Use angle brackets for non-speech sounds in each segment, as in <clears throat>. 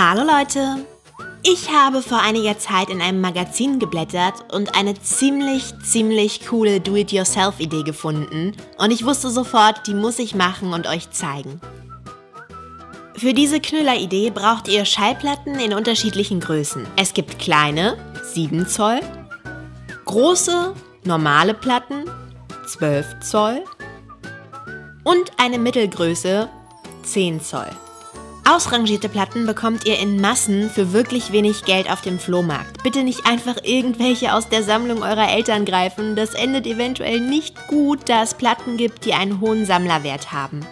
Hallo Leute! Ich habe vor einiger Zeit in einem Magazin geblättert und eine ziemlich, ziemlich coole Do-it-yourself-Idee gefunden und ich wusste sofort, die muss ich machen und euch zeigen. Für diese Knüller-Idee braucht ihr Schallplatten in unterschiedlichen Größen. Es gibt kleine, 7 Zoll, große, normale Platten, 12 Zoll und eine Mittelgröße, 10 Zoll. Ausrangierte Platten bekommt ihr in Massen für wirklich wenig Geld auf dem Flohmarkt. Bitte nicht einfach irgendwelche aus der Sammlung eurer Eltern greifen. Das endet eventuell nicht gut, da es Platten gibt, die einen hohen Sammlerwert haben.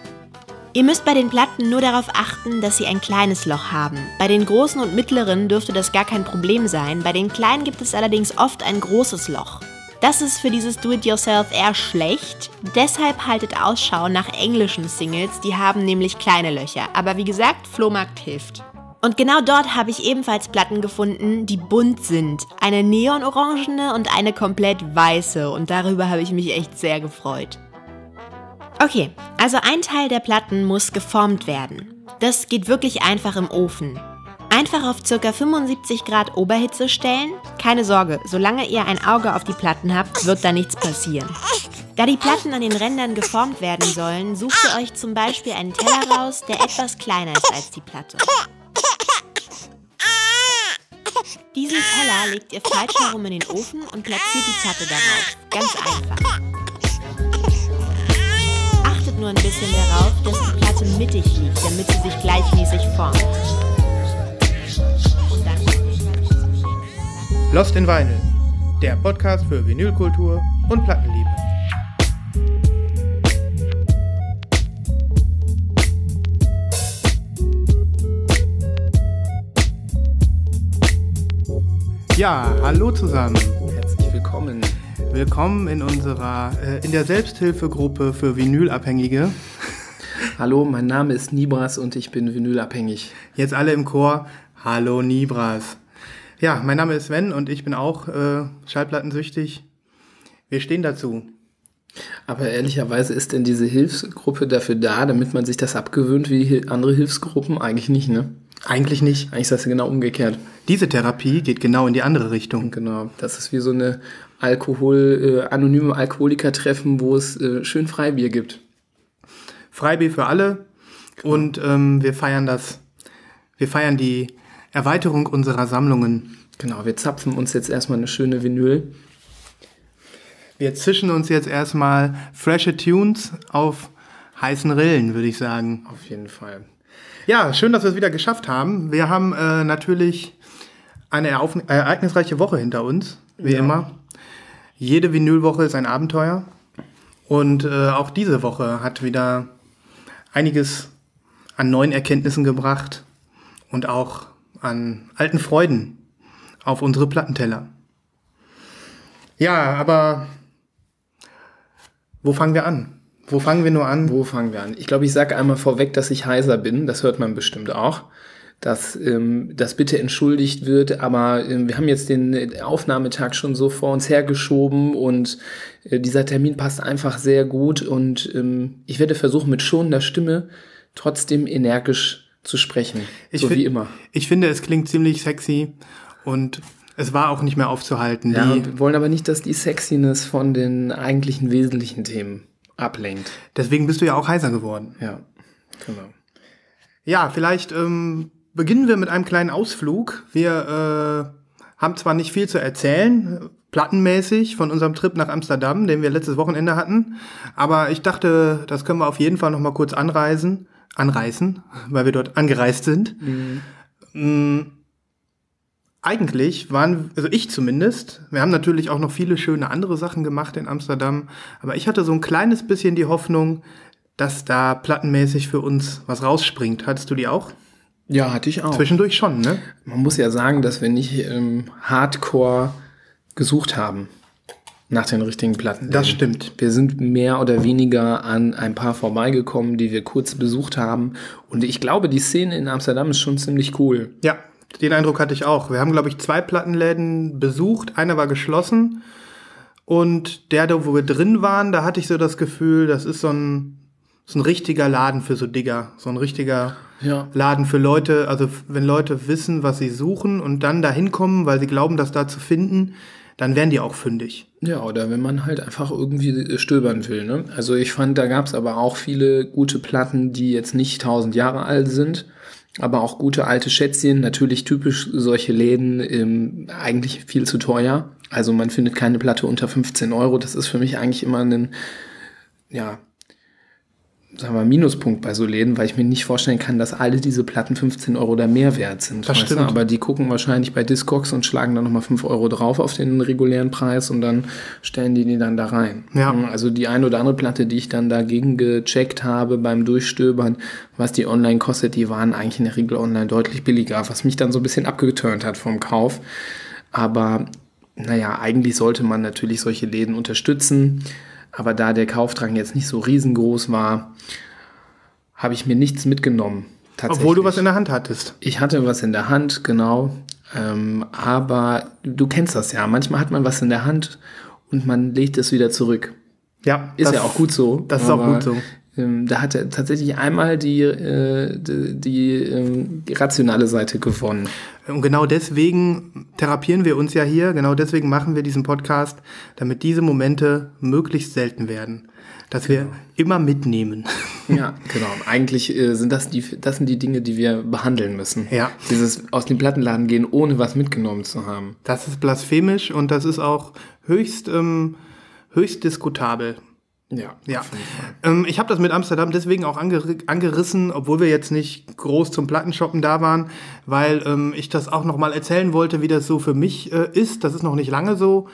Ihr müsst bei den Platten nur darauf achten, dass sie ein kleines Loch haben. Bei den großen und mittleren dürfte das gar kein Problem sein, bei den kleinen gibt es allerdings oft ein großes Loch. Das ist für dieses Do-it-yourself eher schlecht. Deshalb haltet Ausschau nach englischen Singles, die haben nämlich kleine Löcher. Aber wie gesagt, Flohmarkt hilft. Und genau dort habe ich ebenfalls Platten gefunden, die bunt sind. Eine neonorangene und eine komplett weiße. Und darüber habe ich mich echt sehr gefreut. Okay, also ein Teil der Platten muss geformt werden. Das geht wirklich einfach im Ofen. Einfach auf ca. 75 Grad Oberhitze stellen. Keine Sorge, solange ihr ein Auge auf die Platten habt, wird da nichts passieren. Da die Platten an den Rändern geformt werden sollen, sucht ihr euch zum Beispiel einen Teller raus, der etwas kleiner ist als die Platte. Diesen Teller legt ihr falsch herum in den Ofen und platziert die Platte darauf. Ganz einfach. Achtet nur ein bisschen darauf, dass die Platte mittig liegt, damit sie sich gleichmäßig formt. Lost in Vinyl, der Podcast für Vinylkultur und Plattenliebe. Ja, hallo zusammen. Herzlich willkommen. Willkommen in unserer äh, in der Selbsthilfegruppe für Vinylabhängige. Hallo, mein Name ist Nibras und ich bin vinylabhängig. Jetzt alle im Chor. Hallo Nibras. Ja, mein Name ist Sven und ich bin auch äh, Schallplattensüchtig. Wir stehen dazu. Aber ehrlicherweise ist denn diese Hilfsgruppe dafür da, damit man sich das abgewöhnt wie andere Hilfsgruppen? Eigentlich nicht, ne? Eigentlich nicht. Eigentlich ist das genau umgekehrt. Diese Therapie geht genau in die andere Richtung. Genau. Das ist wie so eine Alkohol, äh, anonyme Alkoholiker-Treffen, wo es äh, schön Freibier gibt. Freibier für alle. Genau. Und ähm, wir feiern das. Wir feiern die Erweiterung unserer Sammlungen. Genau, wir zapfen uns jetzt erstmal eine schöne Vinyl. Wir zischen uns jetzt erstmal frische Tunes auf heißen Rillen, würde ich sagen. Auf jeden Fall. Ja, schön, dass wir es wieder geschafft haben. Wir haben äh, natürlich eine erauf- äh, ereignisreiche Woche hinter uns, wie Ja. immer. Jede Vinylwoche ist ein Abenteuer. Und äh, auch diese Woche hat wieder einiges an neuen Erkenntnissen gebracht und auch an alten Freuden auf unsere Plattenteller. Ja, aber wo fangen wir an? Wo fangen wir nur an? Wo fangen wir an? Ich glaube, ich sage einmal vorweg, dass ich heiser bin. Das hört man bestimmt auch. Dass ähm, das bitte entschuldigt wird, aber ähm, wir haben jetzt den Aufnahmetag schon so vor uns hergeschoben und äh, dieser Termin passt einfach sehr gut und ähm, ich werde versuchen, mit schonender Stimme trotzdem energisch zu sprechen. Ich so wie immer. Ich finde, es klingt ziemlich sexy und es war auch nicht mehr aufzuhalten. Ja, Die, wir wollen aber nicht, dass die Sexiness von den eigentlichen wesentlichen Themen ablenkt. deswegen bist du ja auch heiser geworden. Ja, genau. Ja, vielleicht ähm, beginnen wir mit einem kleinen Ausflug. Wir äh, haben zwar nicht viel zu erzählen, äh, plattenmäßig von unserem Trip nach Amsterdam, den wir letztes Wochenende hatten, aber ich dachte, das können wir auf jeden Fall noch mal kurz anreisen, anreißen, weil wir dort angereist sind. Mm, Eigentlich waren, also ich zumindest, wir haben natürlich auch noch viele schöne andere Sachen gemacht in Amsterdam, aber ich hatte so ein kleines bisschen die Hoffnung, dass da plattenmäßig für uns was rausspringt. Hattest du die auch? Ja, hatte ich auch. Zwischendurch schon, ne? Man muss ja sagen, dass wir nicht ähm, hardcore gesucht haben nach den richtigen Platten. Das stimmt. Wir sind mehr oder weniger an ein paar vorbeigekommen, die wir kurz besucht haben. Und ich glaube, die Szene in Amsterdam ist schon ziemlich cool. Ja, den Eindruck hatte ich auch. Wir haben, glaube ich, zwei Plattenläden besucht. Einer war geschlossen. Und der, da wo wir drin waren, da hatte ich so das Gefühl, das ist so ein, ist ein richtiger Laden für so Digger. So ein richtiger Ja. Laden für Leute, also wenn Leute wissen, was sie suchen und dann da hinkommen, weil sie glauben, das da zu finden, dann werden die auch fündig. Ja, oder wenn man halt einfach irgendwie äh, stöbern will. Ne? Also ich fand, da gab es aber auch viele gute Platten, die jetzt nicht tausend Jahre alt sind, aber auch gute alte Schätzchen. Natürlich typisch solche Läden, ähm, eigentlich viel zu teuer. Also man findet keine Platte unter 15 Euro. Das ist für mich eigentlich immer ein, ja, sagen wir Minuspunkt bei so Läden, weil ich mir nicht vorstellen kann, dass alle diese Platten 15 Euro oder mehr wert sind. Das weißt du? stimmt. Aber die gucken wahrscheinlich bei Discogs und schlagen dann nochmal 5 Euro drauf auf den regulären Preis und dann stellen die die dann da rein. Ja. Also die eine oder andere Platte, die ich dann dagegen gecheckt habe beim Durchstöbern, was die online kostet, die waren eigentlich in der Regel online deutlich billiger, was mich dann so ein bisschen abgeturnt hat vom Kauf. Aber naja, eigentlich sollte man natürlich solche Läden unterstützen. Aber da der Kaufdrang jetzt nicht so riesengroß war, habe ich mir nichts mitgenommen. Obwohl du was in der Hand hattest. Ich hatte was in der Hand, genau. Ähm, aber du kennst das ja. Manchmal hat man was in der Hand und man legt es wieder zurück. Ja. Ist das- ja auch gut so. Das ist auch gut so. Ähm, da hat er tatsächlich einmal die, äh, die, die ähm, rationale Seite gewonnen. Und genau deswegen therapieren wir uns ja hier, genau deswegen machen wir diesen Podcast, damit diese Momente möglichst selten werden. Dass wir immer mitnehmen. <laughs> Ja, genau. Eigentlich äh, sind das die, das sind die Dinge, die wir behandeln müssen. Ja. Dieses aus dem Plattenladen gehen, ohne was mitgenommen zu haben. Das ist blasphemisch und das ist auch höchst, ähm, höchst diskutabel. Ja. Ja, ähm, ich habe das mit Amsterdam deswegen auch anger angerissen, obwohl wir jetzt nicht groß zum Plattenshoppen da waren, weil ähm, ich das auch noch mal erzählen wollte, wie das so für mich äh, ist. Das ist noch nicht lange so.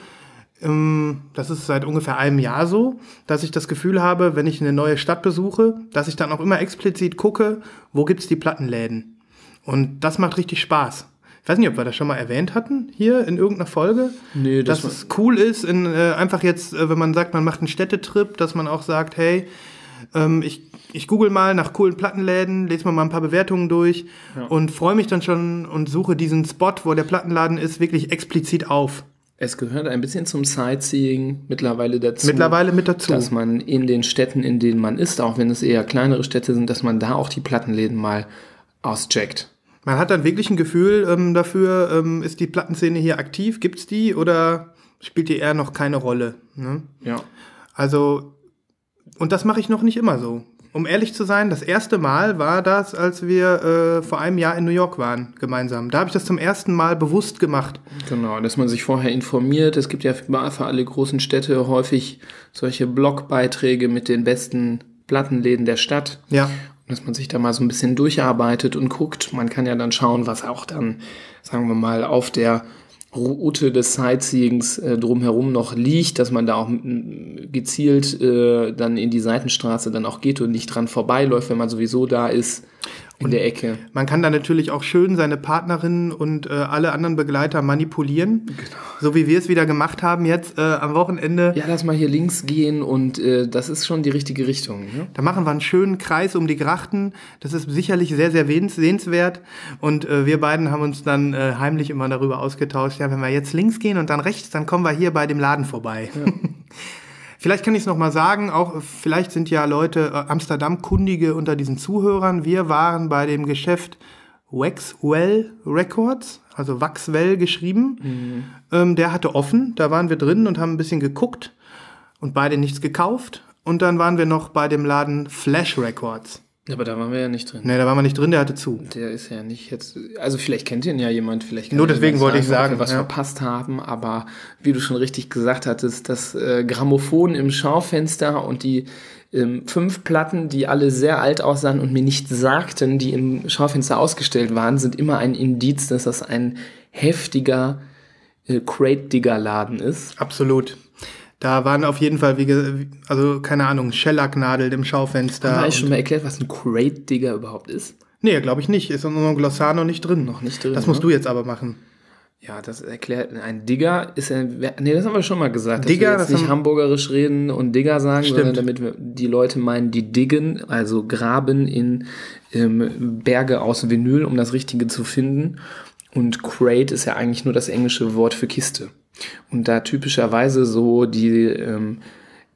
Ähm, das ist seit ungefähr einem Jahr so, dass ich das Gefühl habe, wenn ich eine neue Stadt besuche, dass ich dann auch immer explizit gucke, wo gibt's die Plattenläden. Und das macht richtig Spaß. Ich weiß nicht, ob wir das schon mal erwähnt hatten hier in irgendeiner Folge. Nee, das dass es cool ist, in, äh, einfach jetzt, äh, wenn man sagt, man macht einen Städtetrip, dass man auch sagt, hey, ähm, ich, ich google mal nach coolen Plattenläden, lese mir mal ein paar Bewertungen durch und freue mich dann schon und suche diesen Spot, wo der Plattenladen ist, wirklich explizit auf. Es gehört ein bisschen zum Sightseeing mittlerweile dazu. Mittlerweile mit dazu. Dass man in den Städten, in denen man ist, auch wenn es eher kleinere Städte sind, dass man da auch die Plattenläden mal auscheckt. Man hat dann wirklich ein Gefühl ähm, dafür, ähm, ist die Plattenszene hier aktiv, gibt's die oder spielt die eher noch keine Rolle? Ne? Ja. Also, und das mache ich noch nicht immer so. Um ehrlich zu sein, das erste Mal war das, als wir äh, vor einem Jahr in New York waren, gemeinsam. Da habe ich das zum ersten Mal bewusst gemacht. Genau, dass man sich vorher informiert. Es gibt ja für für alle großen Städte häufig solche Blogbeiträge mit den besten Plattenläden der Stadt. Ja. Dass man sich da mal so ein bisschen durcharbeitet und guckt. Man kann ja dann schauen, was auch dann, sagen wir mal, auf der Route des Sightseeings äh, drumherum noch liegt, dass man da auch mm, gezielt äh, dann in die Seitenstraße dann auch geht und nicht dran vorbeiläuft, wenn man sowieso da ist in der Ecke. Man kann da natürlich auch schön seine Partnerin und äh, alle anderen Begleiter manipulieren. So wie wir es wieder gemacht haben jetzt äh, am Wochenende. Ja, lass mal hier links gehen und äh, das ist schon die richtige Richtung. Ne? Da machen wir einen schönen Kreis um die Grachten. Das ist sicherlich sehr, sehr sehens- sehenswert. Und äh, wir beiden haben uns dann äh, heimlich immer darüber ausgetauscht, ja, wenn wir jetzt links gehen und dann rechts, dann kommen wir hier bei dem Laden vorbei. <laughs> Vielleicht kann ich es nochmal sagen, auch äh, vielleicht sind ja Leute äh, Amsterdam-Kundige unter diesen Zuhörern. Wir waren bei dem Geschäft Waxwell Records, also Waxwell geschrieben. Ähm, der hatte offen, da waren wir drin und haben ein bisschen geguckt und beide nichts gekauft. Und dann waren wir noch bei dem Laden Flash Records. Aber da waren wir ja nicht drin. Ne, da waren wir nicht drin, der hatte zu. Der ist ja nicht jetzt, also vielleicht kennt ihn ja jemand, vielleicht kann Nur deswegen wollte ich ob sagen, wir was ja. verpasst haben, aber wie du schon richtig gesagt hattest, das äh, Grammophon im Schaufenster und die ähm, fünf Platten, die alle sehr alt aussahen und mir nicht sagten, die im Schaufenster ausgestellt waren, sind immer ein Indiz, dass das ein heftiger äh, Crate-Digger-Laden ist. Absolut. Da waren auf jeden Fall, wie, also keine Ahnung, Schellacknadeln im Schaufenster. Habe ich schon mal erklärt, was ein Crate-Digger überhaupt ist? nee, glaube ich nicht. Ist in unserem Glossar noch nicht drin. Noch nicht drin, Das musst ne? du jetzt aber machen. Ja, das erklärt, ein Digger ist ein, nee, das haben wir schon mal gesagt, dass Digger, wir jetzt das nicht hamburgerisch reden und Digger sagen, Stimmt. sondern damit wir, die Leute meinen, die diggen, also graben in ähm, Berge aus Vinyl, um das Richtige zu finden. Und Crate ist ja eigentlich nur das englische Wort für Kiste. Und da typischerweise so die, ähm,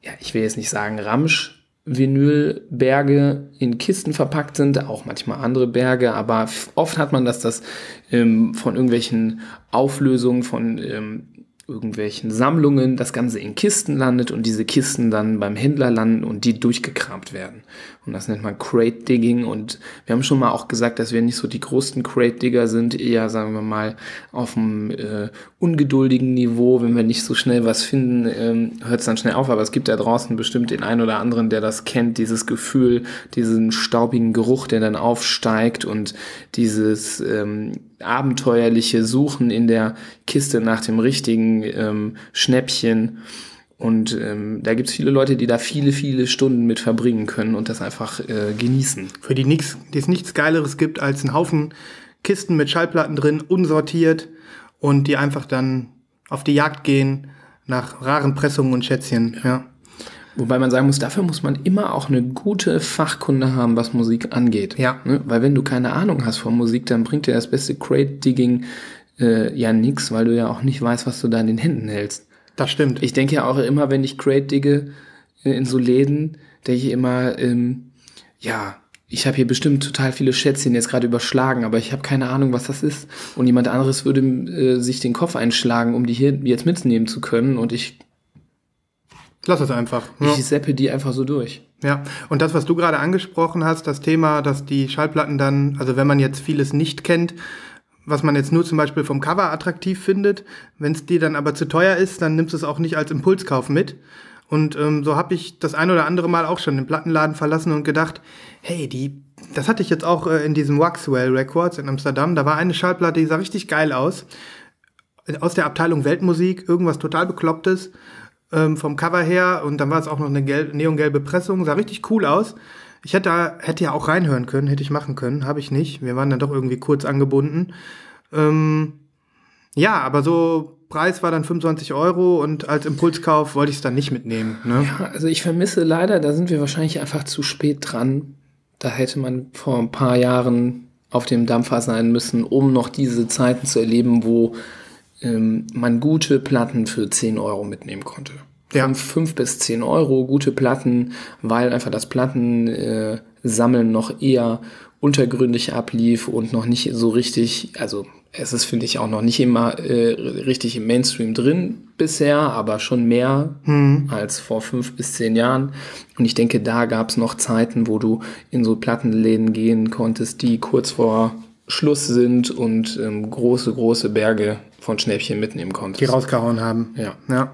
ja, ich will jetzt nicht sagen Ramsch, Vinylberge in Kisten verpackt sind, auch manchmal andere Berge, aber oft hat man das, dass ähm, von irgendwelchen Auflösungen von ähm, irgendwelchen Sammlungen das Ganze in Kisten landet und diese Kisten dann beim Händler landen und die durchgekramt werden. Und das nennt man Crate Digging und wir haben schon mal auch gesagt, dass wir nicht so die größten Crate Digger sind, eher sagen wir mal auf einem äh, ungeduldigen Niveau. Wenn wir nicht so schnell was finden, ähm, hört es dann schnell auf. Aber es gibt da draußen bestimmt den einen oder anderen, der das kennt, dieses Gefühl, diesen staubigen Geruch, der dann aufsteigt und dieses ähm, abenteuerliche Suchen in der Kiste nach dem richtigen ähm, Schnäppchen. Und ähm, da gibt es viele Leute, die da viele, viele Stunden mit verbringen können und das einfach äh, genießen. Für die, nix, die es nichts Geileres gibt als einen Haufen Kisten mit Schallplatten drin, unsortiert und die einfach dann auf die Jagd gehen nach raren Pressungen und Schätzchen. Ja. ja. Wobei man sagen muss, dafür muss man immer auch eine gute Fachkunde haben, was Musik angeht. Ja. Ne? Weil wenn du keine Ahnung hast von Musik, dann bringt dir das beste Crate-Digging äh, ja nix, weil du ja auch nicht weißt, was du da in den Händen hältst. Das stimmt. Ich denke ja auch immer, wenn ich Crate digge äh, in so Läden, denke ich immer, ähm, ja, ich habe hier bestimmt total viele Schätzchen jetzt gerade überschlagen, aber ich habe keine Ahnung, was das ist. Und jemand anderes würde äh, sich den Kopf einschlagen, um die hier jetzt mitnehmen zu können. Und ich Lass es einfach. Ich ja. seppe die einfach so durch. Ja, und das, was du gerade angesprochen hast, das Thema, dass die Schallplatten dann, also wenn man jetzt vieles nicht kennt, was man jetzt nur zum Beispiel vom Cover attraktiv findet. Wenn es dir dann aber zu teuer ist, dann nimmst du es auch nicht als Impulskauf mit. Und ähm, so habe ich das ein oder andere Mal auch schon den Plattenladen verlassen und gedacht, hey, die, das hatte ich jetzt auch äh, in diesem Waxwell Records in Amsterdam. Da war eine Schallplatte, die sah richtig geil aus. Aus der Abteilung Weltmusik, irgendwas total Beklopptes ähm, vom Cover her. Und dann war es auch noch eine gelb, neongelbe Pressung, sah richtig cool aus. Ich hätte, hätte ja auch reinhören können, hätte ich machen können, habe ich nicht. Wir waren dann doch irgendwie kurz angebunden. Ähm, ja, aber so Preis war dann 25 Euro und als Impulskauf wollte ich es dann nicht mitnehmen. Ne? Ja, also ich vermisse leider, da sind wir wahrscheinlich einfach zu spät dran. Da hätte man vor ein paar Jahren auf dem Dampfer sein müssen, um noch diese Zeiten zu erleben, wo ähm, man gute Platten für 10 Euro mitnehmen konnte ja. 5 bis 10 Euro, gute Platten, weil einfach das Plattensammeln äh, noch eher untergründig ablief und noch nicht so richtig, also es ist, finde ich, auch noch nicht immer äh, richtig im Mainstream drin bisher, aber schon mehr hm. als vor fünf bis zehn Jahren. Und ich denke, da gab es noch Zeiten, wo du in so Plattenläden gehen konntest, die kurz vor Schluss sind und ähm, große, große Berge von Schnäppchen mitnehmen konntest. Die rausgehauen haben. Ja. ja.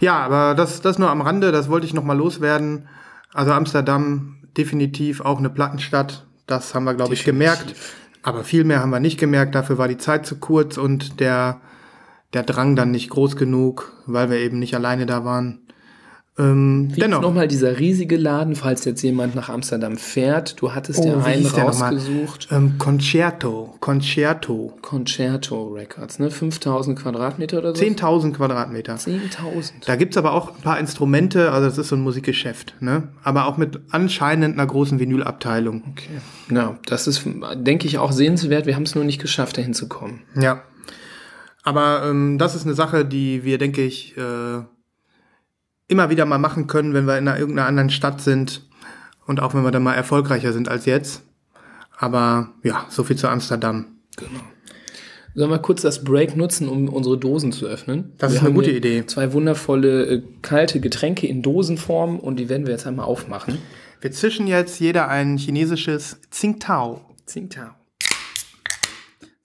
Ja, aber das, das nur am Rande, das wollte ich nochmal loswerden. Also Amsterdam definitiv auch eine Plattenstadt, das haben wir, glaube ich, gemerkt. Aber viel mehr haben wir nicht gemerkt, dafür war die Zeit zu kurz und der, der Drang dann nicht groß genug, weil wir eben nicht alleine da waren. Ähm, Wie dennoch. nochmal dieser riesige Laden, falls jetzt jemand nach Amsterdam fährt. Du hattest oh, ja einen rausgesucht. Ähm, Concerto. Concerto. Concerto Records, ne? 5000 Quadratmeter oder so? 10.000 Quadratmeter. 10.000. Da gibt's aber auch ein paar Instrumente, also das ist so ein Musikgeschäft, ne? Aber auch mit anscheinend einer großen Vinylabteilung. Okay. Ja, das ist, denke ich, auch sehenswert. Wir haben es nur nicht geschafft, dahin zu kommen. Ja. Aber ähm, das ist eine Sache, die wir, denke ich, äh, immer wieder mal machen können, wenn wir in einer, irgendeiner anderen Stadt sind und auch wenn wir dann mal erfolgreicher sind als jetzt. Aber ja, so viel zu Amsterdam. Genau. Sollen wir kurz das Break nutzen, um unsere Dosen zu öffnen? Das wir ist eine gute Idee. Zwei wundervolle äh, kalte Getränke in Dosenform und die werden wir jetzt einmal aufmachen. Wir zischen jetzt jeder ein chinesisches Tsingtao. Tsingtao.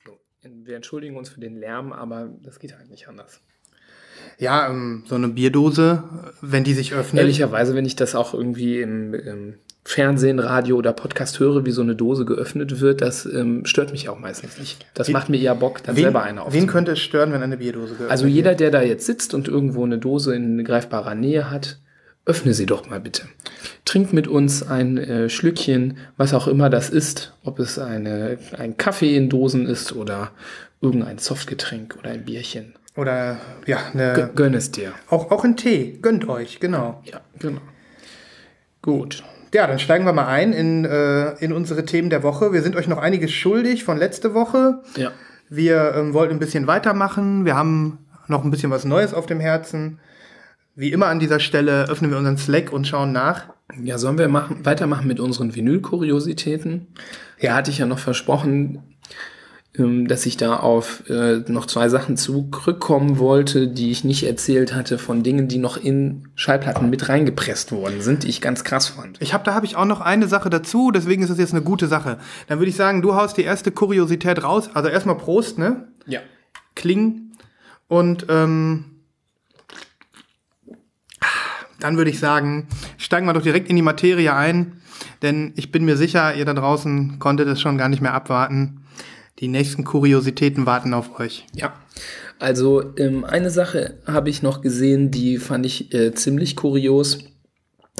So, wir entschuldigen uns für den Lärm, aber das geht halt nicht anders. Ja, ähm, so eine Bierdose, wenn die sich öffnet. Ehrlicherweise, wenn ich das auch irgendwie im, im Fernsehen, Radio oder Podcast höre, wie so eine Dose geöffnet wird, das ähm, stört mich auch meistens nicht. Das Wie, macht mir eher Bock, dann wen, selber eine aufzunehmen. Wen könnte es stören, wenn eine Bierdose geöffnet wird? Also jeder, der da jetzt sitzt und irgendwo eine Dose in greifbarer Nähe hat, öffne sie doch mal bitte. Trink mit uns ein äh, Schlückchen, was auch immer das ist, ob es eine, ein Kaffee in Dosen ist oder irgendein Softgetränk oder ein Bierchen. Oder ja, eine. Gönn es dir. Auch, auch ein Tee. Gönnt euch, genau. Ja, genau. Gut. Ja, dann steigen wir mal ein in, äh, in unsere Themen der Woche. Wir sind euch noch einiges schuldig von letzte Woche. Ja. Wir ähm, wollten ein bisschen weitermachen. Wir haben noch ein bisschen was Neues auf dem Herzen. Wie immer an dieser Stelle öffnen wir unseren Slack und schauen nach, Ja, sollen wir machen, weitermachen mit unseren Vinyl-Kuriositäten? Ja, hatte ich ja noch versprochen, dass ich da auf äh, noch zwei Sachen zurückkommen wollte, die ich nicht erzählt hatte, von Dingen, die noch in Schallplatten mit reingepresst worden sind, die ich ganz krass fand. Ich habe da habe ich auch noch eine Sache dazu, deswegen ist es jetzt eine gute Sache. Dann würde ich sagen, du haust die erste Kuriosität raus. Also erstmal Prost, ne? Ja. Kling. Und ähm, dann würde ich sagen, steigen wir doch direkt in die Materie ein, denn ich bin mir sicher, ihr da draußen konntet es schon gar nicht mehr abwarten. Die nächsten Kuriositäten warten auf euch. Ja. Also ähm, eine Sache habe ich noch gesehen, die fand ich äh, ziemlich kurios.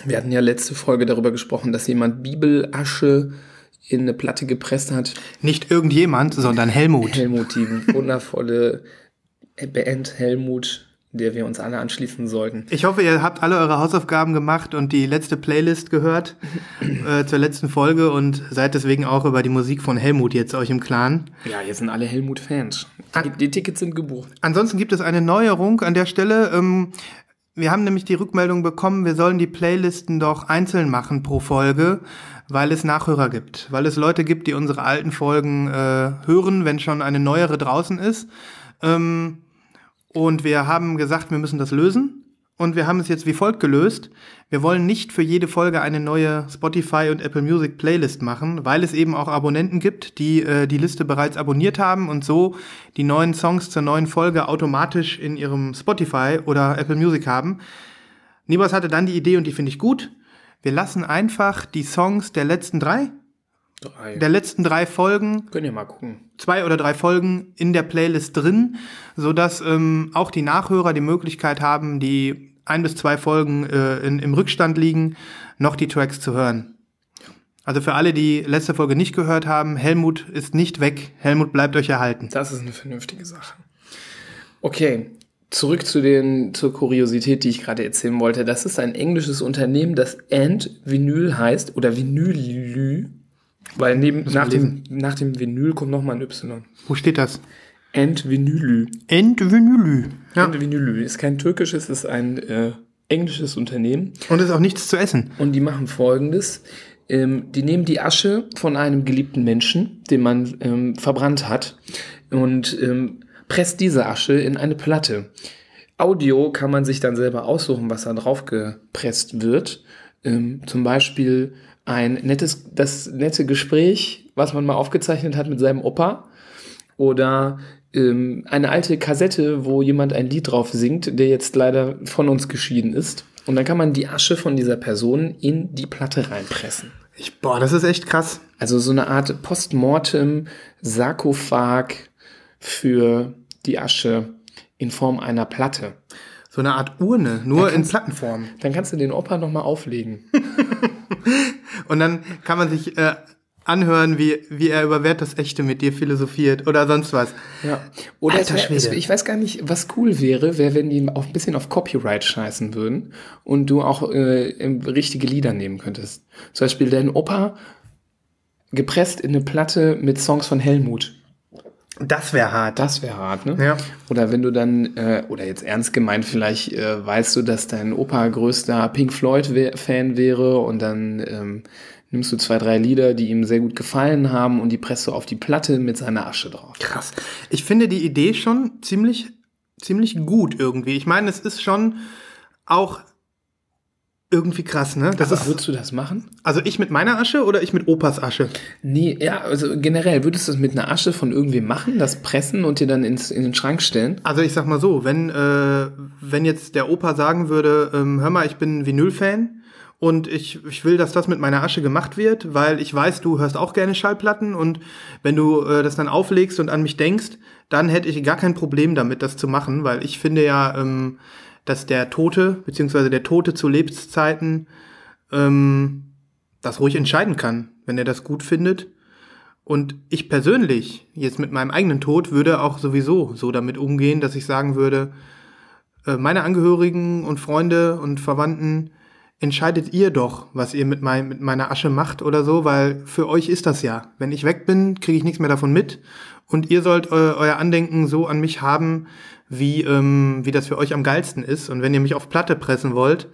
Wir hatten ja letzte Folge darüber gesprochen, dass jemand Bibelasche in eine Platte gepresst hat. Nicht irgendjemand, sondern Helmut. Helmut, die wundervolle Band Helmut, der wir uns alle anschließen sollten. Ich hoffe, ihr habt alle eure Hausaufgaben gemacht und die letzte Playlist gehört <laughs> äh, zur letzten Folge und seid deswegen auch über die Musik von Helmut jetzt euch im Klaren. Ja, jetzt sind alle Helmut-Fans. Die, die Tickets sind gebucht. Ansonsten gibt es eine Neuerung an der Stelle. Ähm, wir haben nämlich die Rückmeldung bekommen, wir sollen die Playlisten doch einzeln machen pro Folge, weil es Nachhörer gibt. Weil es Leute gibt, die unsere alten Folgen äh, hören, wenn schon eine neuere draußen ist. Ähm, und wir haben gesagt, wir müssen das lösen. Und wir haben es jetzt wie folgt gelöst. Wir wollen nicht für jede Folge eine neue Spotify und Apple Music Playlist machen, weil es eben auch Abonnenten gibt, die äh, die Liste bereits abonniert haben und so die neuen Songs zur neuen Folge automatisch in ihrem Spotify oder Apple Music haben. Nibas hatte dann die Idee und die finde ich gut. Wir lassen einfach die Songs der letzten drei, Drei. der letzten drei Folgen Könnt ihr mal gucken. zwei oder drei Folgen in der Playlist drin, so dass ähm, auch die Nachhörer die Möglichkeit haben, die ein bis zwei Folgen äh, in, im Rückstand liegen, noch die Tracks zu hören. Also für alle, die letzte Folge nicht gehört haben, Helmut ist nicht weg. Helmut bleibt euch erhalten. Das ist eine vernünftige Sache. Okay, zurück zu den, zur Kuriosität, die ich gerade erzählen wollte. Das ist ein englisches Unternehmen, das Ant Vinyl heißt oder Vinylü, weil neben, nach, dem, nach dem Vinyl kommt nochmal ein Y. Wo steht das? Ant Vinylü. Entvinylü. Ja. Ant Vinylü ist kein türkisches, ist ein äh, englisches Unternehmen. Und ist auch nichts zu essen. Und die machen folgendes. Ähm, die nehmen die Asche von einem geliebten Menschen, den man ähm, verbrannt hat, und ähm, presst diese Asche in eine Platte. Audio kann man sich dann selber aussuchen, was da drauf gepresst wird. Ähm, zum Beispiel ein nettes, das nette Gespräch, was man mal aufgezeichnet hat mit seinem Opa. Oder ähm, eine alte Kassette, wo jemand ein Lied drauf singt, der jetzt leider von uns geschieden ist. Und dann kann man die Asche von dieser Person in die Platte reinpressen. Ich, boah, das ist echt krass. Also so eine Art Postmortem-Sarkophag für die Asche in Form einer Platte. So eine Art Urne, nur in kannst- Plattenform. Dann kannst du den Opa nochmal auflegen. <laughs> Und dann kann man sich äh, anhören, wie, wie er über Wert das Echte mit dir philosophiert oder sonst was. Ja. Oder Alter wär, es, ich weiß gar nicht, was cool wäre, wäre, wenn die auch ein bisschen auf Copyright scheißen würden und du auch äh, richtige Lieder nehmen könntest. Zum Beispiel dein Opa gepresst in eine Platte mit Songs von Helmut. Das wäre hart. Das wäre hart, ne? Ja. Oder wenn du dann, äh, oder jetzt ernst gemeint, vielleicht äh, weißt du, dass dein Opa größter Pink Floyd-Fan wäre und dann ähm, nimmst du zwei, drei Lieder, die ihm sehr gut gefallen haben und die presst du auf die Platte mit seiner Asche drauf. Krass. Ich finde die Idee schon ziemlich, ziemlich gut irgendwie. Ich meine, es ist schon auch irgendwie krass, ne? Das Aber ist, würdest du das machen? also ich mit meiner Asche oder ich mit Opas Asche? Nee, ja, also generell, würdest du das mit einer Asche von irgendwem machen, das pressen und dir dann ins, in den Schrank stellen? Also ich sag mal so, wenn, äh, wenn jetzt der Opa sagen würde, ähm, hör mal, ich bin Vinyl-Fan und ich, ich will, dass das mit meiner Asche gemacht wird, weil ich weiß, du hörst auch gerne Schallplatten und wenn du äh, das dann auflegst und an mich denkst, dann hätte ich gar kein Problem damit, das zu machen, weil ich finde ja, ähm, dass der Tote, beziehungsweise der Tote zu Lebenszeiten, ähm, das ruhig entscheiden kann, wenn er das gut findet. Und ich persönlich, jetzt mit meinem eigenen Tod, würde auch sowieso so damit umgehen, dass ich sagen würde, äh, meine Angehörigen und Freunde und Verwandten, entscheidet ihr doch, was ihr mit, mein, mit meiner Asche macht oder so, weil für euch ist das ja. Wenn ich weg bin, kriege ich nichts mehr davon mit. Und ihr sollt eu euer Andenken so an mich haben, wie, ähm, wie das für euch am geilsten ist. Und wenn ihr mich auf Platte pressen wollt,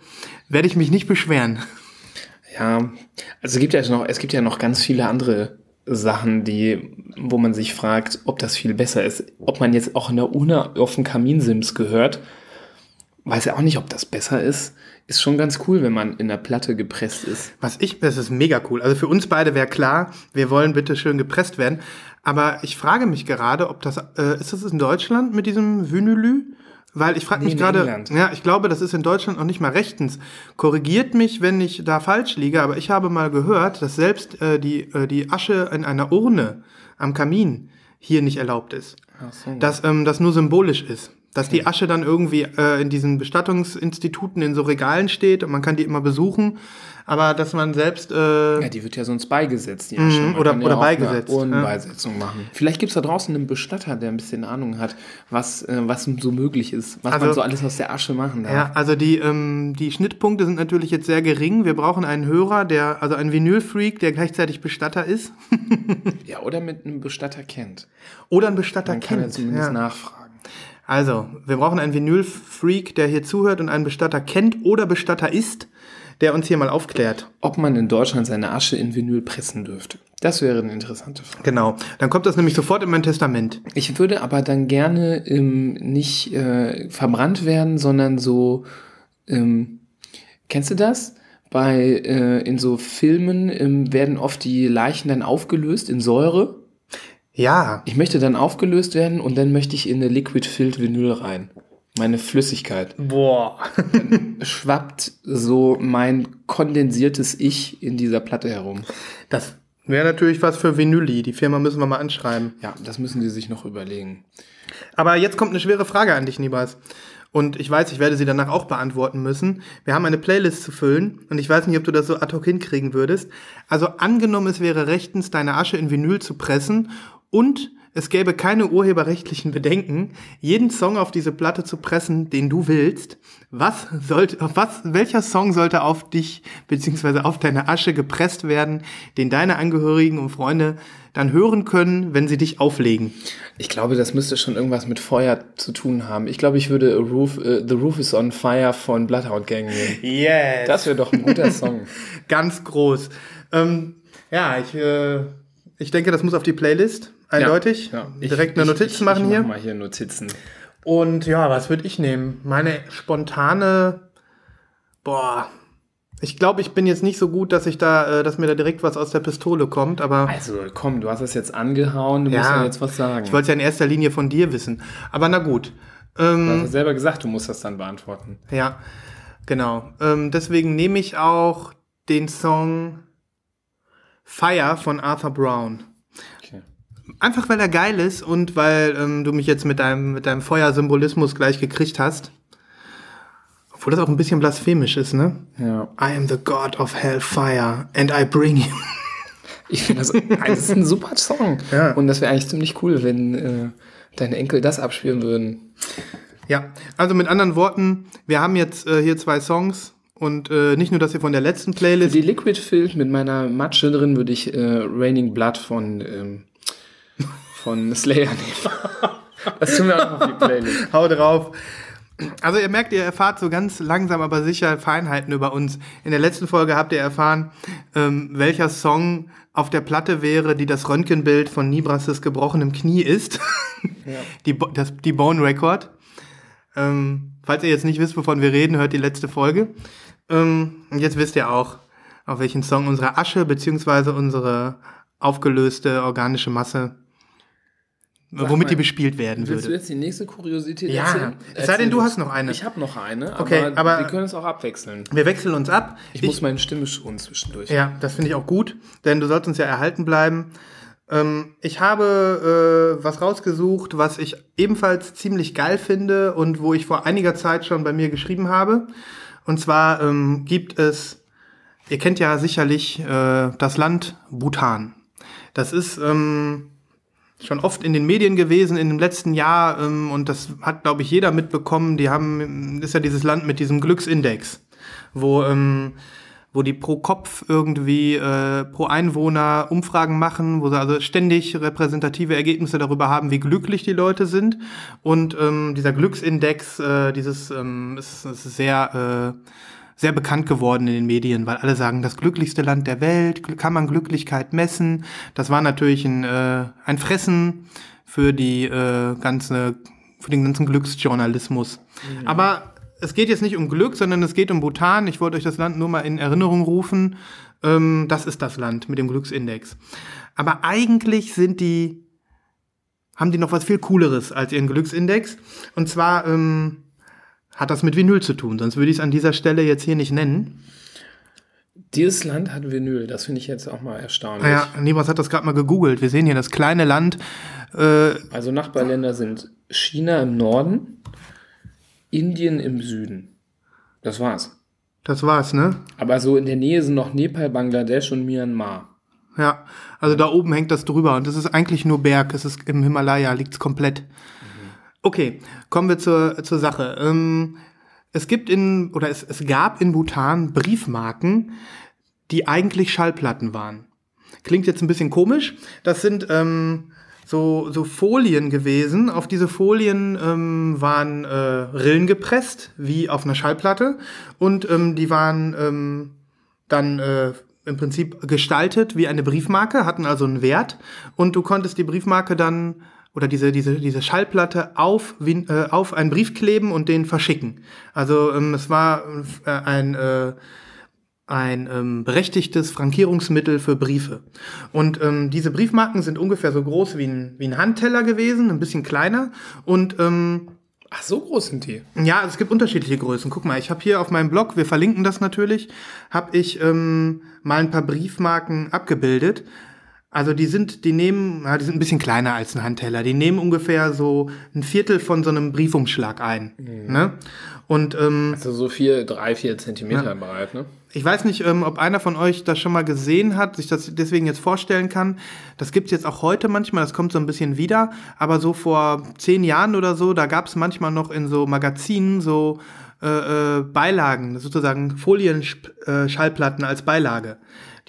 werde ich mich nicht beschweren. Ja, also es gibt ja noch, es gibt ja noch ganz viele andere Sachen, die, wo man sich fragt, ob das viel besser ist. Ob man jetzt auch in der Urne auf den Kaminsims gehört, weiß ja auch nicht, ob das besser ist. Ist schon ganz cool, wenn man in der Platte gepresst ist. Was ich, das ist mega cool. Also für uns beide wäre klar, wir wollen bitte schön gepresst werden. Aber ich frage mich gerade, ob das, äh, ist das in Deutschland mit diesem Vinylü? Weil ich frage Nee, mich gerade, ja, ich glaube, das ist in Deutschland noch nicht mal rechtens. Korrigiert mich, wenn ich da falsch liege, aber ich habe mal gehört, dass selbst äh, die, äh, die Asche in einer Urne am Kamin hier nicht erlaubt ist. So. Dass ähm, das nur symbolisch ist. Dass die Asche dann irgendwie äh, in diesen Bestattungsinstituten in so Regalen steht und man kann die immer besuchen, aber dass man selbst äh, Ja, die wird ja sonst beigesetzt, die Asche. Man Mhm, oder- kann oder auch beigesetzt, Eine Urnenbeisetzung machen. Vielleicht gibt's da draußen einen Bestatter, der ein bisschen Ahnung hat, was, äh, was so möglich ist, was Also- man so alles aus der Asche machen darf. Ja, also die, ähm, die Schnittpunkte sind natürlich jetzt sehr gering. Wir brauchen einen Hörer, der, also einen Vinylfreak, der gleichzeitig Bestatter ist. <laughs> Ja, oder mit einem Bestatter kennt. Oder einen Bestatter Man kann ja kennt. zumindest Ja. nachfragen. Also, wir brauchen einen Vinylfreak, der hier zuhört und einen Bestatter kennt oder Bestatter ist, der uns hier mal aufklärt. Ob man in Deutschland seine Asche in Vinyl pressen dürfte. Das wäre eine interessante Frage. Genau. Dann kommt das nämlich sofort in mein Testament. Ich würde aber dann gerne ähm, nicht äh, verbrannt werden, sondern so, ähm, kennst du das? Bei, äh, in so Filmen ähm, werden oft die Leichen dann aufgelöst in Säure. Ja, Ich möchte dann aufgelöst werden und dann möchte ich in eine Liquid-Filled Vinyl rein. Meine Flüssigkeit. boah. Schwappt so mein kondensiertes Ich in dieser Platte herum. Das wäre natürlich was für Vinyli. Die Firma müssen wir mal anschreiben. Ja, das müssen die sich noch überlegen. Aber jetzt kommt eine schwere Frage an dich, Nibas. Und ich weiß, ich werde sie danach auch beantworten müssen. Wir haben eine Playlist zu füllen und ich weiß nicht, ob du das so ad hoc hinkriegen würdest. Also angenommen, es wäre rechtens, deine Asche in Vinyl zu pressen und es gäbe keine urheberrechtlichen Bedenken, jeden Song auf diese Platte zu pressen, den du willst. Was sollte, auf was, welcher Song sollte auf dich beziehungsweise auf deine Asche gepresst werden, den deine Angehörigen und Freunde dann hören können, wenn sie dich auflegen? Ich glaube, das müsste schon irgendwas mit Feuer zu tun haben. Ich glaube, ich würde A Roof, äh, The Roof is on Fire von Bloodhound Gang nehmen. Yes. Das wäre doch ein guter <laughs> Song. ganz groß. Ähm, ja, ich, äh, ich denke, das muss auf die Playlist. Eindeutig. Ja, ich- Direkt eine ich- Notiz ich, machen ich hier. Mach mal hier Notizen. Und ja, was würde ich nehmen? Meine spontane. Boah. Ich glaube, ich bin jetzt nicht so gut, dass ich da, äh, dass mir da direkt was aus der Pistole kommt, aber Also komm, du hast das jetzt angehauen, du Ja. musst ja jetzt was sagen. ich wollte es ja in erster Linie von dir wissen. Aber na gut. du Ähm, hast selber gesagt, du musst das dann beantworten. ja, genau. Ähm, deswegen nehme ich auch den Song Fire von Arthur Brown. Einfach weil er geil ist und weil ähm, du mich jetzt mit deinem, mit deinem Feuersymbolismus gleich gekriegt hast. Obwohl das auch ein bisschen blasphemisch ist, ne? Ja. I am the God of Hellfire and I bring you. Ich finde das, das ist ein super Song. <laughs> Ja. Und das wäre eigentlich ziemlich cool, wenn äh, deine Enkel das abspielen würden. Ja, also mit anderen Worten, wir haben jetzt äh, hier zwei Songs und äh, nicht nur, dass ihr von der letzten Für Playlist. die Liquid Filled mit meiner Matsche drin würde ich äh, Raining Blood von, ähm, von Slayer nehmen. Das tun wir auch noch auf die Playlist. <laughs> Hau drauf. Also ihr merkt, ihr erfahrt so ganz langsam, aber sicher Feinheiten über uns. In der letzten Folge habt ihr erfahren, ähm, welcher Song auf der Platte wäre, die das Röntgenbild von Nibras' gebrochenem Knie ist. <laughs> die, Bo- das, die Bone Record. Ähm, falls ihr jetzt nicht wisst, wovon wir reden, hört die letzte Folge. Ähm, und jetzt wisst ihr auch, auf welchen Song unsere Asche beziehungsweise unsere aufgelöste organische Masse, womit mal, die bespielt werden Willst du würde. jetzt die nächste Kuriosität Ja, erzählen? es sei denn, du hast noch eine. Ich habe noch eine, Okay, aber, aber- wir können es auch abwechseln. Wir wechseln uns ab. Ich, muss meine Stimme schonen zwischendurch. Ja, das finde ich auch gut, denn du sollst uns ja erhalten bleiben. Ähm, ich habe äh, was rausgesucht, was ich ebenfalls ziemlich geil finde und wo ich vor einiger Zeit schon bei mir geschrieben habe. Und zwar ähm, gibt es, ihr kennt ja sicherlich äh, das Land Bhutan. Das ist ähm, schon oft in den Medien gewesen in dem letzten Jahr ähm, und das hat, glaube ich, jeder mitbekommen. Die haben, ist ja dieses Land mit diesem Glücksindex, wo, ähm, wo die pro Kopf irgendwie äh, pro Einwohner Umfragen machen, wo sie also ständig repräsentative Ergebnisse darüber haben, wie glücklich die Leute sind. Und ähm, dieser Glücksindex, äh, dieses ähm, ist, ist sehr äh, sehr bekannt geworden in den Medien, weil alle sagen, das glücklichste Land der Welt, kann man Glücklichkeit messen. Das war natürlich ein, äh, ein Fressen für die äh, ganze, für den ganzen Glücksjournalismus. Mhm. Aber es geht jetzt nicht um Glück, sondern es geht um Bhutan. Ich wollte euch das Land nur mal in Erinnerung rufen. Ähm, das ist das Land mit dem Glücksindex. Aber eigentlich sind die, haben die noch was viel Cooleres als ihren Glücksindex. Und zwar ähm, hat das mit Vinyl zu tun, sonst würde ich es an dieser Stelle jetzt hier nicht nennen. Dieses Land hat Vinyl, das finde ich jetzt auch mal erstaunlich. Ja, Nibas hat das gerade mal gegoogelt. Wir sehen hier das kleine Land. Äh, also Nachbarländer sind China im Norden, Indien im Süden. Das war's. Das war's, ne? Aber so in der Nähe sind noch Nepal, Bangladesch und Myanmar. Ja, also da oben hängt das drüber und das ist eigentlich nur Berg. Es ist im Himalaya, liegt's komplett. Okay, kommen wir zur, zur Sache. Ähm, es gibt in, oder es, es gab in Bhutan Briefmarken, die eigentlich Schallplatten waren. Klingt jetzt ein bisschen komisch. Das sind ähm, so, so Folien gewesen. Auf diese Folien ähm, waren äh, Rillen gepresst, wie auf einer Schallplatte. Und ähm, die waren ähm, dann äh, im Prinzip gestaltet wie eine Briefmarke, hatten also einen Wert. Und du konntest die Briefmarke dann oder diese, diese, diese Schallplatte auf, äh, auf einen Brief kleben und den verschicken. Also ähm, es war äh, ein, äh, ein ähm, berechtigtes Frankierungsmittel für Briefe. Und ähm, diese Briefmarken sind ungefähr so groß wie ein, wie ein Handteller gewesen, ein bisschen kleiner. Und ähm, Ach, so groß sind die? Ja, es gibt unterschiedliche Größen. Guck mal, ich habe hier auf meinem Blog, wir verlinken das natürlich, habe ich ähm, mal ein paar Briefmarken abgebildet. Also die sind, die nehmen, ja, die sind ein bisschen kleiner als ein Handteller. Die nehmen ungefähr so ein Viertel von so einem Briefumschlag ein. Mhm. Ne? Und ähm, also so vier, drei, vier Zentimeter ja. breit, ne? Ich weiß nicht, ähm, ob einer von euch das schon mal gesehen hat, sich das deswegen jetzt vorstellen kann. Das gibt's jetzt auch heute manchmal, das kommt so ein bisschen wieder. Aber so vor zehn Jahren oder so, da gab's manchmal noch in so Magazinen so äh, äh, Beilagen, sozusagen Folienschallplatten äh, als Beilage.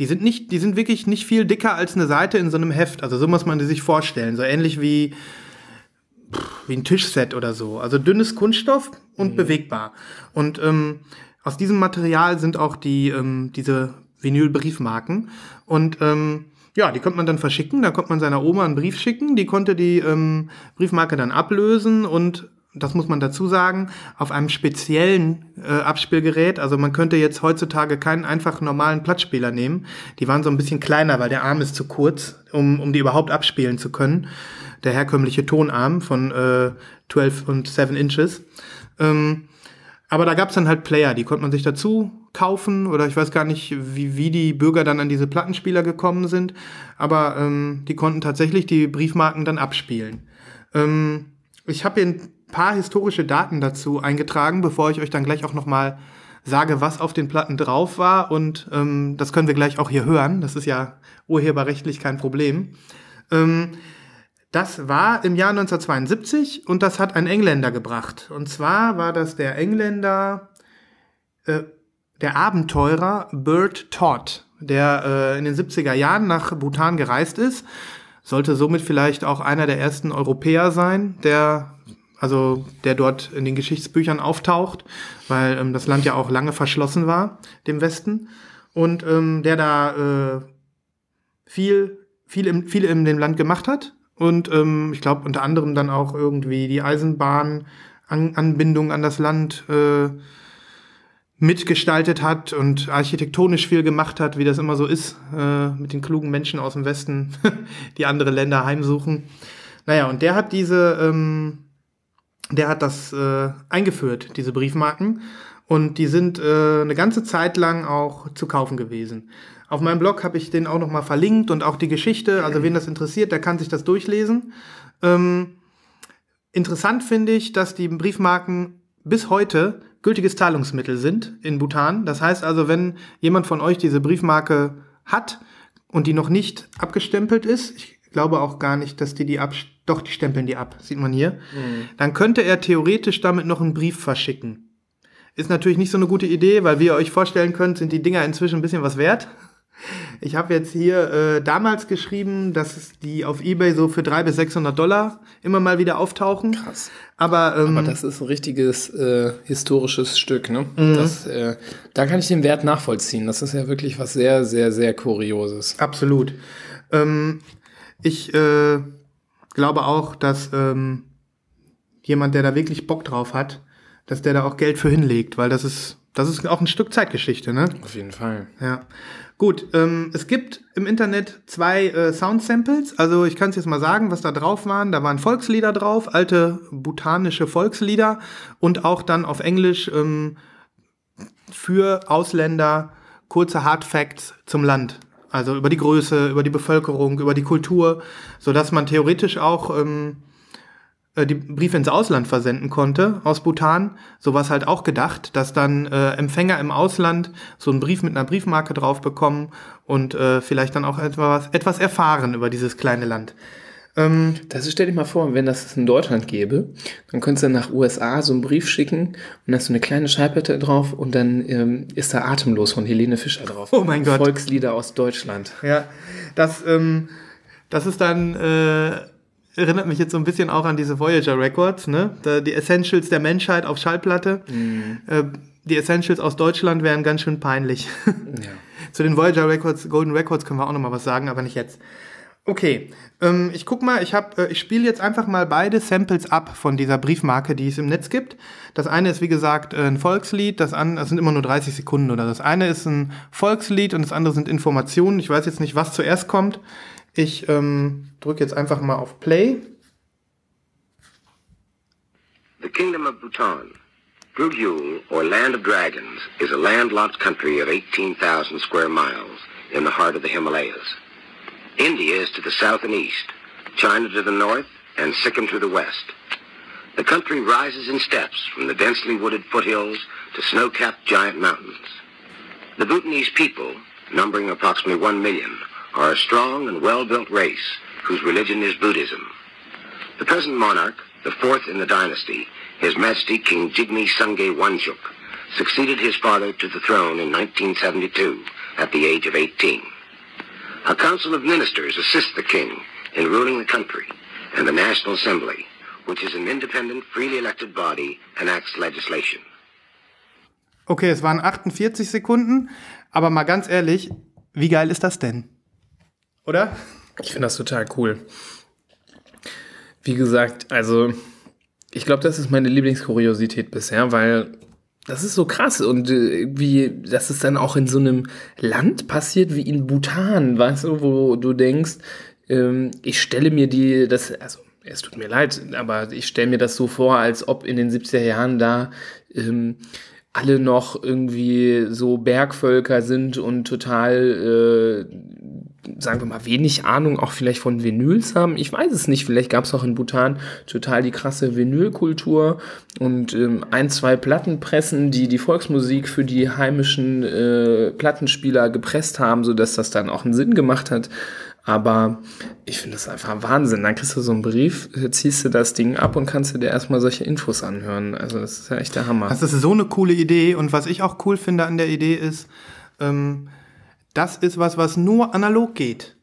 Die sind nicht, die sind wirklich nicht viel dicker als eine Seite in so einem Heft. Also so muss man die sich vorstellen. So ähnlich wie, wie ein Tischset oder so. Also dünnes Kunststoff und mhm. bewegbar. Und ähm, aus diesem Material sind auch die, ähm, diese Vinylbriefmarken. Und ähm, ja, die konnte man dann verschicken. Da konnte man seiner Oma einen Brief schicken. Die konnte die ähm, Briefmarke dann ablösen und das muss man dazu sagen, auf einem speziellen äh, Abspielgerät. Also man könnte jetzt heutzutage keinen einfach normalen Plattspieler nehmen. Die waren so ein bisschen kleiner, weil der Arm ist zu kurz, um, um die überhaupt abspielen zu können. Der herkömmliche Tonarm von äh, 12 und 7 Inches. Ähm, aber da gab's dann halt Player, die konnte man sich dazu kaufen oder ich weiß gar nicht, wie, wie die Bürger dann an diese Plattenspieler gekommen sind. Aber ähm, die konnten tatsächlich die Briefmarken dann abspielen. Ähm, ich habe hier paar historische Daten dazu eingetragen, bevor ich euch dann gleich auch nochmal sage, was auf den Platten drauf war. Und ähm, das können wir gleich auch hier hören. Das ist ja urheberrechtlich kein Problem. Ähm, das war im Jahr 1972 und das hat ein Engländer gebracht. Und zwar war das der Engländer, äh, der Abenteurer Bert Todd, der äh, in den 70er Jahren nach Bhutan gereist ist. Sollte somit vielleicht auch einer der ersten Europäer sein, der also der dort in den Geschichtsbüchern auftaucht, weil ähm, das Land ja auch lange verschlossen war, dem Westen. Und ähm, der da äh, viel, viel, im, viel in dem Land gemacht hat. Und ähm, ich glaube unter anderem dann auch irgendwie die Eisenbahnanbindung an das Land äh, mitgestaltet hat und architektonisch viel gemacht hat, wie das immer so ist, äh, mit den klugen Menschen aus dem Westen, <laughs> die andere Länder heimsuchen. Naja, und der hat diese ähm, der hat das äh, eingeführt, diese Briefmarken. Und die sind äh, eine ganze Zeit lang auch zu kaufen gewesen. Auf meinem Blog habe ich den auch nochmal verlinkt und auch die Geschichte. Also wen das interessiert, der kann sich das durchlesen. Ähm, interessant finde ich, dass die Briefmarken bis heute gültiges Zahlungsmittel sind in Bhutan. Das heißt also, wenn jemand von euch diese Briefmarke hat und die noch nicht abgestempelt ist, ich glaube auch gar nicht, dass die die abstempeln, doch, die stempeln die ab, sieht man hier. Mhm. Dann könnte er theoretisch damit noch einen Brief verschicken. Ist natürlich nicht so eine gute Idee, weil wie ihr euch vorstellen könnt, sind die Dinger inzwischen ein bisschen was wert. Ich habe jetzt hier äh, damals geschrieben, dass die auf Ebay so für 300 bis 600 Dollar immer mal wieder auftauchen. Krass. Aber, ähm, Aber das ist ein richtiges äh, historisches Stück, ne? Mhm. Das, äh, da kann ich den Wert nachvollziehen. Das ist ja wirklich was sehr, sehr, sehr Kurioses. Absolut. Ähm, ich äh, glaube auch, dass ähm, jemand, der da wirklich Bock drauf hat, dass der da auch Geld für hinlegt, weil das ist, das ist auch ein Stück Zeitgeschichte, ne? Auf jeden Fall. Ja. Gut, ähm, es gibt im Internet zwei äh, Sound-Samples. Also ich kann es jetzt mal sagen, was da drauf waren. Da waren Volkslieder drauf, alte butanische Volkslieder und auch dann auf Englisch ähm, für Ausländer kurze Hard Facts zum Land. Also über die Größe, über die Bevölkerung, über die Kultur, sodass man theoretisch auch ähm, äh, die Briefe ins Ausland versenden konnte aus Bhutan. So war es halt auch gedacht, dass dann äh, Empfänger im Ausland so einen Brief mit einer Briefmarke drauf bekommen und äh, vielleicht dann auch etwas, etwas erfahren über dieses kleine Land. Ähm, Das ist, stell dir mal vor, wenn das in Deutschland gäbe, dann könntest du nach USA so einen Brief schicken und dann hast du eine kleine Schallplatte drauf und dann ähm, ist da Atemlos von Helene Fischer drauf. Oh mein Gott. Volkslieder aus Deutschland. ja, das, ähm, das ist dann, äh, erinnert mich jetzt so ein bisschen auch an diese Voyager Records, ne? Die Essentials der Menschheit auf Schallplatte. Äh, die Essentials aus Deutschland wären ganz schön peinlich. Ja. <laughs> Zu den Voyager Records, Golden Records können wir auch noch mal was sagen, aber nicht jetzt. Okay, ähm, ich guck mal, ich äh, ich spiele jetzt einfach mal beide Samples ab von dieser Briefmarke, die es im Netz gibt. Das eine ist wie gesagt ein Volkslied, das andere, das sind immer nur 30 Sekunden oder das eine ist ein Volkslied und das andere sind Informationen. Ich weiß jetzt nicht, was zuerst kommt. Ich ähm, drücke jetzt einfach mal auf Play. The Kingdom of Bhutan. Brugyul, or Land of Dragons, is a landlocked country of 18,000 square miles in the heart of the Himalayas. India is to the south and east, China to the north, and Sikkim to the west. The country rises in steps from the densely wooded foothills to snow-capped giant mountains. The Bhutanese people, numbering approximately one million, are a strong and well-built race whose religion is Buddhism. The present monarch, the fourth in the dynasty, His Majesty King Jigme Sungay Wanchuk, succeeded his father to the throne in 1972 at the age of 18. A council of ministers assists the king in ruling the country, and the National Assembly, which is an independent, freely elected body, enacts legislation. Okay, es waren 48 Sekunden, aber mal ganz ehrlich, wie geil ist das denn? Oder? Ich finde das total cool. Wie gesagt, also ich glaube, das ist meine Lieblingskuriosität bisher, weil das ist so krass und äh, irgendwie, dass es dann auch in so einem Land passiert wie in Bhutan, weißt du, wo du denkst, ähm, ich stelle mir die, das, also es tut mir leid, aber ich stelle mir das so vor, als ob in den 70er Jahren da ähm, alle noch irgendwie so Bergvölker sind und total, äh, sagen wir mal, wenig Ahnung auch vielleicht von Vinyls haben. Ich weiß es nicht. Vielleicht gab es auch in Bhutan total die krasse Vinylkultur und ähm, ein, zwei Plattenpressen, die die Volksmusik für die heimischen äh, Plattenspieler gepresst haben, sodass das dann auch einen Sinn gemacht hat. Aber ich finde das einfach Wahnsinn. Dann kriegst du so einen Brief, ziehst du das Ding ab und kannst du dir erstmal solche Infos anhören. Also das ist ja echt der Hammer. Das ist so eine coole Idee und was ich auch cool finde an der Idee ist, ähm, das ist was, was nur analog geht.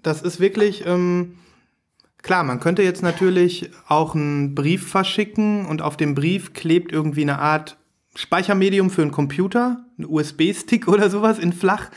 Das ist wirklich, ähm, klar, man könnte jetzt natürlich auch einen Brief verschicken und auf dem Brief klebt irgendwie eine Art Speichermedium für einen Computer, ein USB-Stick <laughs> oder sowas in flach,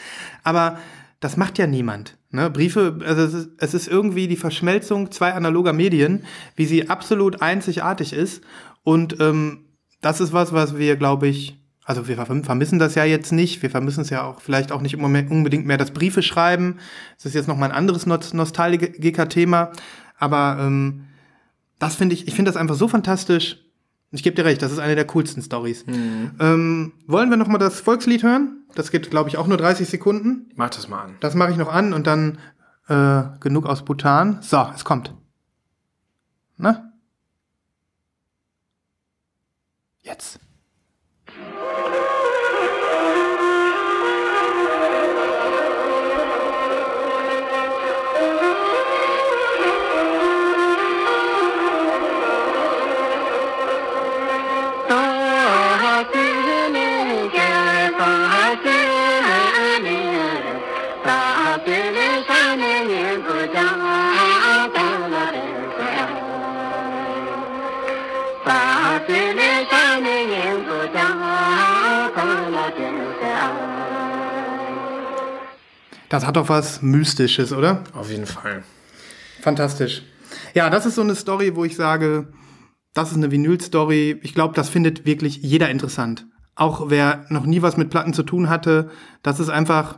aber das macht ja niemand. Ne? Briefe, also es ist, es ist irgendwie die Verschmelzung zwei analoger Medien, wie sie absolut einzigartig ist. Und ähm, das ist was, was wir, glaube ich, also wir verm- vermissen das ja jetzt nicht. Wir vermissen es ja auch vielleicht auch nicht unbedingt mehr das Briefe schreiben. Das ist jetzt noch mal ein anderes Nost- Nostalgiker-Thema. Aber ähm, das finde ich, ich finde das einfach so fantastisch. Ich gebe dir recht, das ist eine der coolsten Stories. Ähm, wollen wir noch mal das Volkslied hören? Das geht, glaube ich, auch nur 30 Sekunden. Mach das mal an. Das mache ich noch an und dann äh, genug aus Bhutan. So, es kommt. Na? Jetzt. Das hat doch was Mystisches, oder? Auf jeden Fall. Fantastisch. Ja, das ist so eine Story, wo ich sage, das ist eine Vinyl-Story. Ich glaube, das findet wirklich jeder interessant. Auch wer noch nie was mit Platten zu tun hatte, das ist einfach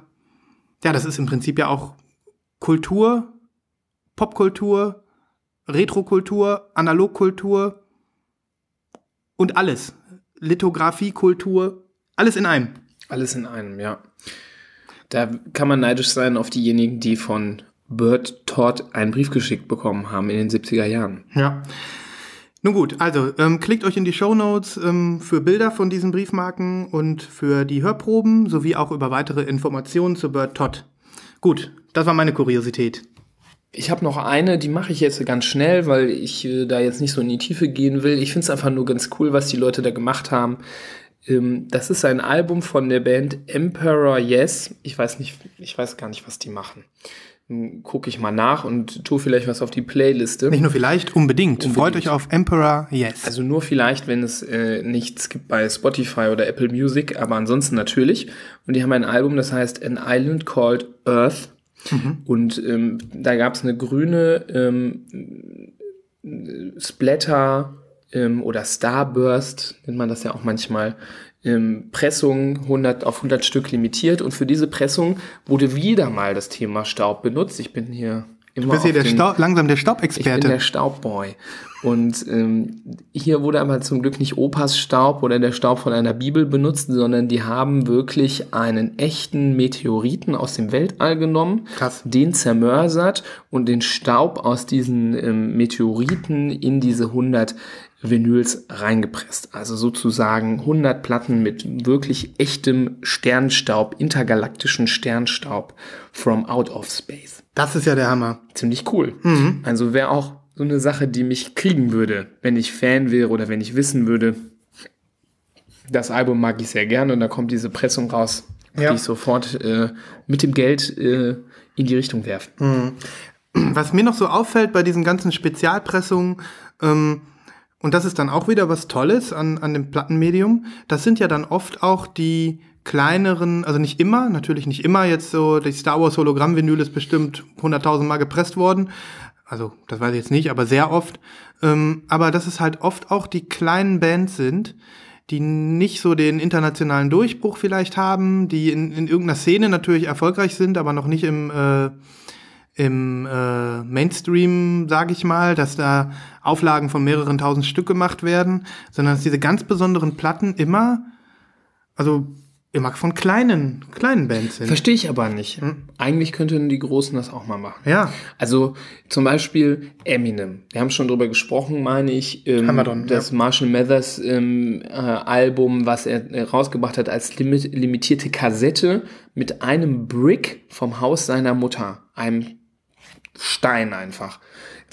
ja, das ist im Prinzip ja auch Kultur, Popkultur, Retrokultur, Analogkultur und alles. Lithografiekultur, alles in einem. Alles in einem, ja. Da kann man neidisch sein auf diejenigen, die von Bert Todd einen Brief geschickt bekommen haben in den 70er Jahren. Ja. Nun gut, also ähm, klickt euch in die Show Notes ähm, für Bilder von diesen Briefmarken und für die Hörproben sowie auch über weitere Informationen zu Bert Todd. Gut, das war meine Kuriosität. Ich habe noch eine, die mache ich jetzt ganz schnell, weil ich äh, da jetzt nicht so in die Tiefe gehen will. Ich finde es einfach nur ganz cool, was die Leute da gemacht haben. Ähm, das ist ein Album von der Band Emperor Yes. Ich weiß nicht, ich weiß gar nicht, was die machen. Gucke ich mal nach und tue vielleicht was auf die Playliste. Nicht nur vielleicht, unbedingt. Unbedingt. Freut euch auf Emperor Yes. Also nur vielleicht, wenn es äh, nichts gibt bei Spotify oder Apple Music, aber ansonsten natürlich. Und die haben ein Album, das heißt An Island Called Earth. Und ähm, da gab es eine grüne ähm, Splatter ähm, oder Starburst, nennt man das ja auch manchmal, ähm, Pressung 100 auf 100 Stück limitiert. Und für diese Pressung wurde wieder mal das Thema Staub benutzt. Ich bin hier immer du bist hier der den- Staub, langsam der ich bin der Staubexperte. Staubboy. Und ähm, hier wurde aber zum Glück nicht Opas Staub oder der Staub von einer Bibel benutzt, sondern die haben wirklich einen echten Meteoriten aus dem Weltall genommen, Krass. den zermörsert und den Staub aus diesen ähm, Meteoriten in diese 100 Vinyls reingepresst. Also sozusagen 100 Platten mit wirklich echtem Sternstaub, intergalaktischen Sternstaub from out of space Das ist ja der Hammer. ziemlich cool. Also wäre auch so eine Sache, die mich kriegen würde, wenn ich Fan wäre oder wenn ich wissen würde, das Album mag ich sehr gerne und da kommt diese Pressung raus, Ja. die ich sofort äh, mit dem Geld äh, in die Richtung werfen. Was mir noch so auffällt bei diesen ganzen Spezialpressungen, ähm, und das ist dann auch wieder was Tolles an, an dem Plattenmedium, das sind ja dann oft auch die kleineren, also nicht immer, natürlich nicht immer jetzt so, die Star Wars Hologramm-Vinyl ist bestimmt 100.000 Mal gepresst worden, also das weiß ich jetzt nicht, aber sehr oft, ähm, aber dass es halt oft auch die kleinen Bands sind, die nicht so den internationalen Durchbruch vielleicht haben, die in, in irgendeiner Szene natürlich erfolgreich sind, aber noch nicht im äh, im äh, Mainstream, sage ich mal, dass da Auflagen von mehreren tausend Stück gemacht werden, sondern dass diese ganz besonderen Platten immer, also immer von kleinen, kleinen Bands sind. Verstehe ich aber nicht. Eigentlich könnten die Großen das auch mal machen. Ja. Also zum Beispiel Eminem. Wir haben schon drüber gesprochen, meine ich. Ähm, doch, das Marshall Mathers ähm, äh, Album, was er äh, rausgebracht hat als limit limitierte Kassette mit einem Brick vom Haus seiner Mutter. Einem Stein einfach.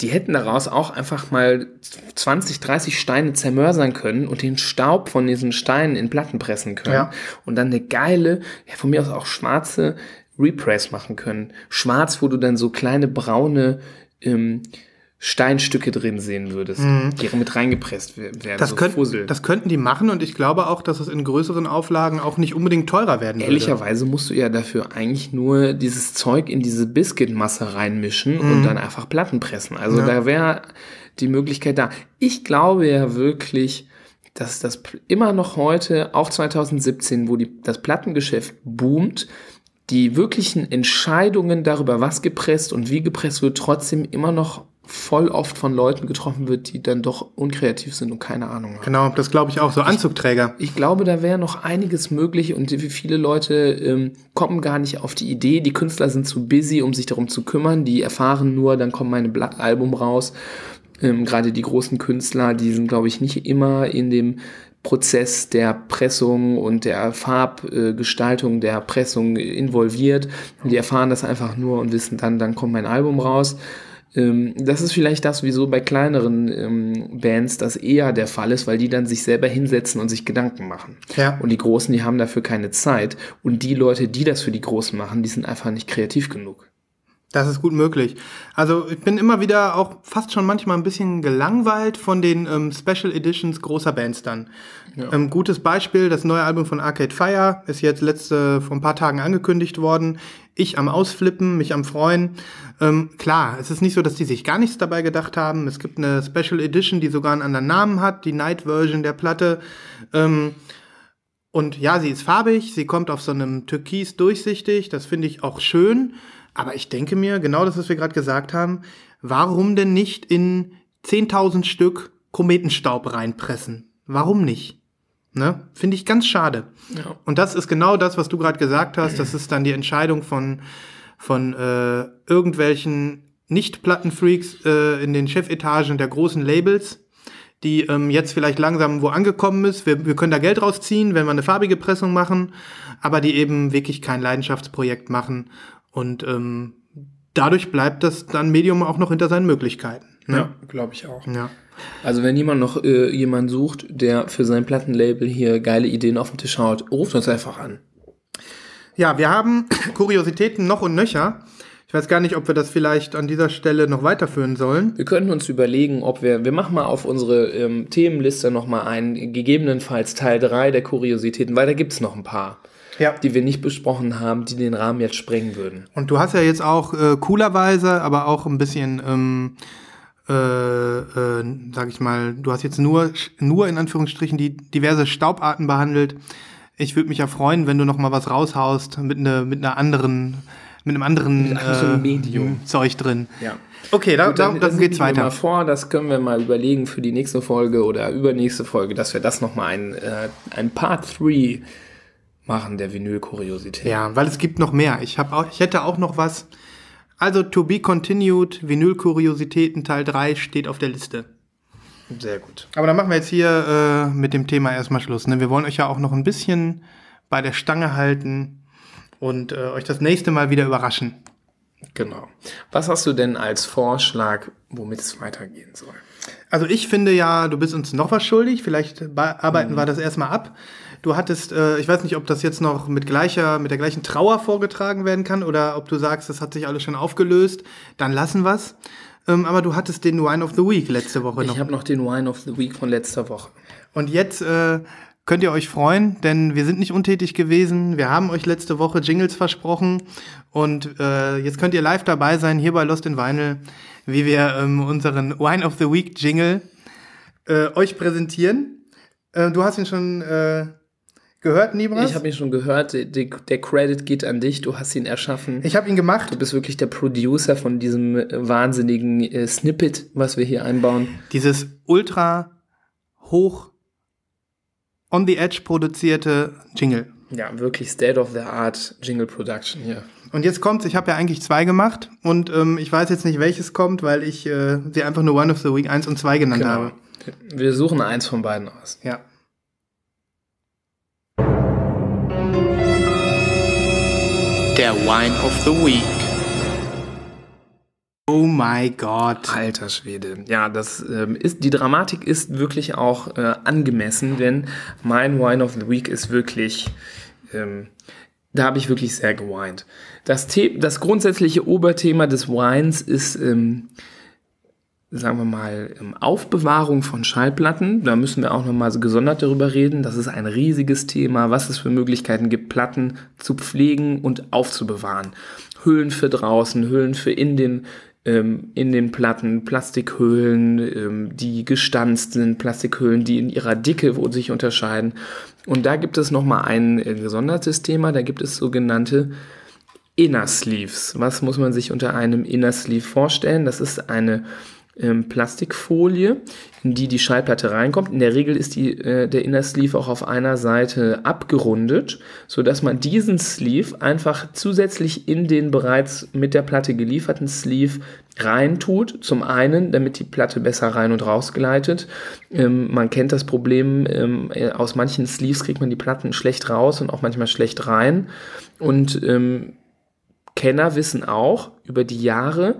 Die hätten daraus auch einfach mal 20, 30 Steine zermörsern können und den Staub von diesen Steinen in Platten pressen können. Ja. Und dann eine geile, ja, von mir aus auch schwarze Repress machen können. Schwarz, wo du dann so kleine braune ähm, Steinstücke drin sehen würdest, die mit reingepresst wer- werden. Mhm. Das, so könnt, das könnten die machen und ich glaube auch, dass es in größeren Auflagen auch nicht unbedingt teurer werden würde. Ehrlicherweise musst du ja dafür eigentlich nur dieses Zeug in diese Biscuitmasse reinmischen und dann einfach Platten pressen. Also Mhm. Ja. da wäre die Möglichkeit da. Ich glaube ja wirklich, dass das immer noch heute, auch 2017, wo die, das Plattengeschäft boomt, die wirklichen Entscheidungen darüber, was gepresst und wie gepresst wird, trotzdem immer noch voll oft von Leuten getroffen wird, die dann doch unkreativ sind und keine Ahnung haben. Genau, das glaube ich auch. So Anzugträger. Ich glaube, da wäre noch einiges möglich und wie viele Leute ähm, kommen gar nicht auf die Idee. Die Künstler sind zu busy, um sich darum zu kümmern. Die erfahren nur, dann kommt mein Album raus. Ähm, Gerade die großen Künstler, die sind, glaube ich, nicht immer in dem Prozess der Pressung und der Farbgestaltung der Pressung involviert. Die erfahren das einfach nur und wissen dann, dann kommt mein Album raus. Ähm, das ist vielleicht das, wieso bei kleineren ähm, Bands das eher der Fall ist, weil die dann sich selber hinsetzen und sich Gedanken machen. Ja. Und die Großen, die haben dafür keine Zeit. Und die Leute, die das für die Großen machen, die sind einfach nicht kreativ genug. Das ist gut möglich. Also ich bin immer wieder auch fast schon manchmal ein bisschen gelangweilt von den ähm, Special Editions großer Bands dann. Ähm, gutes Beispiel, das neue Album von Arcade Fire ist jetzt letzte vor ein paar Tagen angekündigt worden. Ich am Ausflippen, mich am Freuen. Ähm, klar, es ist nicht so, dass die sich gar nichts dabei gedacht haben. Es gibt eine Special Edition, die sogar einen anderen Namen hat, die Night Version der Platte. Ähm, und ja, sie ist farbig, sie kommt auf so einem Türkis durchsichtig, das finde ich auch schön. Aber ich denke mir, genau das, was wir gerade gesagt haben, warum denn nicht in 10.000 Stück Kometenstaub reinpressen? Warum nicht? Ne? Finde ich ganz schade. Ja. Und das ist genau das, was du gerade gesagt hast. Das ist dann die Entscheidung von, von äh, irgendwelchen Nicht-Plattenfreaks äh, in den Chefetagen der großen Labels, die ähm, jetzt vielleicht langsam wo angekommen ist. Wir, wir können da Geld rausziehen, wenn wir eine farbige Pressung machen, aber die eben wirklich kein Leidenschaftsprojekt machen. Und ähm, dadurch bleibt das dann Medium auch noch hinter seinen Möglichkeiten. Ne? Ja, glaube ich auch. ja. Also wenn jemand noch äh, jemanden sucht, der für sein Plattenlabel hier geile Ideen auf den Tisch haut, ruft uns einfach an. Ja, wir haben <clears throat> Kuriositäten noch und nöcher. Ich weiß gar nicht, ob wir das vielleicht an dieser Stelle noch weiterführen sollen. Wir könnten uns überlegen, ob wir, wir machen mal auf unsere ähm, Themenliste nochmal einen, gegebenenfalls Teil 3 der Kuriositäten, weil da gibt's noch ein paar, Ja. die wir nicht besprochen haben, die den Rahmen jetzt sprengen würden. Und du hast ja jetzt auch äh, coolerweise, aber auch ein bisschen, ähm, äh, äh, sag ich mal, du hast jetzt nur, nur in Anführungsstrichen die diverse Staubarten behandelt. Ich würde mich ja freuen, wenn du noch mal was raushaust mit ne, mit einer anderen, mit einem anderen Mit anderen Medium. Zeug drin. Ja. Okay, da, Gut, da, dann, dann, dann geht's weiter. mal vor, das können wir mal überlegen für die nächste Folge oder übernächste Folge, dass wir das nochmal ein, äh, ein Part 3 machen der Vinyl-Kuriosität. Ja, weil es gibt noch mehr. Ich, hab auch, ich hätte auch noch was. Also, To Be Continued, Vinyl-Kuriositäten Teil 3 steht auf der Liste. Sehr gut. Aber dann machen wir jetzt hier äh, mit dem Thema erstmal Schluss. Ne? Wir wollen euch ja auch noch ein bisschen bei der Stange halten und äh, euch das nächste Mal wieder überraschen. Genau. Was hast du denn als Vorschlag, womit es weitergehen soll? Also ich finde ja, du bist uns noch was schuldig. Vielleicht arbeiten wir das erstmal ab. Du hattest, äh, ich weiß nicht, ob das jetzt noch mit gleicher, mit der gleichen Trauer vorgetragen werden kann oder ob du sagst, das hat sich alles schon aufgelöst. Dann lassen wir's. Ähm, aber du hattest den Wine of the Week letzte Woche noch. Ich habe noch den Wine of the Week von letzter Woche. Und jetzt äh, könnt ihr euch freuen, denn wir sind nicht untätig gewesen. Wir haben euch letzte Woche Jingles versprochen und äh, jetzt könnt ihr live dabei sein hier bei Lost in Vinyl, wie wir ähm, unseren Wine of the Week Jingle äh, euch präsentieren. Äh, du hast ihn schon äh, gehört, Nibras? Ich habe ihn schon gehört, der, der Credit geht an dich, du hast ihn erschaffen. ich hab ihn gemacht. Du bist wirklich der Producer von diesem äh, wahnsinnigen äh, Snippet, was wir hier einbauen. Dieses ultra hoch on the edge produzierte Jingle. Ja, wirklich State of the Art Jingle Production hier. Und jetzt kommt's, ich habe ja eigentlich zwei gemacht und ähm, ich weiß jetzt nicht, welches kommt, weil ich äh, sie einfach nur One of the Week 1 und 2 genannt habe. Wir suchen eins von beiden aus. Ja. Der Wine of the Week. Oh my God. Alter Schwede. Ja, das ähm, ist, die Dramatik ist wirklich auch äh, angemessen, denn mein Wine of the Week ist wirklich, ähm, da habe ich wirklich sehr geweint. Das, The das grundsätzliche Oberthema des Wines ist, ähm, sagen wir mal, ähm, Aufbewahrung von Schallplatten. Da müssen wir auch nochmal so gesondert darüber reden. Das ist ein riesiges Thema, was es für Möglichkeiten gibt, Platten zu pflegen und aufzubewahren. Hüllen für draußen, Hüllen für in den ähm, in den Platten, Plastikhüllen, ähm, die gestanzt sind, Plastikhüllen, die in ihrer Dicke sich unterscheiden. Und da gibt es nochmal ein äh, gesondertes Thema, da gibt es sogenannte Inner Sleeves. Was muss man sich unter einem Inner Sleeve vorstellen? Das ist eine ähm, Plastikfolie, in die die Schallplatte reinkommt. In der Regel ist die, äh, der Inner Sleeve auch auf einer Seite abgerundet, so dass man diesen Sleeve einfach zusätzlich in den bereits mit der Platte gelieferten Sleeve reintut. Zum einen, damit die Platte besser rein und raus gleitet. Ähm, man kennt das Problem, ähm, äh, aus manchen Sleeves kriegt man die Platten schlecht raus und auch manchmal schlecht rein. Und ähm, Kenner wissen auch über die Jahre,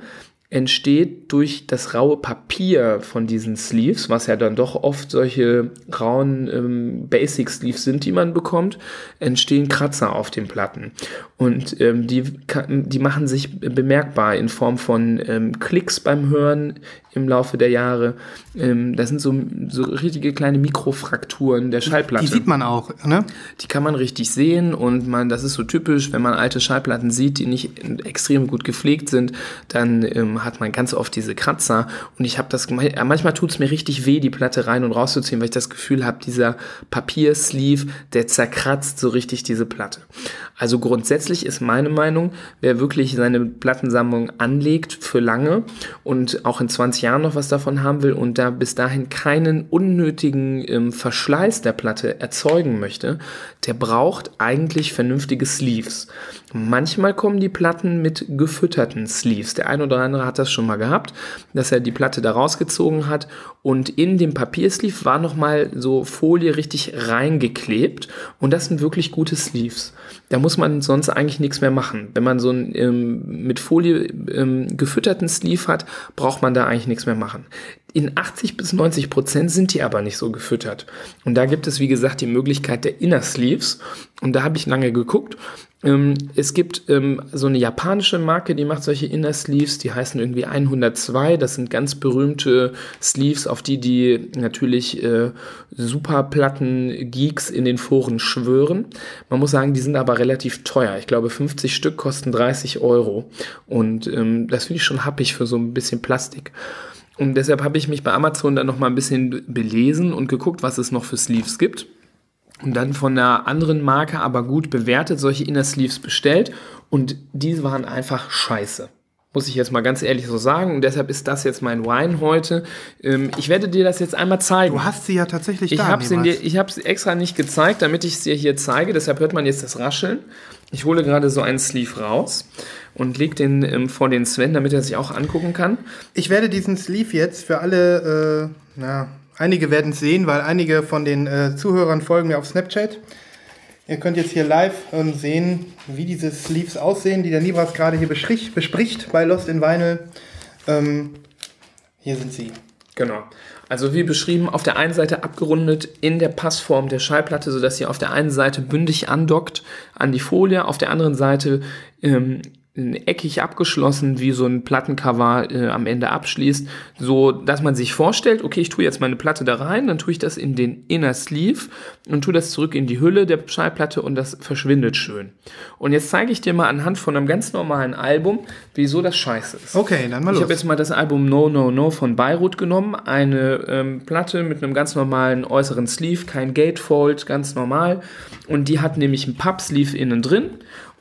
entsteht durch das raue Papier von diesen Sleeves, was ja dann doch oft solche rauen ähm, Basic Sleeves sind, die man bekommt, entstehen Kratzer auf den Platten. Und ähm, die, die machen sich bemerkbar in Form von ähm, Klicks beim Hören im Laufe der Jahre. Ähm, das sind so, so richtige kleine Mikrofrakturen der Schallplatte. Die sieht man auch, ne? Die kann man richtig sehen und man, das ist so typisch, wenn man alte Schallplatten sieht, die nicht extrem gut gepflegt sind, dann ähm, hat man ganz oft diese Kratzer und ich habe das, ja, manchmal tut es mir richtig weh, die Platte rein und rauszuziehen, weil ich das Gefühl habe, dieser Papiersleeve, der zerkratzt so richtig diese Platte. Also grundsätzlich ist meine Meinung, wer wirklich seine Plattensammlung anlegt für lange und auch in 20 Jahren noch was davon haben will und da bis dahin keinen unnötigen ähm, Verschleiß der Platte erzeugen möchte, der braucht eigentlich vernünftige Sleeves. Manchmal kommen die Platten mit gefütterten Sleeves. Der ein oder andere hat das schon mal gehabt, dass er die Platte da rausgezogen hat und in dem Papiersleeve war nochmal so Folie richtig reingeklebt und das sind wirklich gute Sleeves. Da muss man sonst eigentlich nichts mehr machen. Wenn man so einen ähm, mit Folie ähm, gefütterten Sleeve hat, braucht man da eigentlich nichts mehr machen. In 80 bis 90 Prozent sind die aber nicht so gefüttert. Und da gibt es, wie gesagt, die Möglichkeit der Inner Sleeves. Und da habe ich lange geguckt. Ähm, es gibt ähm, so eine japanische Marke, die macht solche Inner Sleeves, die heißen irgendwie 102. Das sind ganz berühmte Sleeves, auf die die natürlich äh, Superplatten-Geeks in den Foren schwören. Man muss sagen, die sind aber relativ teuer. Ich glaube, 50 Stück kosten 30 Euro. Und ähm, das finde ich schon happig für so ein bisschen Plastik. Und deshalb habe ich mich bei Amazon dann noch mal ein bisschen be- belesen und geguckt, was es noch für Sleeves gibt. Und dann von einer anderen Marke, aber gut bewertet, solche Inner Sleeves bestellt. Und die waren einfach scheiße. Muss ich jetzt mal ganz ehrlich so sagen. Und deshalb ist das jetzt mein Wine heute. Ähm, ich werde dir das jetzt einmal zeigen. Du hast sie ja tatsächlich Ich da. Nibras. dir, ich habe sie extra nicht gezeigt, damit ich es dir hier zeige. Deshalb hört man jetzt das Rascheln. Ich hole gerade so einen Sleeve raus und leg den ähm, vor den Sven, damit er sich auch angucken kann. Ich werde diesen Sleeve jetzt für alle, äh, na, einige werden es sehen, weil einige von den äh, Zuhörern folgen mir auf Snapchat. Ihr könnt jetzt hier live ähm, sehen, wie diese Sleeves aussehen, die der Nibras gerade hier bestrich, bespricht bei Lost in Vinyl. Ähm, hier sind sie. Genau. Also wie beschrieben, auf der einen Seite abgerundet in der Passform der Schallplatte, sodass sie auf der einen Seite bündig andockt an die Folie, auf der anderen Seite ähm, eckig abgeschlossen, wie so ein Plattencover äh, am Ende abschließt, so dass man sich vorstellt, okay, ich tue jetzt meine Platte da rein, dann tue ich das in den Inner Sleeve und tue das zurück in die Hülle der Schallplatte und das verschwindet schön. Und jetzt zeige ich dir mal anhand von einem ganz normalen Album, wieso das scheiße ist. Okay, dann mal Ich los. habe jetzt mal das Album No No No von Beirut genommen. Eine ähm, Platte mit einem ganz normalen äußeren Sleeve, kein Gatefold, ganz normal. Und die hat nämlich einen Papp-Sleeve innen drin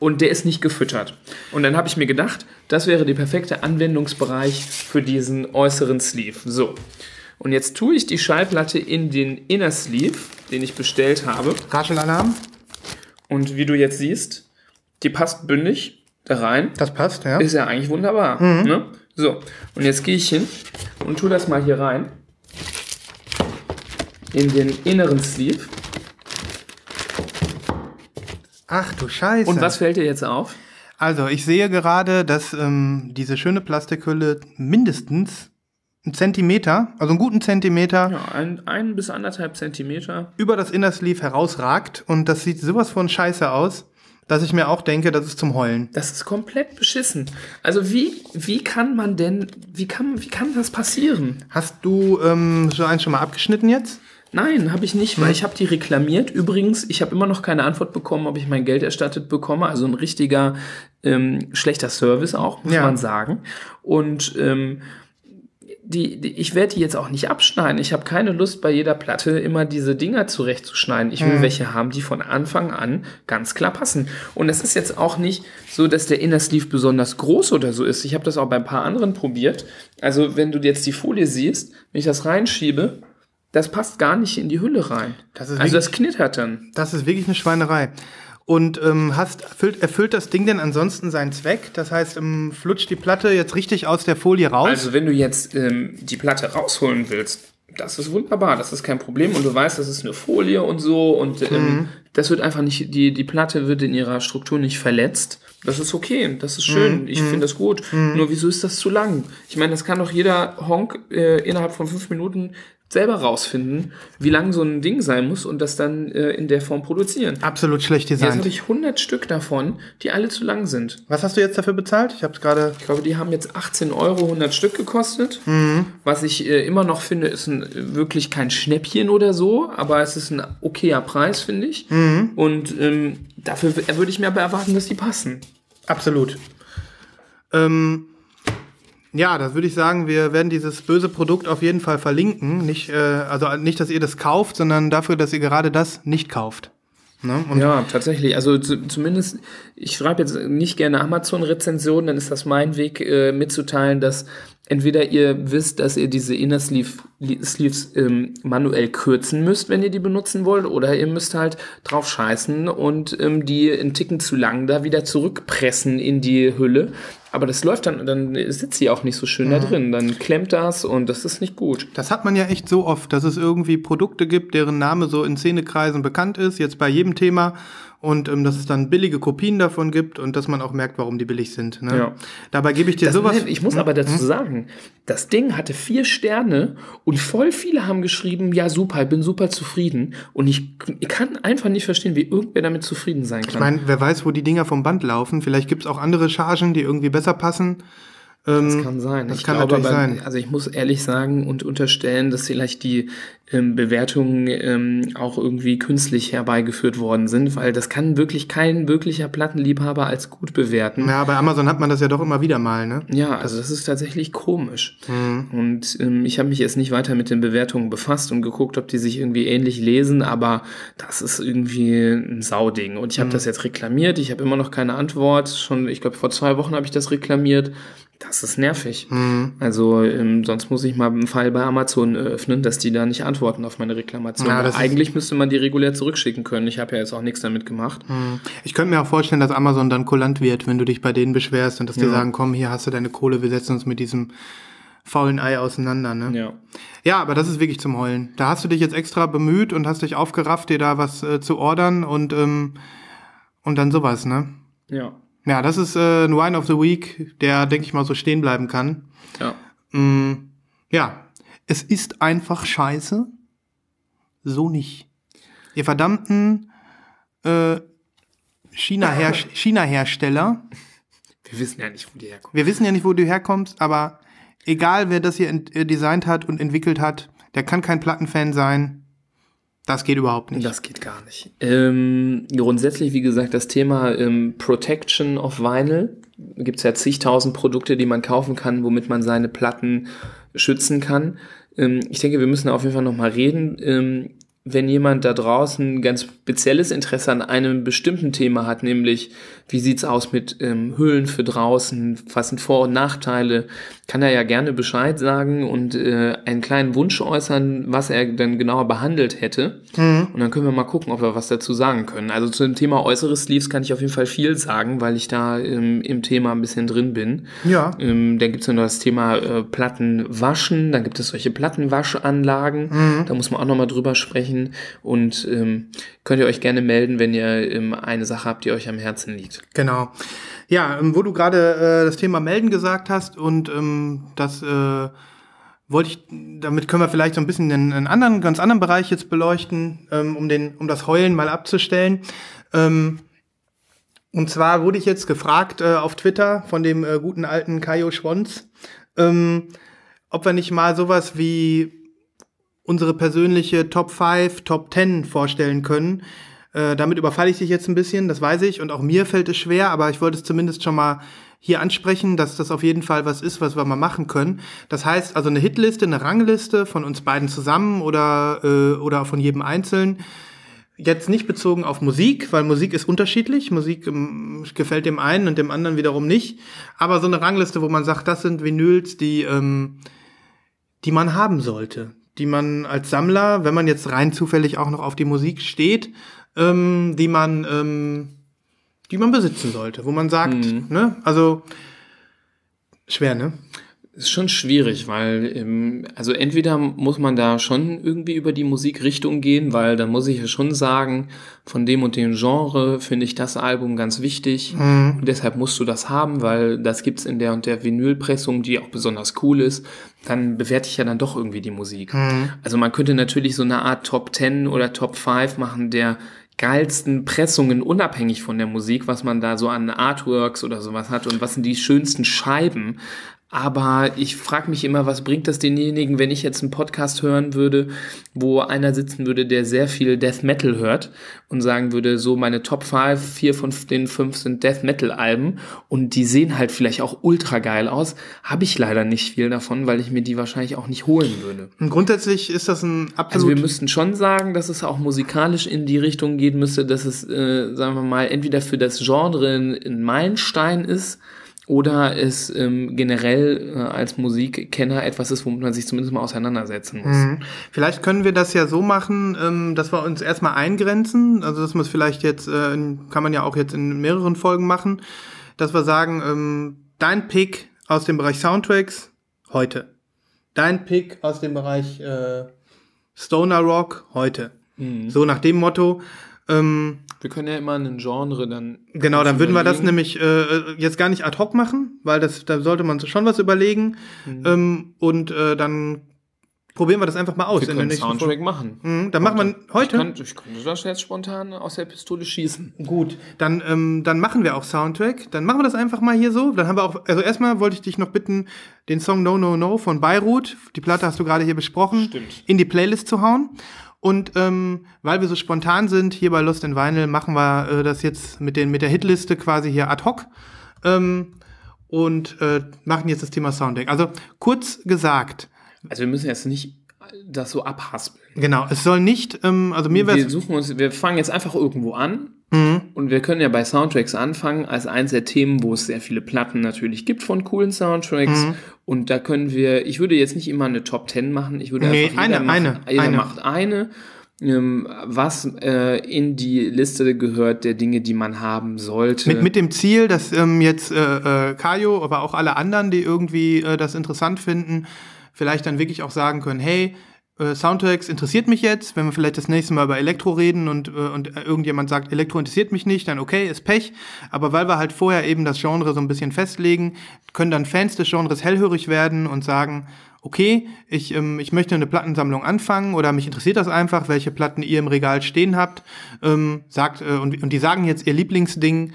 und der ist nicht gefüttert. Und dann habe ich mir gedacht, das wäre der perfekte Anwendungsbereich für diesen äußeren Sleeve. So. Und jetzt tue ich die Schallplatte in den Inner Sleeve, den ich bestellt habe. Raschelalarm, Und wie du jetzt siehst, die passt bündig da rein. das passt, ja. Ist ja eigentlich wunderbar. Ne? So, und jetzt gehe ich hin und tue das mal hier rein. In den inneren Sleeve. Ach du Scheiße. Und was fällt dir jetzt auf? Also, ich sehe gerade, dass ähm, diese schöne Plastikhülle mindestens einen Zentimeter, also einen guten Zentimeter Ja, ein, ein bis anderthalb Zentimeter. über das Inner Sleeve herausragt. Und das sieht sowas von scheiße aus, dass ich mir auch denke, das ist zum Heulen. Das ist komplett beschissen. Also wie, wie kann man denn, wie kann, wie kann das passieren? Hast du ähm, so eins schon mal abgeschnitten jetzt? Nein, habe ich nicht, weil ich habe die reklamiert. Übrigens, ich habe immer noch keine Antwort bekommen, ob ich mein Geld erstattet bekomme. Also ein richtiger ähm, schlechter Service auch, muss Ja. man sagen. Und ähm, die, die, ich werde die jetzt auch nicht abschneiden. Ich habe keine Lust, bei jeder Platte immer diese Dinger zurechtzuschneiden. Ich will welche haben, die von Anfang an ganz klar passen. Und es ist jetzt auch nicht so, dass der Inner Sleeve besonders groß oder so ist. Ich habe das auch bei ein paar anderen probiert. Also wenn du jetzt die Folie siehst, wenn ich das reinschiebe, das passt gar nicht in die Hülle rein. Das ist also wirklich- das knittert dann. Das ist wirklich eine Schweinerei. Und ähm, hast, erfüllt, erfüllt das Ding denn ansonsten seinen Zweck? Das heißt, ähm, flutscht die Platte jetzt richtig aus der Folie raus? Also wenn du jetzt ähm, die Platte rausholen willst, Das ist wunderbar, das ist kein Problem und du weißt, das ist eine Folie und so und ähm, das wird einfach nicht, die, die Platte wird in ihrer Struktur nicht verletzt. Das ist okay, das ist schön, ich finde das gut. Nur wieso ist das zu lang? Ich meine, das kann doch jeder Honk äh, innerhalb von fünf Minuten selber rausfinden, wie lang so ein Ding sein muss und das dann äh, in der Form produzieren. Absolut schlecht Jetzt habe designt. ich 100 Stück davon, die alle zu lang sind. Was hast du jetzt dafür bezahlt? Ich habe es gerade. Ich glaube, die haben jetzt 18 Euro 100 Stück gekostet. Was ich äh, immer noch finde, ist ein, wirklich kein Schnäppchen oder so, aber es ist ein okayer Preis, finde ich. Und ähm, dafür würde ich mir aber erwarten, dass die passen. Absolut. Ähm, ja, das würde ich sagen, wir werden dieses böse Produkt auf jeden Fall verlinken. Nicht, äh, also nicht, dass ihr das kauft, sondern dafür, dass ihr gerade das nicht kauft. Ne? Ja, tatsächlich. Also zu, zumindest, ich schreibe jetzt nicht gerne Amazon-Rezensionen, dann ist das mein Weg äh, mitzuteilen, dass entweder ihr wisst, dass ihr diese Inner Sleeve, Sleeves ähm, manuell kürzen müsst, wenn ihr die benutzen wollt, oder ihr müsst halt drauf scheißen und ähm, die einen Ticken zu lang da wieder zurückpressen in die Hülle. Aber das läuft dann, dann sitzt sie auch nicht so schön da drin. Dann klemmt das und das ist nicht gut. Das hat man ja echt so oft, dass es irgendwie Produkte gibt, deren Name so in Szenekreisen bekannt ist, jetzt bei jedem Thema. Und ähm, dass es dann billige Kopien davon gibt und dass man auch merkt, warum die billig sind. Ne? Ja. Dabei gebe ich dir Das, sowas. <laughs> ich muss aber dazu sagen, das Ding hatte vier Sterne und voll viele haben geschrieben, ja super, ich bin super zufrieden. Und ich, ich kann einfach nicht verstehen, wie irgendwer damit zufrieden sein Ich kann. meine, wer weiß, wo die Dinger vom Band laufen. Vielleicht gibt's auch andere Chargen, die irgendwie besser passen. Das kann sein. das ich kann glaube, natürlich aber, sein. Also ich muss ehrlich sagen und unterstellen, dass vielleicht die ähm, Bewertungen ähm, auch irgendwie künstlich herbeigeführt worden sind, weil das kann wirklich kein wirklicher Plattenliebhaber als gut bewerten. Ja, bei Amazon hat man das ja doch immer wieder mal, ne? Ja, also das ist tatsächlich komisch. Mhm. Und ähm, ich habe mich jetzt nicht weiter mit den Bewertungen befasst und geguckt, ob die sich irgendwie ähnlich lesen, aber das ist irgendwie ein Sauding. Und ich Mhm. habe das jetzt reklamiert, ich habe immer noch keine Antwort. Schon, ich glaube, vor zwei Wochen habe ich das reklamiert. Das ist nervig. Mhm. Also ähm, sonst muss ich mal einen Fall bei Amazon öffnen, dass die da nicht antworten auf meine Reklamation. Ja, Eigentlich müsste man die regulär zurückschicken können. Ich habe ja jetzt auch nichts damit gemacht. Ich könnte mir auch vorstellen, dass Amazon dann kulant wird, wenn du dich bei denen beschwerst und dass die sagen, komm, hier hast du deine Kohle, wir setzen uns mit diesem faulen Ei auseinander, ne? Ja. Ja, aber das ist wirklich zum Heulen. Da hast du dich jetzt extra bemüht und hast dich aufgerafft, dir da was äh, zu ordern und, ähm, und dann sowas, ne? Ja. Ja, das ist äh, ein Wine of the Week, der, denke ich mal, so stehen bleiben kann. Ja. Mm, ja, es ist einfach scheiße. So nicht. Ihr verdammten äh, China-Her <laughs> China-Hersteller. Wir wissen ja nicht, wo die herkommen. Wir wissen ja nicht, wo du herkommst, aber egal, wer das hier äh, designt hat und entwickelt hat, der kann kein Plattenfan sein. Das geht überhaupt nicht. Das geht gar nicht. Ähm, grundsätzlich, wie gesagt, das Thema ähm, Protection of Vinyl. Gibt es ja zigtausend Produkte, die man kaufen kann, womit man seine Platten schützen kann. Ähm, ich denke, wir müssen auf jeden Fall nochmal reden. Ähm, wenn jemand da draußen ganz spezielles Interesse an einem bestimmten Thema hat, nämlich wie sieht's aus mit ähm, Hüllen für draußen, was sind Vor- und Nachteile, kann er ja gerne Bescheid sagen und äh, einen kleinen Wunsch äußern, was er dann genauer behandelt hätte. Und dann können wir mal gucken, ob wir was dazu sagen können. Also zu dem Thema äußere Sleeves kann ich auf jeden Fall viel sagen, weil ich da ähm, im Thema ein bisschen drin bin. Ja. Ähm, dann gibt es noch das Thema äh, Platten waschen, dann gibt es solche Plattenwaschanlagen, da muss man auch nochmal drüber sprechen und ähm, könnt ihr euch gerne melden, wenn ihr ähm, eine Sache habt, die euch am Herzen liegt. Genau. Ja, ähm, wo du gerade äh, das Thema Melden gesagt hast und ähm, das äh, wollte ich, damit können wir vielleicht so ein bisschen einen, einen anderen, ganz anderen Bereich jetzt beleuchten, ähm, um den, um das Heulen mal abzustellen. Ähm, und zwar wurde ich jetzt gefragt äh, auf Twitter von dem äh, guten alten Kajo Schwons, ähm, ob wir nicht mal sowas wie unsere persönliche Top 5, Top 10 vorstellen können. Äh, damit überfalle ich dich jetzt ein bisschen, das weiß ich. Und auch mir fällt es schwer, aber ich wollte es zumindest schon mal hier ansprechen, dass das auf jeden Fall was ist, was wir mal machen können. Das heißt also eine Hitliste, eine Rangliste von uns beiden zusammen oder, äh, oder von jedem Einzelnen. Jetzt nicht bezogen auf Musik, weil Musik ist unterschiedlich. Musik ähm, gefällt dem einen und dem anderen wiederum nicht. Aber so eine Rangliste, wo man sagt, das sind Vinyls, die, ähm, die man haben sollte. Die man als Sammler, wenn man jetzt rein zufällig auch noch auf die Musik steht, ähm, die man, ähm, die man besitzen sollte. Wo man sagt, ne, also schwer, ne? Ist schon schwierig, weil also entweder muss man da schon irgendwie über die Musikrichtung gehen, weil dann muss ich ja schon sagen, von dem und dem Genre finde ich das Album ganz wichtig und deshalb musst du das haben, weil das gibt's in der und der Vinylpressung, die auch besonders cool ist. Dann bewerte ich ja dann doch irgendwie die Musik. Also man könnte natürlich so eine Art Top 10 oder Top 5 machen, der geilsten Pressungen unabhängig von der Musik, was man da so an Artworks oder sowas hat und was sind die schönsten Scheiben. Aber ich frage mich immer, was bringt das denjenigen, wenn ich jetzt einen Podcast hören würde, wo einer sitzen würde, der sehr viel Death Metal hört und sagen würde, so meine Top 5, vier von den fünf sind Death Metal Alben und die sehen halt vielleicht auch ultra geil aus. Habe ich leider nicht viel davon, weil ich mir die wahrscheinlich auch nicht holen würde. Und grundsätzlich ist das ein Also absolut. wir müssten schon sagen, dass es auch musikalisch in die Richtung gehen müsste, dass es, äh, sagen wir mal, entweder für das Genre ein Meilenstein ist oder es ähm, generell äh, als Musikkenner etwas ist, womit man sich zumindest mal auseinandersetzen muss. Mhm. Vielleicht können wir das ja so machen, ähm, dass wir uns erstmal eingrenzen. Also dass man es vielleicht jetzt, äh, in- kann man ja auch jetzt in mehreren Folgen machen, dass wir sagen, ähm, dein Pick aus dem Bereich Soundtracks heute. Dein Pick aus dem Bereich äh, Stoner Rock heute. So nach dem Motto. Ähm, Wir können ja immer einen Genre dann. Genau, dann würden wir das überlegen. nämlich äh, jetzt gar nicht ad hoc machen, weil das, da sollte man schon was überlegen. Mhm. Ähm, und äh, dann probieren wir das einfach mal aus Wir können Soundtrack Folge. machen. Mhm, dann machen wir heute. Ich, kann, ich könnte das jetzt spontan aus der Pistole schießen. Gut, dann, ähm, dann machen wir auch Soundtrack. Dann machen wir das einfach mal hier so. Dann haben wir auch, also erstmal wollte ich dich noch bitten, den Song No No No von Beirut, die Platte hast du gerade hier besprochen, Stimmt. in die Playlist zu hauen. Und ähm, weil wir so spontan sind, hier bei Lost in Vinyl, machen wir äh, das jetzt mit, den, mit der Hitliste quasi hier ad hoc. Ähm, und äh, machen jetzt das Thema Soundtrack. Also kurz gesagt, Also wir müssen jetzt nicht das so abhaspeln. genau, es soll nicht, ähm, also mir wäre Wir suchen uns, wir fangen jetzt einfach irgendwo an Mhm. und wir können ja bei Soundtracks anfangen als eins der Themen, wo es sehr viele Platten natürlich gibt von coolen Soundtracks. Mhm. Und da können wir, ich würde jetzt nicht immer eine Top 10 machen, ich würde Nee, einfach eine, jeder macht, eine, jeder eine. macht eine. ähm, Was äh, in die Liste gehört der Dinge, die man haben sollte. Mit, mit dem Ziel, dass ähm, jetzt äh, äh, Kajo, aber auch alle anderen, die irgendwie äh, das interessant finden, vielleicht dann wirklich auch sagen können, hey, äh, Soundtracks interessiert mich jetzt, wenn wir vielleicht das nächste Mal über Elektro reden und, äh, und irgendjemand sagt, Elektro interessiert mich nicht, dann okay, ist Pech. Aber weil wir halt vorher eben das Genre so ein bisschen festlegen, können dann Fans des Genres hellhörig werden und sagen, okay, ich, ähm, ich möchte eine Plattensammlung anfangen oder mich interessiert das einfach, welche Platten ihr im Regal stehen habt, ähm, sagt, äh, und, und die sagen jetzt ihr Lieblingsding,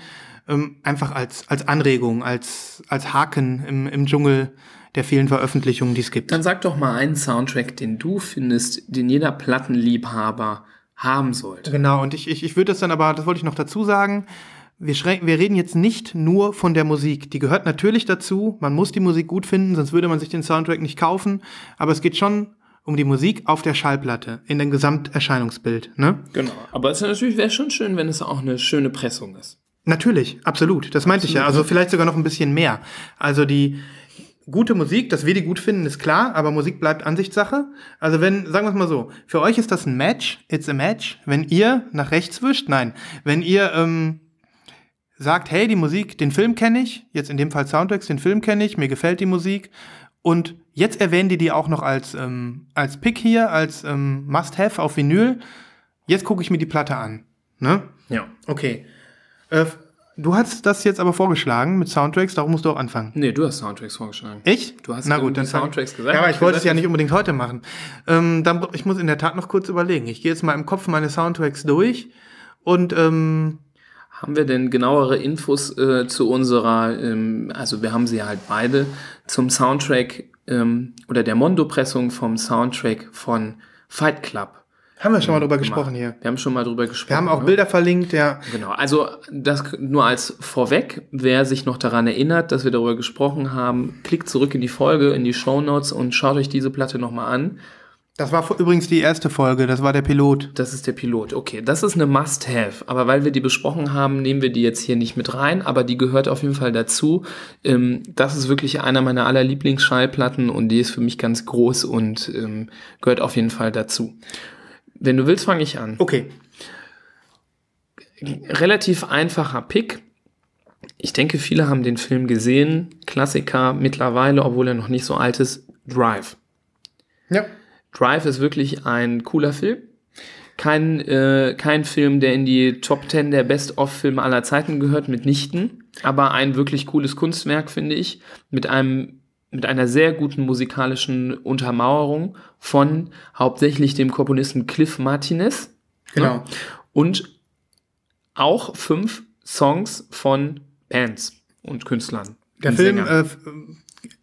ähm, einfach als, als Anregung, als, als Haken im, im Dschungel der vielen Veröffentlichungen, die es gibt. Dann sag doch mal einen Soundtrack, den du findest, den jeder Plattenliebhaber haben sollte. Genau, und ich, ich, ich würde das dann aber, das wollte ich noch dazu sagen, wir, wir reden jetzt nicht nur von der Musik. Die gehört natürlich dazu. Man muss die Musik gut finden, sonst würde man sich den Soundtrack nicht kaufen. Aber es geht schon um die Musik auf der Schallplatte, in dem Gesamterscheinungsbild. Ne? Genau. Aber es natürlich wäre schon schön, wenn es auch eine schöne Pressung ist. Natürlich, absolut. Das meinte ich ja. Also vielleicht sogar noch ein bisschen mehr. Also die gute Musik, dass wir die gut finden, ist klar, aber Musik bleibt Ansichtssache. Also wenn, sagen wir es mal so, für euch ist das ein Match, it's a match. Wenn ihr nach rechts wischt, nein. Wenn ihr ähm, sagt, hey, die Musik, den Film kenne ich, jetzt in dem Fall Soundtracks, den Film kenne ich, mir gefällt die Musik und jetzt erwähnen die die auch noch als, ähm, als Pick hier, als ähm, Must-Have auf Vinyl. Jetzt gucke ich mir die Platte an. Ne? Ja. Okay. Äh, du hast das jetzt aber vorgeschlagen mit Soundtracks, darum musst du auch anfangen. Nee, du hast Soundtracks vorgeschlagen. Ich? Du hast Na gut, dann Soundtracks gesagt. Ja, aber ich wollte es ja nicht unbedingt heute machen. Ähm, dann, ich muss in der Tat noch kurz überlegen. Ich gehe jetzt mal im Kopf meine Soundtracks durch und ähm, Haben wir denn genauere Infos äh, zu unserer, ähm, also wir haben sie halt beide, zum Soundtrack ähm, oder der Mondo-Pressung vom Soundtrack von Fight Club. Haben wir schon mal drüber gemacht. gesprochen hier. Wir haben schon mal drüber gesprochen. Wir haben auch ne? Bilder verlinkt, ja. Genau, also das nur als vorweg, wer sich noch daran erinnert, dass wir darüber gesprochen haben, klickt zurück in die Folge, in die Show Notes und schaut euch diese Platte nochmal an. Das war übrigens die erste Folge, das war der Pilot. Das ist der Pilot. Okay, das ist eine Must-Have. Aber weil wir die besprochen haben, nehmen wir die jetzt hier nicht mit rein. Aber die gehört auf jeden Fall dazu. Ähm, das ist wirklich einer meiner aller Lieblingsschallplatten und die ist für mich ganz groß und ähm, gehört auf jeden Fall dazu. Wenn du willst, fange ich an. Okay. Relativ einfacher Pick. Ich denke, viele haben den Film gesehen. Klassiker mittlerweile, obwohl er noch nicht so alt ist. Drive. Ja. Drive ist wirklich ein cooler Film. Kein, äh, kein Film, der in die Top 10 der Best-of-Filme aller Zeiten gehört, mitnichten. Aber ein wirklich cooles Kunstwerk, finde ich. Mit einem, mit einer sehr guten musikalischen Untermauerung von hauptsächlich dem Komponisten Cliff Martinez. Genau. Ne? Und auch fünf Songs von Bands und Künstlern. Der und Film, äh,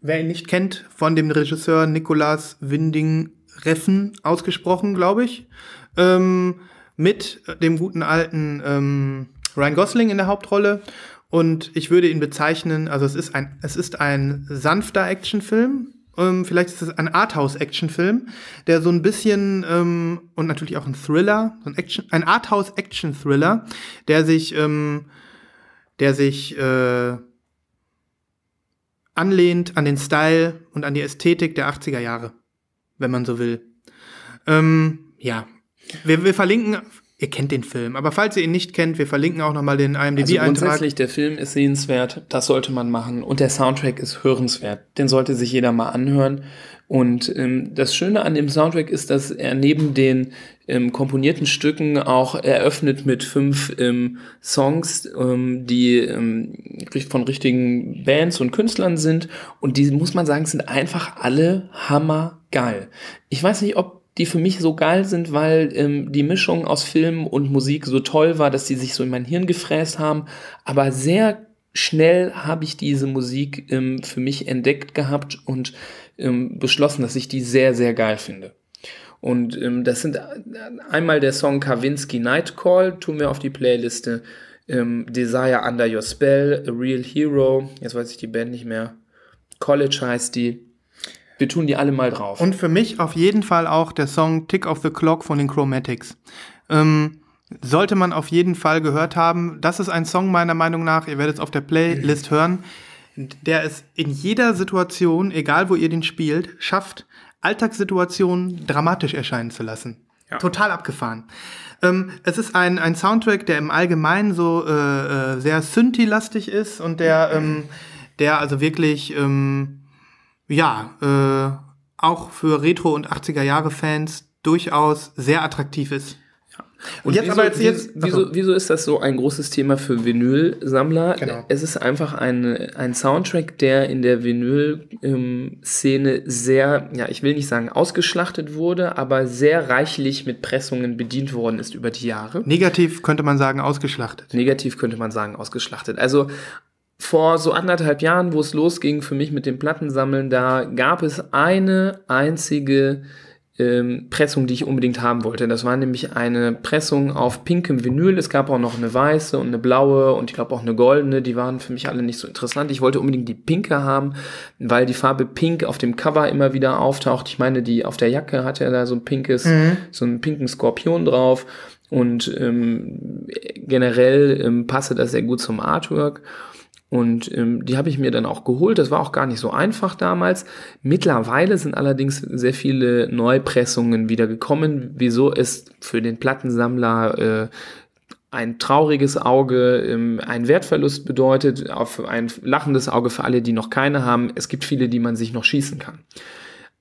wer ihn nicht kennt, von dem Regisseur Nicolas Winding Reffen ausgesprochen, glaube ich. Ähm, mit dem guten alten ähm, Ryan Gosling in der Hauptrolle. Und ich würde ihn bezeichnen, also es ist ein, es ist ein sanfter Actionfilm. Ähm, vielleicht ist es ein Arthouse-Actionfilm, der so ein bisschen ähm, und natürlich auch ein Thriller, so ein Action, ein Arthouse-Action-Thriller, der sich, ähm, der sich äh, anlehnt an den Style und an die Ästhetik der 80er Jahre, wenn man so will. Ähm, ja, wir, wir verlinken, ihr kennt den Film, aber falls ihr ihn nicht kennt, wir verlinken auch nochmal den Also IMDb-Eintrag. grundsätzlich, der Film ist sehenswert, das sollte man machen. Und der Soundtrack ist hörenswert. Den sollte sich jeder mal anhören. Und ähm, das Schöne an dem Soundtrack ist, dass er neben den ähm, komponierten Stücken auch eröffnet mit fünf ähm, Songs, ähm, die ähm, von richtigen Bands und Künstlern sind. Und die, muss man sagen, sind einfach alle hammergeil. Ich weiß nicht, ob die für mich so geil sind, weil ähm, die Mischung aus Film und Musik so toll war, dass die sich so in mein Hirn gefräst haben. Aber sehr schnell habe ich diese Musik ähm, für mich entdeckt gehabt und ähm, beschlossen, dass ich die sehr, sehr geil finde. Und ähm, das sind äh, einmal der Song Kavinsky Night Call, tun wir auf die Playliste. Ähm, Desire Under Your Spell, A Real Hero, jetzt weiß ich die Band nicht mehr. College heißt die. Wir tun die alle mal drauf. Und für mich auf jeden Fall auch der Song Tick of the Clock von den Chromatics. Ähm, sollte man auf jeden Fall gehört haben. Das ist ein Song meiner Meinung nach, ihr werdet es auf der Playlist hören, der es in jeder Situation, egal wo ihr den spielt, schafft, Alltagssituationen dramatisch erscheinen zu lassen. Total abgefahren. Ähm, es ist ein, ein Soundtrack, der im Allgemeinen so äh, äh, sehr Synthi-lastig ist und der, ähm, der also wirklich ähm, ja, äh, auch für Retro- und 80er-Jahre-Fans durchaus sehr attraktiv ist. Und jetzt wieso, aber jetzt, jetzt wieso, wieso, wieso ist das so ein großes Thema für Vinyl-Sammler? Genau. Es ist einfach ein, ein Soundtrack, der in der Vinyl-Szene sehr, ja, ich will nicht sagen ausgeschlachtet wurde, aber sehr reichlich mit Pressungen bedient worden ist über die Jahre. negativ könnte man sagen ausgeschlachtet. Negativ könnte man sagen, ausgeschlachtet. Also vor so anderthalb Jahren, wo es losging für mich mit dem Plattensammeln, da gab es eine einzige ähm, Pressung, die ich unbedingt haben wollte. Das war nämlich eine Pressung auf pinkem Vinyl. Es gab auch noch eine weiße und eine blaue und ich glaube auch eine goldene. Die waren für mich alle nicht so interessant. Ich wollte unbedingt die pinke haben, weil die Farbe Pink auf dem Cover immer wieder auftaucht. Ich meine, die auf der Jacke hat ja da so ein pinkes, so einen pinken Skorpion drauf. Und ähm, generell ähm, passe das sehr gut zum Artwork. Und ähm, die habe ich mir dann auch geholt. Das war auch gar nicht so einfach damals. Mittlerweile sind allerdings sehr viele Neupressungen wieder gekommen, wieso es für den Plattensammler äh, ein trauriges Auge, ähm, ein Wertverlust bedeutet, auf ein lachendes Auge für alle, die noch keine haben. Es gibt viele, die man sich noch schießen kann.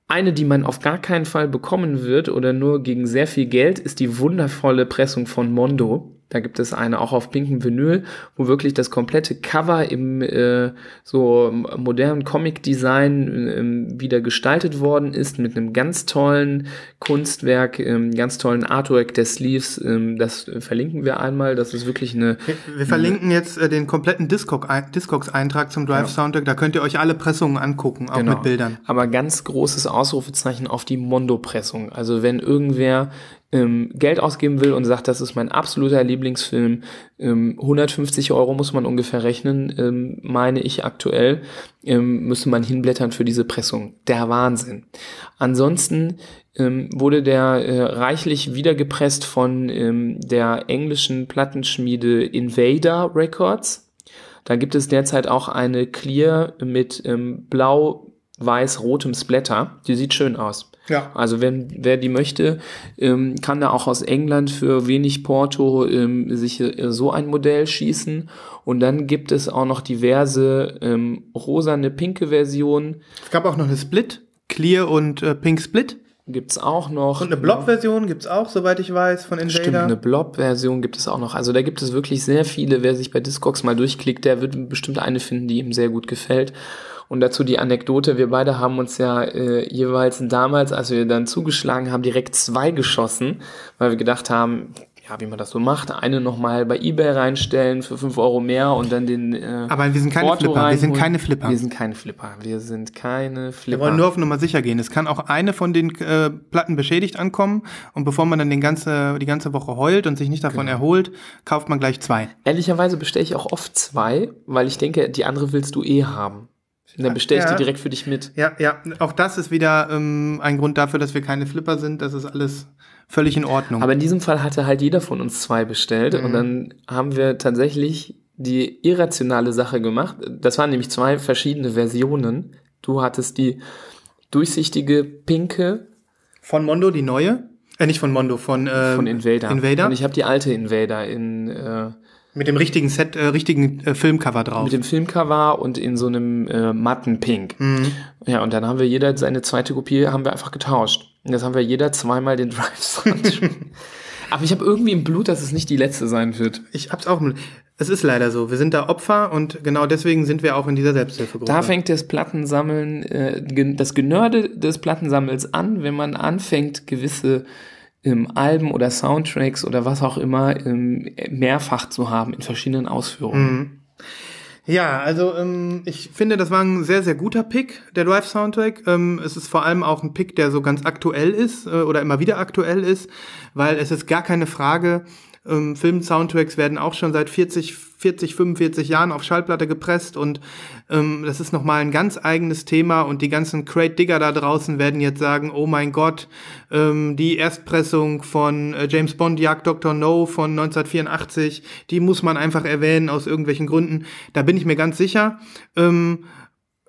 Eine, die man auf gar keinen Fall bekommen wird oder nur gegen sehr viel Geld, ist die wundervolle Pressung von Mondo. Da gibt es eine auch auf pinkem Vinyl, wo wirklich das komplette Cover im äh, so modernen Comic-Design ähm, wieder gestaltet worden ist mit einem ganz tollen Kunstwerk, ähm, ganz tollen Artwork der Sleeves. Ähm, das verlinken wir einmal. Das ist wirklich eine Wir, wir verlinken jetzt äh, den kompletten Discog- ein- Discogs-Eintrag zum Drive-Soundtrack. Da könnt ihr euch alle Pressungen angucken, auch mit Bildern. Aber ganz großes Ausrufezeichen auf die Mondo-Pressung. Also wenn irgendwer ähm, Geld ausgeben will und sagt, das ist mein absoluter Lieblingsfilm, ähm, 150 Euro muss man ungefähr rechnen, ähm, meine ich aktuell, ähm, müsste man hinblättern für diese Pressung. Der Wahnsinn. Ansonsten ähm, wurde der äh, reichlich wiedergepresst von ähm, der englischen Plattenschmiede Invader Records. Da gibt es derzeit auch eine Clear mit ähm, blau-weiß-rotem Splatter. Die sieht schön aus. Ja. Also wenn wer die möchte, ähm, kann da auch aus England für wenig Porto ähm, sich äh, so ein Modell schießen. Und dann gibt es auch noch diverse ähm, rosane, pinke Versionen. Es gab auch noch eine Split, Clear und äh, Pink Split. Gibt's auch noch. Und eine Blob-Version gibt's auch, soweit ich weiß, von Invader. Stimmt, eine Blob-Version gibt es auch noch. Also da gibt es wirklich sehr viele. Wer sich bei Discogs mal durchklickt, der wird bestimmt eine finden, die ihm sehr gut gefällt. Und dazu die Anekdote, wir beide haben uns ja äh, jeweils damals, als wir dann zugeschlagen haben, direkt zwei geschossen, weil wir gedacht haben, ja, wie man das so macht, eine nochmal bei Ebay reinstellen für 5 Euro mehr und dann den äh, Aber wir sind keine Porto Flipper, wir sind keine Flipper. Wir sind keine Flipper. Wir sind keine Wir Flipper. wollen nur auf Nummer sicher gehen. Es kann auch eine von den äh, Platten beschädigt ankommen und bevor man dann den ganze, die ganze Woche heult und sich nicht davon Genau. erholt, kauft man gleich zwei. Ehrlicherweise bestelle ich auch oft zwei, weil ich denke, die andere willst du eh haben. Und dann bestelle ich Ja. die direkt für dich mit. Ja, ja, auch das ist wieder ähm, ein Grund dafür, dass wir keine Flipper sind. Das ist alles völlig in Ordnung. Aber in diesem Fall hatte halt jeder von uns zwei bestellt und dann haben wir tatsächlich die irrationale Sache gemacht. Das waren nämlich zwei verschiedene Versionen. Du hattest die durchsichtige pinke von Mondo die neue? Äh, nicht von Mondo, von, äh, von Invader. Invader. Und ich habe die alte Invader in äh, mit dem richtigen Set, äh, richtigen äh, Filmcover drauf. mit dem Filmcover und in so einem äh, matten Pink. Mhm. Ja, und dann haben wir jeder seine zweite Kopie haben wir einfach getauscht. Und jetzt haben wir jeder zweimal den <laughs> Drive. Aber ich habe irgendwie im Blut, dass es nicht die letzte sein wird. Ich hab's auch. mit- Es ist leider so. Wir sind da Opfer und genau deswegen sind wir auch in dieser Selbsthilfegruppe. Da fängt das Plattensammeln, äh, das Genörde des Plattensammels an, wenn man anfängt, gewisse ähm, Alben oder Soundtracks oder was auch immer ähm, mehrfach zu haben in verschiedenen Ausführungen. Ja, also ähm, ich finde, das war ein sehr, sehr guter Pick, der Drive Soundtrack. Ähm, es ist vor allem auch ein Pick, der so ganz aktuell ist äh, oder immer wieder aktuell ist, weil es ist gar keine Frage, ähm, Film-Soundtracks werden auch schon seit 40, 40, 45 Jahren auf Schallplatte gepresst und ähm, das ist nochmal ein ganz eigenes Thema und die ganzen Crate Digger da draußen werden jetzt sagen, oh mein Gott, ähm, die Erstpressung von äh, James Bond Jagd Dr. No von 1984, die muss man einfach erwähnen aus irgendwelchen Gründen. Da bin ich mir ganz sicher. Ähm,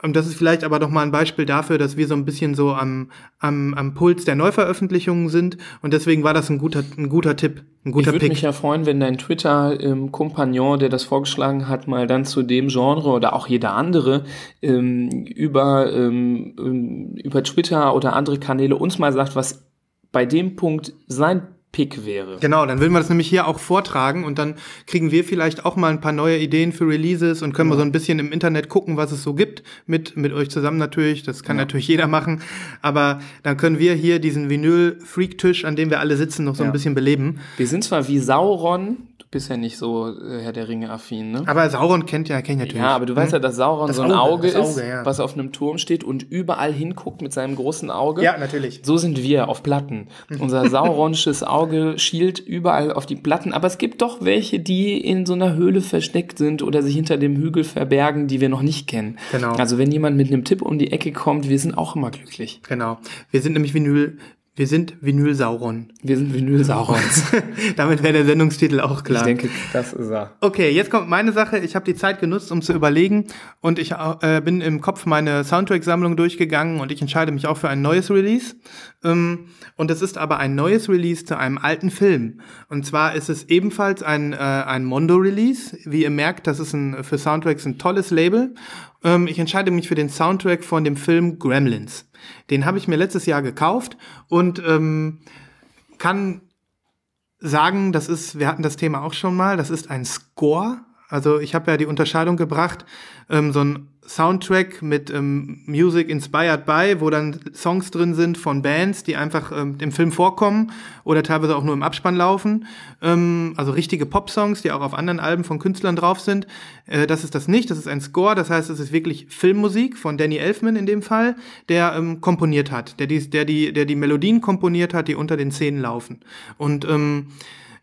und das ist vielleicht aber doch mal ein Beispiel dafür, dass wir so ein bisschen so am, am, am Puls der Neuveröffentlichungen sind. Und deswegen war das ein guter, ein guter Tipp, ein Ich guter würde Pick. mich ja freuen, wenn dein Twitter-Kompagnon, der das vorgeschlagen hat, mal dann zu dem Genre oder auch jeder andere ähm, über, ähm, ähm, über Twitter oder andere Kanäle uns mal sagt, was bei dem Punkt sein Pick wäre. Genau, dann würden wir das nämlich hier auch vortragen und dann kriegen wir vielleicht auch mal ein paar neue Ideen für Releases und können wir so ein bisschen im Internet gucken, was es so gibt, mit, mit euch zusammen natürlich. Das kann natürlich jeder machen. Aber dann können wir hier diesen Vinyl-Freak-Tisch, an dem wir alle sitzen, noch so ein Ja. bisschen beleben. Wir sind zwar wie Sauron, bist ja nicht so äh, Herr der Ringe affin, ne? Aber Sauron kennt ja, kennt natürlich. Ja, aber du weißt ja, dass Sauron Das so ein Auge, Auge, ist, Auge, ja. was auf einem Turm steht und überall hinguckt mit seinem großen Auge. Ja, natürlich. So sind wir auf Platten. Unser sauronisches Auge schielt überall auf die Platten, aber es gibt doch welche, die in so einer Höhle versteckt sind oder sich hinter dem Hügel verbergen, die wir noch nicht kennen. Genau. Also wenn jemand mit einem Tipp um die Ecke kommt, wir sind auch immer glücklich. Genau. Wir sind nämlich Vinyl, wir sind Vinyl Sauron. Wir sind Vinyl Saurons. <laughs> Damit wäre der Sendungstitel auch klar. Ich denke, das ist er. Okay, jetzt kommt meine Sache. Ich habe die Zeit genutzt, um zu überlegen und ich äh, bin im Kopf meine Soundtrack-Sammlung durchgegangen und ich entscheide mich auch für ein neues Release. Ähm, und es ist aber ein neues Release zu einem alten Film. Und zwar ist es ebenfalls ein, äh, ein Mondo-Release. Wie ihr merkt, das ist ein, für Soundtracks ein tolles Label. Ähm, ich entscheide mich für den Soundtrack von dem Film Gremlins. Den habe ich mir letztes Jahr gekauft und ähm, kann sagen, das ist, wir hatten das Thema auch schon mal, das ist ein Score. Also ich habe ja die Unterscheidung gebracht, ähm, so ein Soundtrack mit ähm, Music inspired by, wo dann Songs drin sind von Bands, die einfach ähm, im Film vorkommen oder teilweise auch nur im Abspann laufen. Ähm, also richtige Pop-Songs, die auch auf anderen Alben von Künstlern drauf sind. Äh, das ist das nicht, das ist ein Score, das heißt, es ist wirklich Filmmusik von Danny Elfman in dem Fall, der ähm, komponiert hat, der die, der, die, der die Melodien komponiert hat, die unter den Szenen laufen. Und ähm,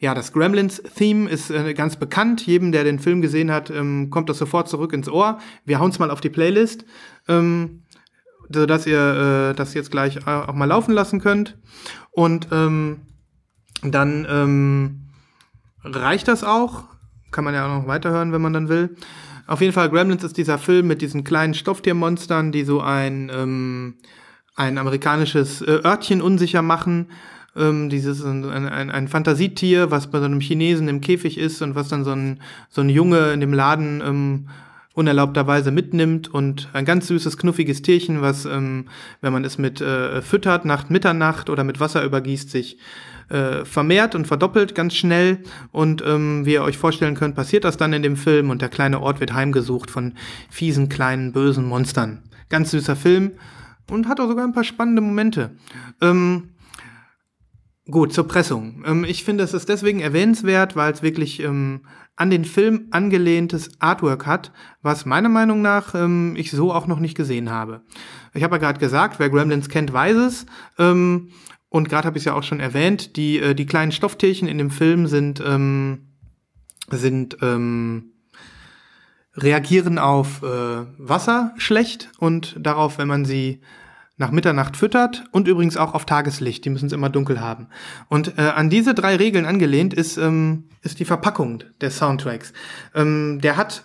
ja, das Gremlins-Theme ist äh, ganz bekannt. Jedem, der den Film gesehen hat, ähm, kommt das sofort zurück ins Ohr. Wir hauen es mal auf die Playlist, ähm, sodass ihr äh, das jetzt gleich äh, auch mal laufen lassen könnt. Und ähm, dann ähm, reicht das auch. Kann man ja auch noch weiterhören, wenn man dann will. Auf jeden Fall, Gremlins ist dieser Film mit diesen kleinen Stofftiermonstern, die so ein, ähm, ein amerikanisches äh, Örtchen unsicher machen. Ähm, dieses ein, ein, ein Fantasietier, was bei so einem Chinesen im Käfig ist und was dann so ein, so ein Junge in dem Laden ähm, unerlaubterweise mitnimmt und ein ganz süßes, knuffiges Tierchen, was, ähm, wenn man es mit äh, füttert, nach Mitternacht oder mit Wasser übergießt, sich äh, vermehrt und verdoppelt ganz schnell. Und ähm, wie ihr euch vorstellen könnt, passiert das dann in dem Film und der kleine Ort wird heimgesucht von fiesen, kleinen, bösen Monstern. Ganz süßer Film und hat auch sogar ein paar spannende Momente. Ähm, Gut, zur Pressung. Ähm, ich finde, es ist deswegen erwähnenswert, weil es wirklich ähm, an den Film angelehntes Artwork hat, was meiner Meinung nach ähm, ich so auch noch nicht gesehen habe. Ich habe ja gerade gesagt, wer Gremlins kennt, weiß es. Ähm, und gerade habe ich es ja auch schon erwähnt, die, äh, die kleinen Stofftierchen in dem Film sind, ähm, sind reagieren auf äh, Wasser schlecht und darauf, wenn man sie nach Mitternacht füttert und übrigens auch auf Tageslicht. Die müssen es immer dunkel haben. Und äh, an diese drei Regeln angelehnt ist, ähm, ist die Verpackung des Soundtracks. Ähm, der hat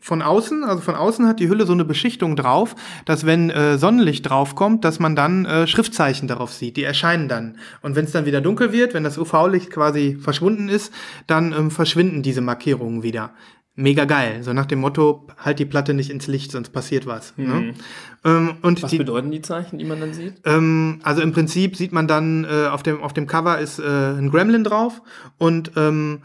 von außen, also von außen hat die Hülle so eine Beschichtung drauf, dass wenn äh, Sonnenlicht draufkommt, dass man dann äh, Schriftzeichen darauf sieht. Die erscheinen dann. Und wenn es dann wieder dunkel wird, wenn das UV-Licht quasi verschwunden ist, dann ähm, verschwinden diese Markierungen wieder mega geil. So nach dem Motto, halt die Platte nicht ins Licht, sonst passiert was. Ne? Mhm. Ähm, und Was die, bedeuten die Zeichen, die man dann sieht? ähm, also im Prinzip sieht man dann äh, auf dem auf dem Cover ist äh, ein Gremlin drauf und ähm,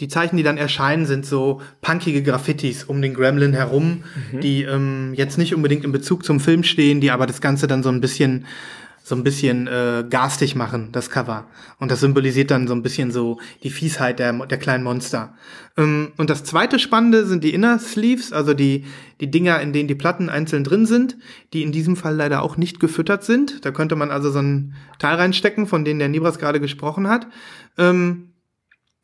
die Zeichen, die dann erscheinen, sind so punkige Graffitis um den Gremlin herum, die ähm, jetzt nicht unbedingt in Bezug zum Film stehen, die aber das Ganze dann so ein bisschen so ein bisschen äh, garstig machen, das Cover. Und das symbolisiert dann so ein bisschen so die Fiesheit der, der kleinen Monster. Ähm, und das zweite Spannende sind die Inner Sleeves, also die, die Dinger, in denen die Platten einzeln drin sind, die in diesem Fall leider auch nicht gefüttert sind. Da könnte man also so ein Teil reinstecken, von denen der Nibras gerade gesprochen hat. Ähm,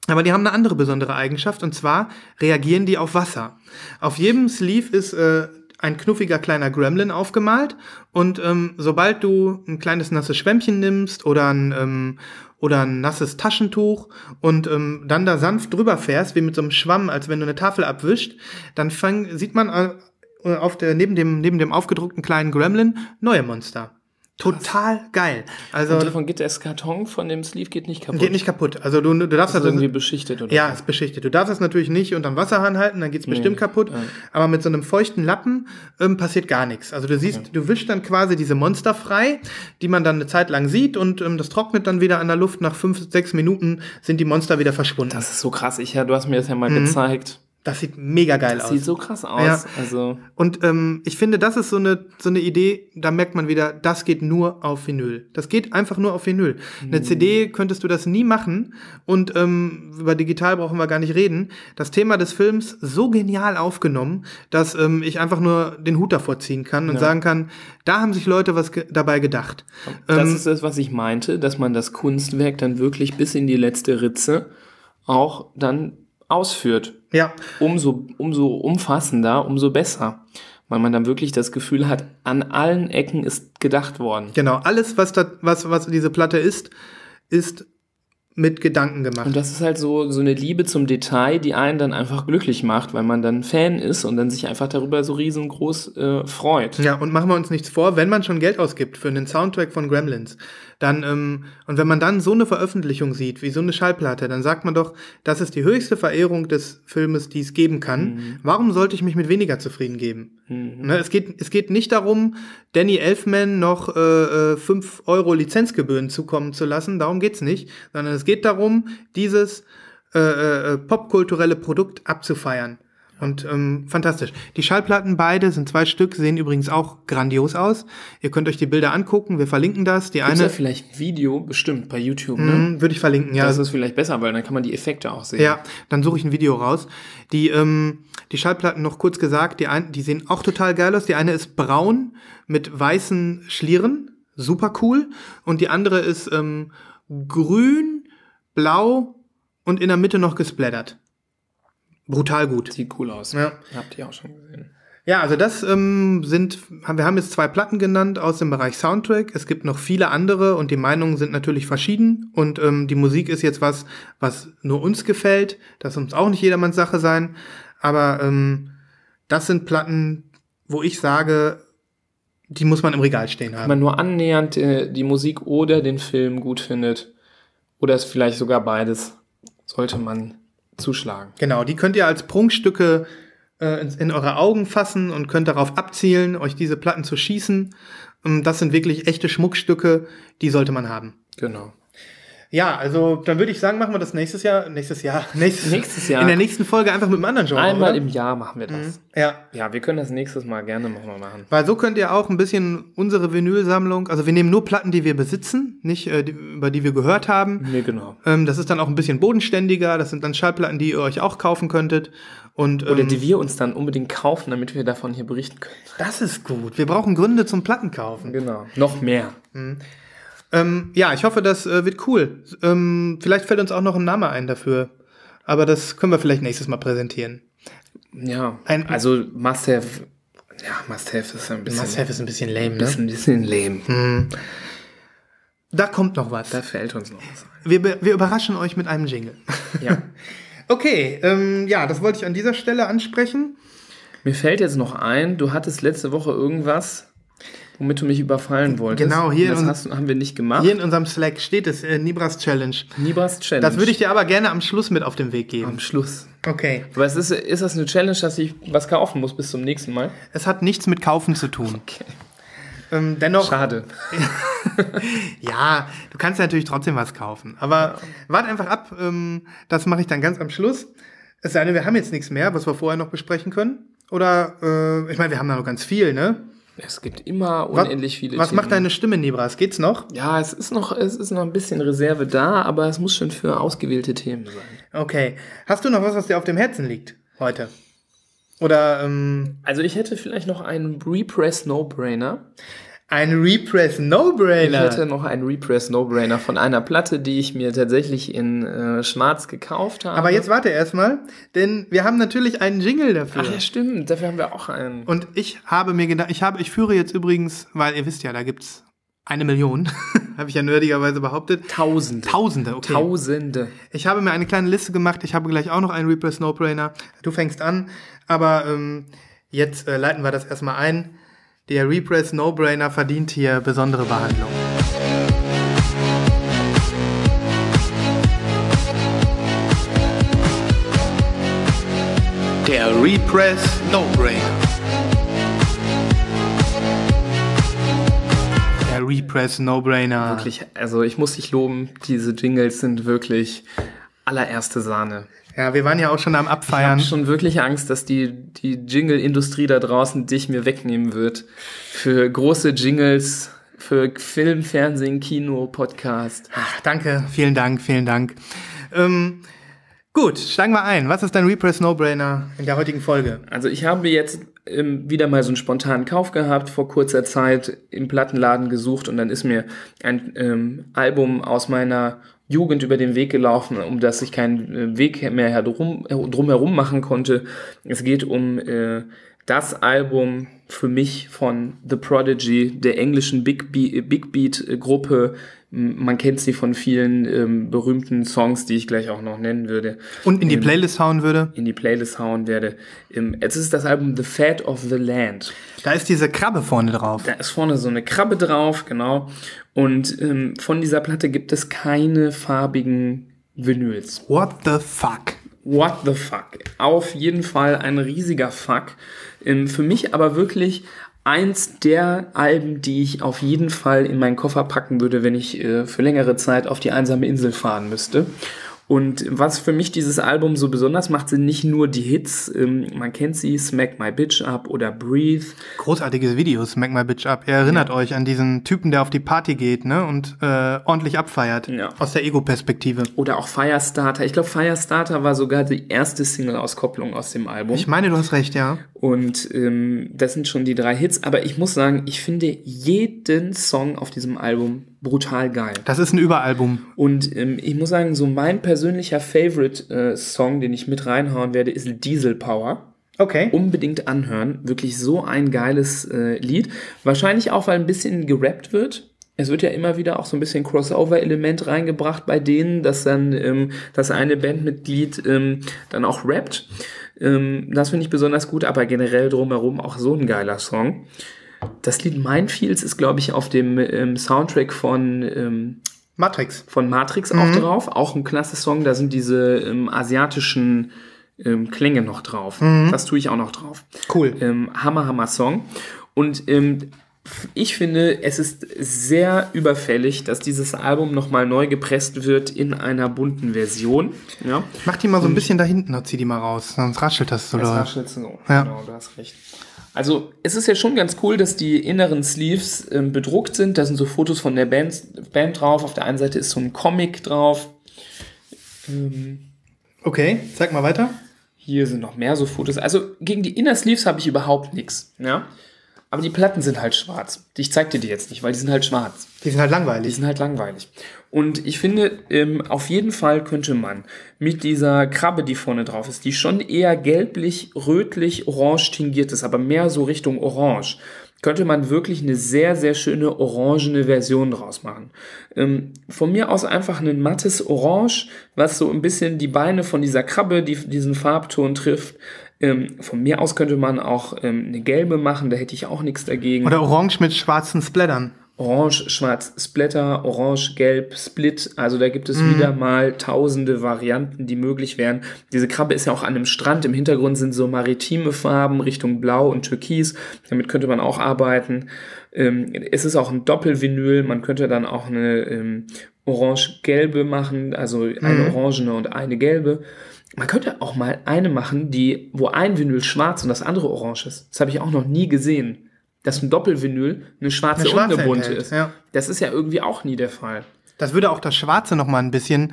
aber die haben eine andere besondere Eigenschaft und zwar reagieren die auf Wasser. Auf jedem Sleeve ist äh, ein knuffiger kleiner Gremlin aufgemalt und ähm, sobald du ein kleines nasses Schwämmchen nimmst oder ein ähm, oder ein nasses Taschentuch und ähm, dann da sanft drüber fährst, wie mit so einem Schwamm, als wenn du eine Tafel abwischt, dann fang, sieht man äh, auf der neben dem neben dem aufgedruckten kleinen Gremlin neue Monster. Total geil. Also Und davon geht der Karton von dem Sleeve geht nicht kaputt. geht nicht kaputt. Also du, du darfst Das ist also irgendwie beschichtet oder ja, so. ist beschichtet. Du darfst es natürlich nicht unterm Wasserhahn halten, dann geht's bestimmt kaputt. ja. Aber mit so einem feuchten Lappen ähm, passiert gar nichts. Also du siehst, du wischst dann quasi diese Monster frei, die man dann eine Zeit lang sieht und ähm, das trocknet dann wieder an der Luft. Nach fünf, sechs Minuten sind die Monster wieder verschwunden. Das, Das ist so krass. Ich, ja, du hast mir das ja mal gezeigt. Sieht mega geil Das aus. sieht so krass aus. Ja. Also, Und ähm, ich finde, das ist so eine, so eine Idee, da merkt man wieder, das geht nur auf Vinyl. Das geht einfach nur auf Vinyl. Eine CD könntest du das nie machen und ähm, über digital brauchen wir gar nicht reden. Das Thema des Films so genial aufgenommen, dass ähm, ich einfach nur den Hut davor ziehen kann und sagen kann, da haben sich Leute was ge dabei gedacht. das Ähm, ist das, was ich meinte, dass man das Kunstwerk dann wirklich bis in die letzte Ritze auch dann ausführt. ja, Umso, umso umfassender, umso besser. Weil man dann wirklich das Gefühl hat, an allen Ecken ist gedacht worden. genau. Alles, was, da, was, was diese Platte ist, ist mit Gedanken gemacht. Und das ist halt so, so eine Liebe zum Detail, die einen dann einfach glücklich macht, weil man dann Fan ist und dann sich einfach darüber so riesengroß äh, freut. Ja, und machen wir uns nichts vor, wenn man schon Geld ausgibt für einen Soundtrack von Gremlins, dann, ähm, und wenn man dann so eine Veröffentlichung sieht, wie so eine Schallplatte, dann sagt man doch, das ist die höchste Verehrung des Filmes, die es geben kann. Warum sollte ich mich mit weniger zufrieden geben? Ne, es, geht, es geht nicht darum, Danny Elfman noch äh, äh, 5 Euro Lizenzgebühren zukommen zu lassen, darum geht's nicht, sondern es geht darum, dieses äh, äh, popkulturelle Produkt abzufeiern. Und ähm, fantastisch. Die Schallplatten beide sind zwei Stück, sehen übrigens auch grandios aus. Ihr könnt euch die Bilder angucken, wir verlinken das. Die Gibt's eine ja vielleicht ein Video, bestimmt, bei YouTube, ne? Mhm, würde ich verlinken, ja. Das ist vielleicht besser, weil dann kann man die Effekte auch sehen. Ja, dann suche ich ein Video raus. Die, ähm, die Schallplatten noch kurz gesagt, die, ein, die sehen auch total geil aus. Die eine ist braun mit weißen Schlieren, super cool. Und die andere ist ähm, grün, blau und in der Mitte noch gesplattert. Brutal gut. Sieht cool aus. Ja. Habt ihr auch schon gesehen. Ja, also das ähm, sind, wir haben jetzt zwei Platten genannt aus dem Bereich Soundtrack. Es gibt noch viele andere und die Meinungen sind natürlich verschieden. Und ähm, die Musik ist jetzt was, was nur uns gefällt. Das muss auch nicht jedermanns Sache sein. Aber ähm, das sind Platten, wo ich sage, Die muss man im Regal stehen Wenn haben. man nur annähernd äh, die Musik oder den Film gut findet, oder es vielleicht sogar beides, sollte man zuschlagen. Genau, die könnt ihr als Prunkstücke äh, in, in eure Augen fassen und könnt darauf abzielen, euch diese Platten zu schießen. Ähm, Das sind wirklich echte Schmuckstücke, die sollte man haben. Genau. Ja, also dann würde ich sagen, machen wir das nächstes Jahr, nächstes Jahr, <laughs> nächstes, Nächstes Jahr. in der nächsten Folge einfach mit einem anderen Genre. Einmal oder? im Jahr machen wir das. Ja, Ja, wir können das nächstes Mal gerne nochmal machen. weil so könnt ihr auch ein bisschen unsere Vinylsammlung, also wir nehmen nur Platten, die wir besitzen, nicht äh, die, über die wir gehört haben. Nee, genau. Ähm, das ist dann auch ein bisschen bodenständiger. Das sind dann Schallplatten, die ihr euch auch kaufen könntet. Und Oder ähm, die wir uns dann unbedingt kaufen, damit wir davon hier berichten können. das ist gut. Wir brauchen Gründe zum Plattenkaufen. Genau. Noch mehr. Ähm, ja, ich hoffe, das äh, wird cool. Ähm, vielleicht fällt uns auch noch ein Name ein dafür. Aber das können wir vielleicht nächstes Mal präsentieren. Ja. Ein- also Must-Have. Ja, Must-Have ist ein bisschen, Must-Have ist ein bisschen lame, ist ne? ein bisschen lame. Da kommt noch was. Da fällt uns noch was ein. Wir, wir überraschen euch mit einem Jingle. Ja. <laughs> Okay, ähm, ja, das wollte ich an dieser Stelle ansprechen. Mir fällt jetzt noch ein, du hattest letzte Woche irgendwas, womit du mich überfallen wolltest. Genau, hier Das in- hast, haben wir nicht gemacht. Hier in unserem Slack steht es, äh, Nibras Challenge. Nibras Challenge. Das würde ich dir aber gerne am Schluss mit auf den Weg am geben. Schluss. Okay. Aber es ist, ist das eine Challenge, dass ich was kaufen muss bis zum nächsten Mal? Es hat nichts mit Kaufen zu tun. Okay. Ähm, dennoch, Schade. <laughs> ja, du kannst natürlich trotzdem was kaufen. Aber wart einfach ab, ähm, das mache ich dann ganz am Schluss. Es sei denn, wir haben jetzt nichts mehr, was wir vorher noch besprechen können. Oder, äh, ich meine, wir haben da noch ganz viel, ne? Es gibt immer Was, unendlich viele was Themen. macht deine Stimme, Nibras? Geht's noch? Ja, es ist noch, es ist noch ein bisschen Reserve da, aber es muss schon für ausgewählte Themen sein. Okay. Hast du noch was, was dir auf dem Herzen liegt heute? Oder ähm, Also ich hätte vielleicht noch einen Repress No-Brainer. Ein Repress Ich hätte No-Brainer? noch einen Repress No-Brainer von einer Platte, die ich mir tatsächlich in äh, Schwarz gekauft habe. Aber jetzt warte erstmal, denn wir haben natürlich einen Jingle dafür. Ach ja, stimmt, dafür haben wir auch einen. Und ich habe mir gedacht, ich habe, ich führe jetzt übrigens, weil ihr wisst ja, da gibt's eine Million, <laughs> habe ich ja nerdigerweise behauptet. Tausende. Tausende, okay. Tausende. Ich habe mir eine kleine Liste gemacht. Ich habe gleich auch noch einen Repress No-Brainer. Du fängst an, aber ähm, jetzt äh, leiten wir das erstmal ein. Der Repress No-Brainer verdient hier besondere Behandlung. Der Repress No-Brainer. Der Repress No-Brainer. Wirklich, also ich muss dich loben, diese Jingles sind wirklich allererste Sahne. Ja, wir waren ja auch schon am Ich habe Abfeiern. schon wirklich Angst, dass die, die Jingle-Industrie da draußen dich mir wegnehmen wird. Für große Jingles, für Film, Fernsehen, Kino, Podcast. Ach, danke, vielen Dank, vielen Dank. Ähm, gut, steigen wir ein. Was ist dein Repress No-Brainer in der heutigen Folge? Also ich habe jetzt ähm, wieder mal so einen spontanen Kauf gehabt, vor kurzer Zeit im Plattenladen gesucht und dann ist mir ein ähm, Album aus meiner Jugend über den Weg gelaufen, um das ich keinen äh, Weg mehr herum, äh, drumherum machen konnte. Es geht um äh, das Album für mich von The Prodigy, der englischen Big, Be Big Beat Gruppe. Man kennt sie von vielen ähm, berühmten Songs, die ich gleich auch noch nennen würde Und in die Playlist hauen würde? in die Playlist hauen werde. Ähm, Jetzt ist das Album The Fat of the Land. Da ist diese Krabbe vorne drauf. Da ist vorne so eine Krabbe drauf, genau. Und ähm, von dieser Platte gibt es keine farbigen Vinyls. What the fuck? What the fuck? Auf jeden Fall ein riesiger Fuck. Ähm, für mich aber wirklich eins der Alben, die ich auf jeden Fall in meinen Koffer packen würde, wenn ich äh, für längere Zeit auf die einsame Insel fahren müsste. Und was für mich dieses Album so besonders macht, sind nicht nur die Hits, ähm, man kennt sie, Smack My Bitch Up oder Breathe, Großartiges Video, Smack My Bitch Up. Ihr erinnert euch an diesen Typen, der auf die Party geht, ne? Und äh, ordentlich abfeiert. Ja. Aus der Ego-Perspektive. oder auch Firestarter. Ich glaube, Firestarter war sogar die erste Single-Auskopplung aus dem Album. Ich meine, du hast recht, ja. Und ähm, das sind schon die drei Hits. Aber ich muss sagen, ich finde jeden Song auf diesem Album brutal geil. Das ist ein Überalbum. Und ähm, ich muss sagen, so mein persönlicher Favorite-Song, den ich mit reinhauen werde, ist Diesel Power. Okay. Unbedingt anhören. Wirklich so ein geiles äh, Lied. Wahrscheinlich auch, weil ein bisschen gerappt wird. Es wird ja immer wieder auch so ein bisschen Crossover-Element reingebracht bei denen, dass dann ähm, das eine Bandmitglied ähm, dann auch rappt. Ähm, das finde ich besonders gut, aber generell drumherum auch so ein geiler Song. Das Lied Minefields ist, glaube ich, auf dem ähm, Soundtrack von, ähm, Matrix. von Matrix auch drauf. Auch ein klasse Song. Da sind diese ähm, asiatischen ähm, Klänge noch drauf. Das tue ich auch noch drauf. Cool. Ähm, hammer, hammer Song. Und ähm, ich finde, es ist sehr überfällig, dass dieses Album nochmal neu gepresst wird in einer bunten Version. Ja. Mach die mal so ein bisschen da hinten zieh die mal raus, sonst raschelt das so Das raschelt so. Ja. Genau, du hast recht. Also, es ist ja schon ganz cool, dass die inneren Sleeves ähm, bedruckt sind. Da sind so Fotos von der Band, Band drauf. Auf der einen Seite ist so ein Comic drauf. Okay, zeig mal weiter. Hier sind noch mehr so Fotos. Also, gegen die Inner Sleeves habe ich überhaupt nichts. Ja. Aber die Platten sind halt schwarz. Ich zeig dir die jetzt nicht, weil die sind halt schwarz. Die sind halt Die langweilig. sind halt langweilig. Und ich finde, ähm, auf jeden Fall könnte man mit dieser Krabbe, die vorne drauf ist, die schon eher gelblich, rötlich, orange tingiert ist, aber mehr so Richtung orange, könnte man wirklich eine sehr, sehr schöne orangene Version draus machen. Ähm, von mir aus einfach ein mattes Orange, was so ein bisschen die Beine von dieser Krabbe, die diesen Farbton trifft. Ähm, von mir aus könnte man auch ähm, eine gelbe machen, da hätte ich auch nichts dagegen. Oder orange mit schwarzen Splattern. Orange, Schwarz, Splatter, Orange, Gelb, Split. Also da gibt es wieder mal tausende Varianten, die möglich wären. Diese Krabbe ist ja auch an einem Strand. Im Hintergrund sind so maritime Farben Richtung Blau und Türkis. Damit könnte man auch arbeiten. Ähm, es ist auch ein Doppelvinyl. Man könnte dann auch eine ähm, orange-gelbe machen, also eine orangene und eine gelbe. Man könnte auch mal eine machen, die, wo ein Vinyl schwarz und das andere orange ist. Das habe ich auch noch nie gesehen. Dass ein Doppelvinyl eine schwarze, Eine schwarze und eine bunte enthält, ist. ja. Das ist ja irgendwie auch nie der Fall. Das würde auch das Schwarze noch mal ein bisschen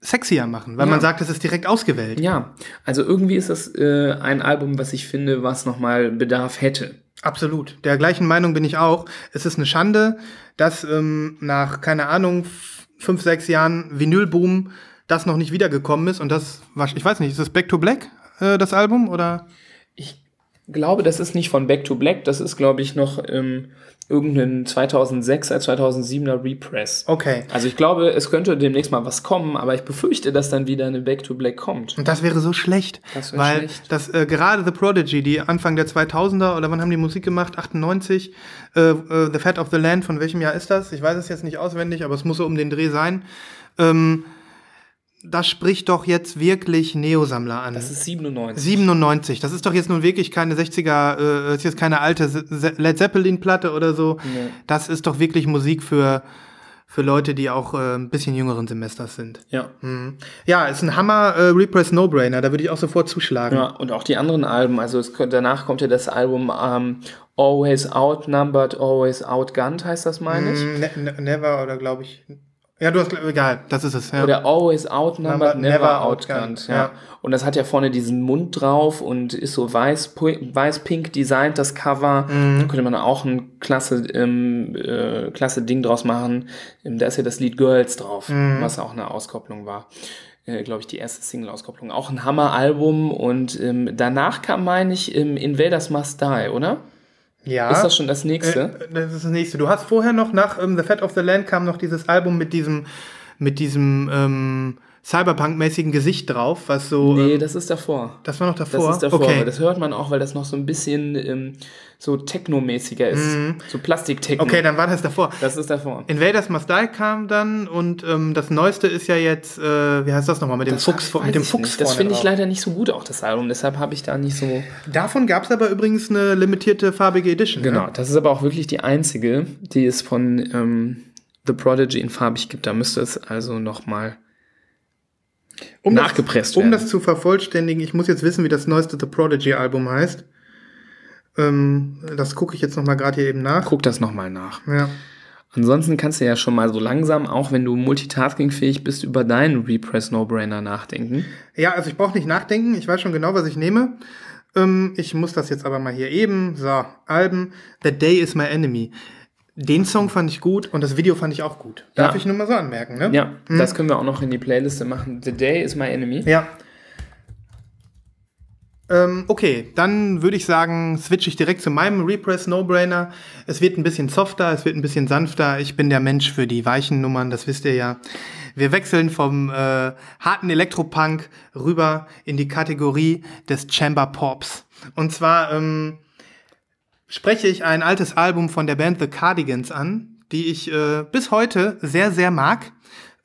sexier machen, weil Ja. man sagt, das ist direkt ausgewählt. Ja, also irgendwie ist das äh, ein Album, was ich finde, was nochmal Bedarf hätte. Absolut. Der gleichen Meinung bin ich auch. Es ist eine Schande, dass ähm, nach, keine Ahnung, fünf, sechs Jahren Vinylboom das noch nicht wiedergekommen ist. Und das, war, ich weiß nicht, ist das Back to Black, äh, das Album? Oder? Ich glaube, das ist nicht von Back to Black, das ist, glaube ich, noch ähm, irgendein 2006er, 2007er Repress. Okay. Also ich glaube, es könnte demnächst mal was kommen, aber ich befürchte, dass dann wieder eine Back to Black kommt. Und das wäre so schlecht. Das weil schlecht. das äh, gerade The Prodigy, die Anfang der 2000er, oder wann haben die Musik gemacht? 98. Äh, äh, the Fat of the Land, von welchem Jahr ist das? Ich weiß es jetzt nicht auswendig, aber es muss so um den Dreh sein. Ähm, das spricht doch jetzt wirklich Neosammler an. Das ist 97. 97. Das ist doch jetzt nun wirklich keine 60er, äh, ist jetzt keine alte Led Zeppelin-Platte oder so. Das ist doch wirklich Musik für, für Leute, die auch äh, ein bisschen jüngeren Semesters sind. Ja. Ja, ist ein Hammer äh, Repress No-Brainer, da würde ich auch sofort zuschlagen. Ja, und auch die anderen Alben, also es, könnte- danach kommt ja das Album ähm, Always Outnumbered, Always Outgunned, heißt das, meine ich. Ne ne never oder glaube ich. Ja, du hast egal, das ist es. Ja. Oder Always Outnumbered, Number- Never, never Outgunned. Ja. ja. Und das hat ja vorne diesen Mund drauf und ist so weiß, weiß-pink designt, das Cover. Mhm. Da könnte man auch ein klasse, ähm, äh, klasse Ding draus machen. Ähm, Da ist ja das Lied Girls drauf, Mhm. was auch eine Auskopplung war. Äh, Glaube ich, die erste Single-Auskopplung. Auch ein Hammer-Album und ähm, danach kam, meine ich, ähm, Invaders Must Die, oder? Ja. Ist das schon das nächste? Äh, das ist das nächste. Du hast vorher noch nach ähm, The Fat of the Land kam noch dieses Album mit diesem mit diesem ähm, Cyberpunk-mäßigen Gesicht drauf, was so. nee, ähm, das ist davor. das war noch davor. Das ist davor, Okay. das hört man auch, weil das noch so ein bisschen ähm, so technomäßiger ist. So Plastik-Techno. Mhm. okay, dann war das davor. Das ist davor. Invaders Must Die kam dann und ähm, das neueste ist ja jetzt, äh, wie heißt das nochmal, mit dem Fuchs, vor- Weiß mit dem Fuchs nicht. Das finde ich leider nicht so gut, auch das Album. Deshalb habe ich da nicht so. Davon gab es aber übrigens eine limitierte farbige Edition. Genau, Ne? das ist aber auch wirklich die einzige, die es von ähm, The Prodigy in farbig gibt. Da müsste es also nochmal. Um nachgepresst das, Um werden. das zu vervollständigen, ich muss jetzt wissen, wie das neueste The Prodigy Album heißt. Ähm, das gucke ich jetzt noch mal gerade hier eben nach. Guck das nochmal nach. Ja. Ansonsten kannst du ja schon mal so langsam, auch wenn du multitaskingfähig bist, über deinen Repress No-Brainer nachdenken. ja, also ich brauche nicht nachdenken, ich weiß schon genau, was ich nehme. Ähm, ich muss das jetzt aber mal hier eben. So, Alben. The Day is My Enemy. Den Song fand ich gut und das Video fand ich auch gut. Darf Ja. ich nur mal so anmerken, ne? Ja, das können wir auch noch in die Playliste machen. The Day is my enemy. Ja. Ähm, okay, dann würde ich sagen, switche ich direkt zu meinem Repress No-Brainer. Es wird ein bisschen softer, es wird ein bisschen sanfter. Ich bin der Mensch für die weichen Nummern, das wisst ihr ja. Wir wechseln vom äh, harten Elektropunk rüber in die Kategorie des Chamber Pops. Und zwar, ähm, spreche ich ein altes Album von der Band The Cardigans an, die ich äh, bis heute sehr, sehr mag.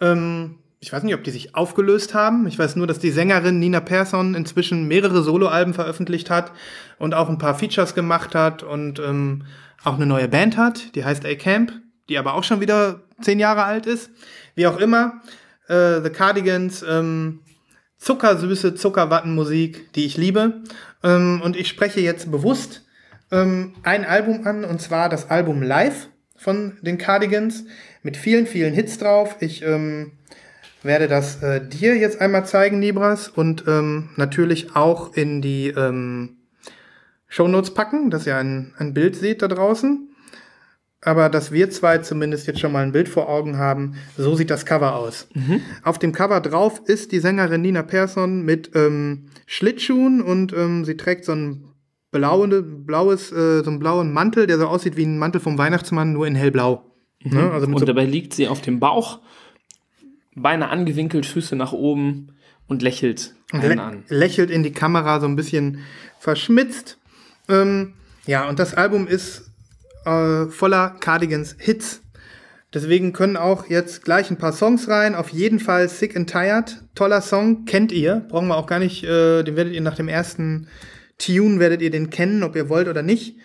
Ähm, ich weiß nicht, ob die sich aufgelöst haben. Ich weiß nur, dass die Sängerin Nina Persson inzwischen mehrere Soloalben veröffentlicht hat und auch ein paar Features gemacht hat und ähm, auch eine neue Band hat, die heißt A-Camp, die aber auch schon wieder zehn Jahre alt ist. Wie auch immer, äh, The Cardigans, ähm, zuckersüße Zuckerwattenmusik, die ich liebe. Ähm, und ich spreche jetzt bewusst ähm, ein Album an, und zwar das Album Live von den Cardigans mit vielen, vielen Hits drauf. Ich ähm, werde das äh, dir jetzt einmal zeigen, Libras, und ähm, natürlich auch in die ähm, Shownotes packen, dass ihr ein, ein Bild seht da draußen. Aber dass wir zwei zumindest jetzt schon mal ein Bild vor Augen haben, so sieht das Cover aus. Auf dem Cover drauf ist die Sängerin Nina Persson mit ähm, Schlittschuhen und ähm, sie trägt so ein blaue, blaues, äh, so einen blauen Mantel, der so aussieht wie ein Mantel vom Weihnachtsmann, nur in hellblau. Ne? Also Und so dabei liegt sie auf dem Bauch, Beine angewinkelt, Füße nach oben und lächelt einen an. lächelt in die Kamera so ein bisschen verschmitzt. Ähm, ja, und das Album ist äh, voller Cardigans Hits. Deswegen können auch jetzt gleich ein paar Songs rein. Auf jeden Fall Sick and Tired. Toller Song, kennt ihr. Brauchen wir auch gar nicht, äh, den werdet ihr nach dem ersten Tune, werdet ihr den kennen, ob ihr wollt oder nicht.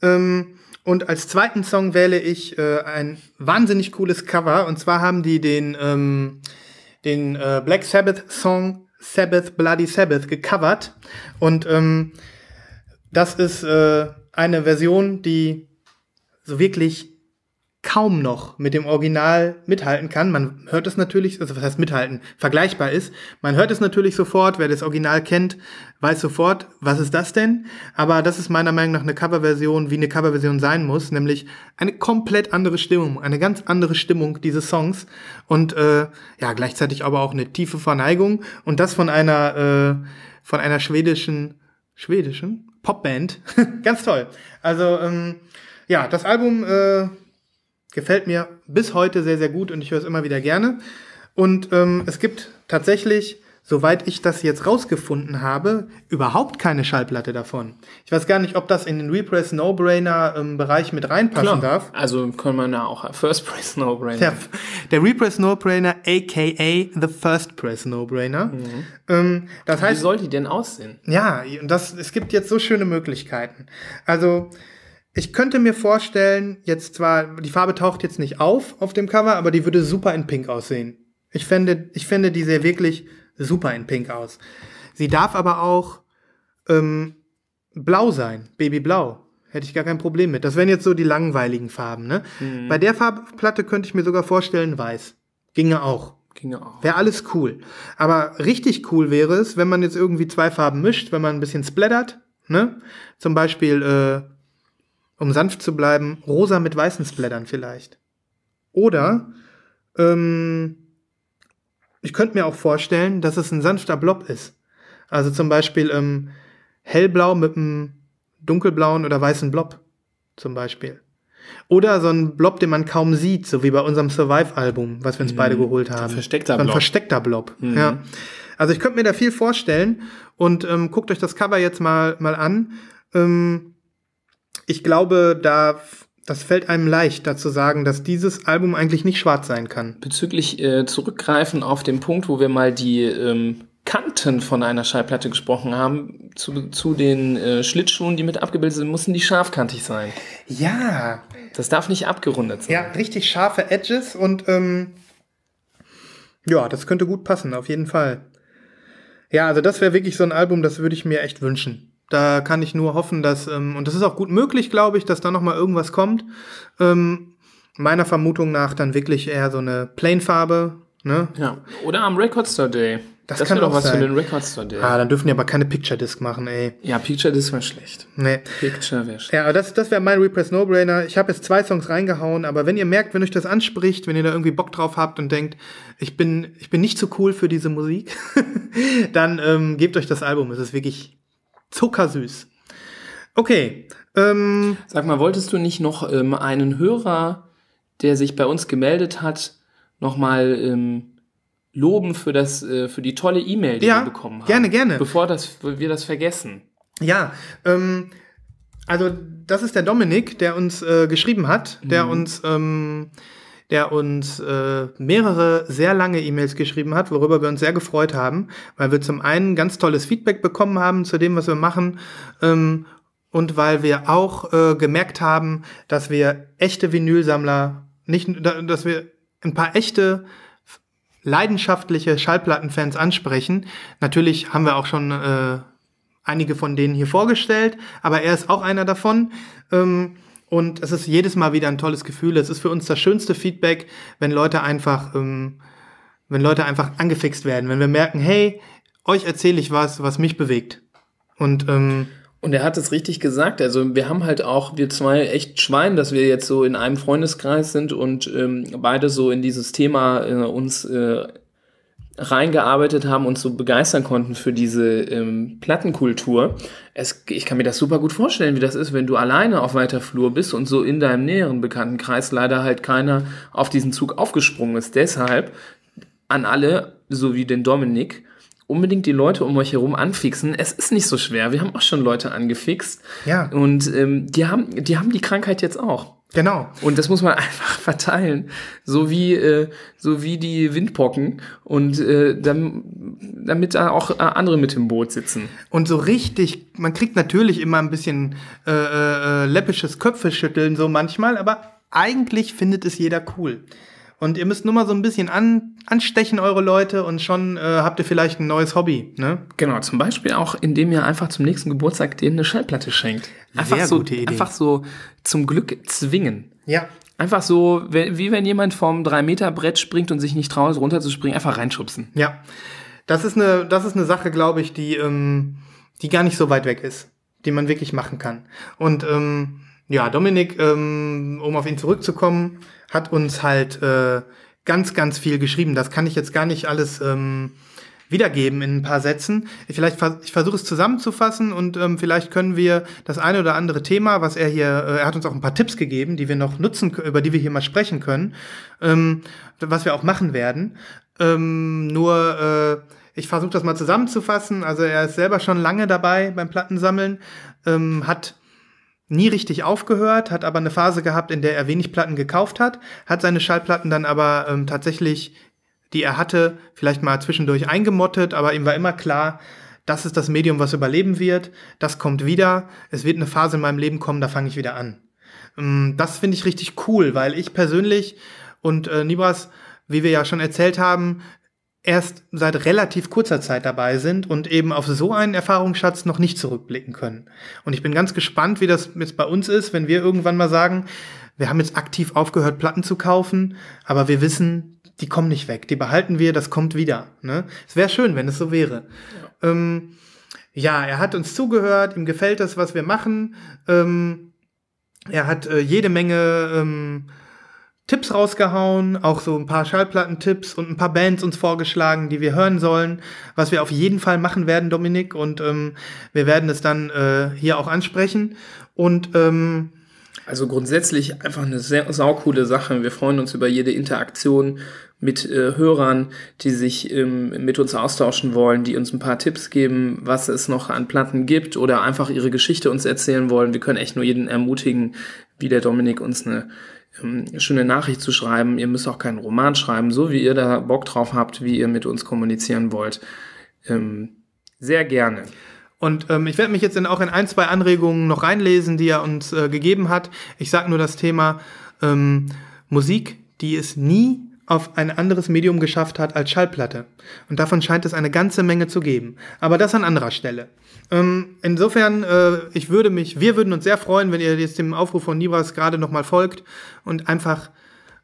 Ähm, und als zweiten Song wähle ich äh, ein wahnsinnig cooles Cover. Und zwar haben die den, ähm, den äh, Black Sabbath Song Sabbath Bloody Sabbath gecovert. Und ähm, das ist äh, eine Version, die so wirklich kaum noch mit dem Original mithalten kann. Man hört es natürlich, also was heißt mithalten, vergleichbar ist. Man hört es natürlich sofort, wer das Original kennt, weiß sofort, was ist das denn? Aber das ist meiner Meinung nach eine Coverversion, wie eine Coverversion sein muss, nämlich eine komplett andere Stimmung, eine ganz andere Stimmung dieses Songs und äh, ja gleichzeitig aber auch eine tiefe Verneigung und das von einer äh, von einer schwedischen schwedischen Popband, <laughs> ganz toll. Also ähm, ja, das Album äh, gefällt mir bis heute sehr, sehr gut und ich höre es immer wieder gerne. Und ähm, es gibt tatsächlich, soweit ich das jetzt rausgefunden habe, überhaupt keine Schallplatte davon. Ich weiß gar nicht, ob das in den Repress No-Brainer ähm, Bereich mit reinpassen darf. Also kann man da auch First Press No Brainer. Der, der Repress No-Brainer, aka The First Press No-Brainer. Ähm, das Wie heißt, soll die denn aussehen? ja, und das, es gibt jetzt so schöne Möglichkeiten. Also, ich könnte mir vorstellen, jetzt zwar, die Farbe taucht jetzt nicht auf auf dem Cover, aber die würde super in Pink aussehen. Ich fände, ich fände, die sähe wirklich super in Pink aus. Sie darf aber auch ähm, blau sein, Babyblau. Hätte ich gar kein Problem mit. Das wären jetzt so die langweiligen Farben. Ne? Bei der Farbplatte könnte ich mir sogar vorstellen, weiß. Ginge auch. Ginge auch. Wäre alles cool. Aber richtig cool wäre es, wenn man jetzt irgendwie zwei Farben mischt, wenn man ein bisschen splattert, ne? Zum Beispiel, äh, um sanft zu bleiben, rosa mit weißen Splattern vielleicht. Oder, ähm, ich könnte mir auch vorstellen, dass es ein sanfter Blob ist. Also zum Beispiel ähm, hellblau mit einem dunkelblauen oder weißen Blob. Zum Beispiel. Oder so ein Blob, den man kaum sieht, so wie bei unserem Survive-Album, was wir uns beide geholt haben. versteckter so ein Blob. versteckter Blob. Ja. Also ich könnte mir da viel vorstellen und ähm, guckt euch das Cover jetzt mal, mal an. Ähm, ich glaube, da das fällt einem leicht, da zu sagen, dass dieses Album eigentlich nicht schwarz sein kann. Bezüglich äh, zurückgreifen auf den Punkt, wo wir mal die ähm, Kanten von einer Schallplatte gesprochen haben, zu, zu den äh, Schlittschuhen, die mit abgebildet sind, müssen die scharfkantig sein. Ja, Das darf nicht abgerundet sein. ja, richtig scharfe Edges und ähm, ja, das könnte gut passen, auf jeden Fall. Ja, also das wäre wirklich so ein Album, das würde ich mir echt wünschen. Da kann ich nur hoffen, dass, ähm, und das ist auch gut möglich, glaube ich, dass da noch mal irgendwas kommt. Ähm, meiner Vermutung nach dann wirklich eher so eine Plainfarbe, ne? Ja. Oder am Record Store Day. Das Das, kann wäre doch auch was für sein. den Record Store Day. Ah, dann dürfen die aber keine Picture Disc machen, ey. Ja, Picture, das war schlecht. Nee. Picture wäre schlecht. Ja, aber das, das wäre mein Repress No-Brainer. Ich habe jetzt zwei Songs reingehauen, aber wenn ihr merkt, wenn euch das anspricht, wenn ihr da irgendwie Bock drauf habt und denkt, ich bin, ich bin nicht zu cool für diese Musik, <laughs> dann ähm, gebt euch das Album. Es ist wirklich zuckersüß. Okay. Ähm, Sag mal, wolltest du nicht noch ähm, einen Hörer, der sich bei uns gemeldet hat, nochmal ähm, loben für das, äh, für die tolle E-Mail, die Ja, wir bekommen haben? gerne, gerne. Bevor das, wir das vergessen. ja, ähm, Also, das ist der Dominik, der uns äh, geschrieben hat, der uns, ähm, der uns äh, mehrere sehr lange E-Mails geschrieben hat, worüber wir uns sehr gefreut haben, weil wir zum einen ganz tolles Feedback bekommen haben zu dem, was wir machen, ähm, und weil wir auch äh, gemerkt haben, dass wir echte Vinylsammler, nicht, da- dass wir ein paar echte leidenschaftliche Schallplattenfans ansprechen. Natürlich haben wir auch schon äh, einige von denen hier vorgestellt, aber er ist auch einer davon. Ähm, und es ist jedes Mal wieder ein tolles Gefühl. Es ist für uns das schönste Feedback, wenn Leute einfach, ähm, wenn Leute einfach angefixt werden, wenn wir merken, hey, euch erzähle ich was, was mich bewegt. Und ähm, Und er hat es richtig gesagt. Also wir haben halt auch, wir zwei echt Schwein, dass wir jetzt so in einem Freundeskreis sind und ähm, beide so in dieses Thema äh, uns äh, reingearbeitet haben und so begeistern konnten für diese ähm, Plattenkultur. Es, ich kann mir das super gut vorstellen, wie das ist, wenn du alleine auf weiter Flur bist und so in deinem näheren Bekanntenkreis leider halt keiner auf diesen Zug aufgesprungen ist. Deshalb an alle, so wie den Dominik, unbedingt die Leute um euch herum anfixen. Es ist nicht so schwer. Wir haben auch schon Leute angefixt. Ja. Und ähm, die, haben, die haben die Krankheit jetzt auch. Genau. Und das muss man <laughs> einfach verteilen. So wie, äh, so wie die Windpocken. Und äh, dann, damit da auch äh, andere mit im Boot sitzen. Und so richtig, man kriegt natürlich immer ein bisschen äh, äh, läppisches Köpfeschütteln so manchmal, aber eigentlich findet es jeder cool. Und ihr müsst nur mal so ein bisschen an, anstechen, eure Leute, und schon äh, habt ihr vielleicht ein neues Hobby. Ne? Genau, zum Beispiel auch, indem ihr einfach zum nächsten Geburtstag denen eine Schallplatte schenkt. Einfach Sehr so, gute Idee. einfach so zum Glück zwingen. Ja. Einfach so, wie wenn jemand vom 3-Meter-Brett springt und sich nicht traut, runterzuspringen, einfach reinschubsen. Ja. Das ist eine, das ist eine Sache, glaube ich, die, ähm, die gar nicht so weit weg ist, die man wirklich machen kann. Und ähm, ja, Dominik, ähm, um auf ihn zurückzukommen, hat uns halt äh, ganz, ganz viel geschrieben. Das kann ich jetzt gar nicht alles ähm, wiedergeben in ein paar Sätzen. Vielleicht ich versuche es zusammenzufassen und ähm, vielleicht können wir das eine oder andere Thema, was er hier, äh, er hat uns auch ein paar Tipps gegeben, die wir noch nutzen, über die wir hier mal sprechen können, ähm, was wir auch machen werden. Ähm, nur äh, ich versuche das mal zusammenzufassen. Also er ist selber schon lange dabei beim Plattensammeln, ähm, hat nie richtig aufgehört, hat aber eine Phase gehabt, in der er wenig Platten gekauft hat, hat seine Schallplatten dann aber ähm, tatsächlich, die er hatte, vielleicht mal zwischendurch eingemottet, aber ihm war immer klar, das ist das Medium, was überleben wird, das kommt wieder, es wird eine Phase in meinem Leben kommen, da fange ich wieder an. Ähm, Das finde ich richtig cool, weil ich persönlich und äh, Nibras, wie wir ja schon erzählt haben, erst seit relativ kurzer Zeit dabei sind und eben auf so einen Erfahrungsschatz noch nicht zurückblicken können. Und ich bin ganz gespannt, wie das jetzt bei uns ist, wenn wir irgendwann mal sagen, wir haben jetzt aktiv aufgehört, Platten zu kaufen, aber wir wissen, die kommen nicht weg, die behalten wir, das kommt wieder. Ne? Es wäre schön, wenn es so wäre. Ja. Ähm, ja, er hat uns zugehört, ihm gefällt das, was wir machen. Ähm, er hat äh, jede Menge ähm, Tipps rausgehauen, auch so ein paar Schallplattentipps und ein paar Bands uns vorgeschlagen, die wir hören sollen, was wir auf jeden Fall machen werden, Dominik, und ähm, wir werden es dann äh, hier auch ansprechen. Und ähm, Also grundsätzlich einfach eine sehr saukoole Sache. Wir freuen uns über jede Interaktion mit äh, Hörern, die sich ähm, mit uns austauschen wollen, die uns ein paar Tipps geben, was es noch an Platten gibt oder einfach ihre Geschichte uns erzählen wollen. Wir können echt nur jeden ermutigen, wie der Dominik uns eine schöne Nachricht zu schreiben. Ihr müsst auch keinen Roman schreiben, so wie ihr da Bock drauf habt, wie ihr mit uns kommunizieren wollt. Ähm, sehr gerne. Und ähm, ich werde mich jetzt in, auch in ein, zwei Anregungen noch reinlesen, die er uns äh, gegeben hat. Ich sage nur das Thema ähm, Musik, die es nie auf ein anderes Medium geschafft hat als Schallplatte. Und davon scheint es eine ganze Menge zu geben. Aber das an anderer Stelle. Ähm, insofern, äh, ich würde mich, wir würden uns sehr freuen, wenn ihr jetzt dem Aufruf von Nibras gerade nochmal folgt und einfach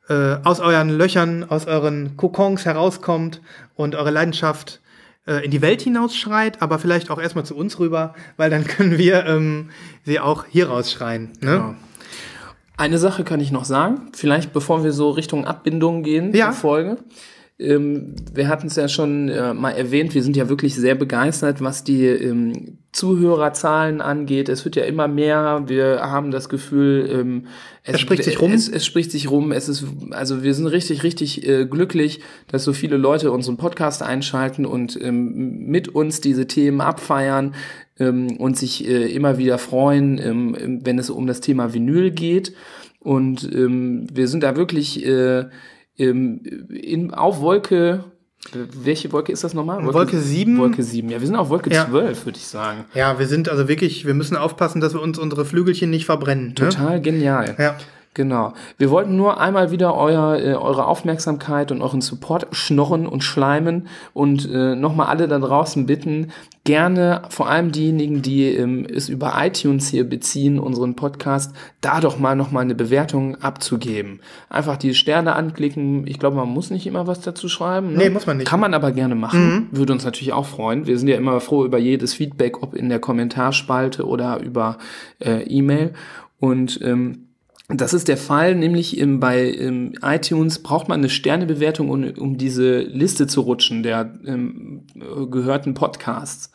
äh, aus euren Löchern, aus euren Kokons herauskommt und eure Leidenschaft äh, in die Welt hinausschreit, aber vielleicht auch erstmal zu uns rüber, weil dann <laughs> können wir ähm, sie auch hier rausschreien. Ne? Genau. Eine Sache kann ich noch sagen, vielleicht bevor wir so Richtung Abbindung gehen, Ja. die Folge. Ähm, wir hatten es ja schon äh, mal erwähnt, wir sind ja wirklich sehr begeistert, was die ähm, Zuhörerzahlen angeht. Es wird ja immer mehr. Wir haben das Gefühl, ähm, es, Es spricht sich rum. Es, es spricht sich rum. Es ist, also wir sind richtig, richtig äh, glücklich, dass so viele Leute unseren Podcast einschalten und ähm, mit uns diese Themen abfeiern ähm, und sich äh, immer wieder freuen, ähm, wenn es um das Thema Vinyl geht. Und ähm, wir sind da wirklich äh, ähm, in, auf Wolke. Welche Wolke ist das nochmal? Wolke sieben. Wolke 7. Ja, wir sind auf Wolke Ja. 12, würde ich sagen. Ja, wir sind also wirklich, wir müssen aufpassen, dass wir uns unsere Flügelchen nicht verbrennen. Ne? Total genial. Ja. Genau. Wir wollten nur einmal wieder euer, äh, eure Aufmerksamkeit und euren Support schnorren und schleimen und äh, nochmal alle da draußen bitten, gerne, vor allem diejenigen, die ähm, es über iTunes hier beziehen, unseren Podcast, da doch mal nochmal eine Bewertung abzugeben. Einfach die Sterne anklicken. Ich glaube, man muss nicht immer was dazu schreiben. Ne? Nee, muss man nicht. Kann man aber gerne machen. Würde uns natürlich auch freuen. Wir sind ja immer froh über jedes Feedback, ob in der Kommentarspalte oder über äh, E-Mail. Und ähm, das ist der Fall, nämlich im, bei ähm, iTunes braucht man eine Sternebewertung, um, um diese Liste zu rutschen der ähm, äh, gehörten Podcasts.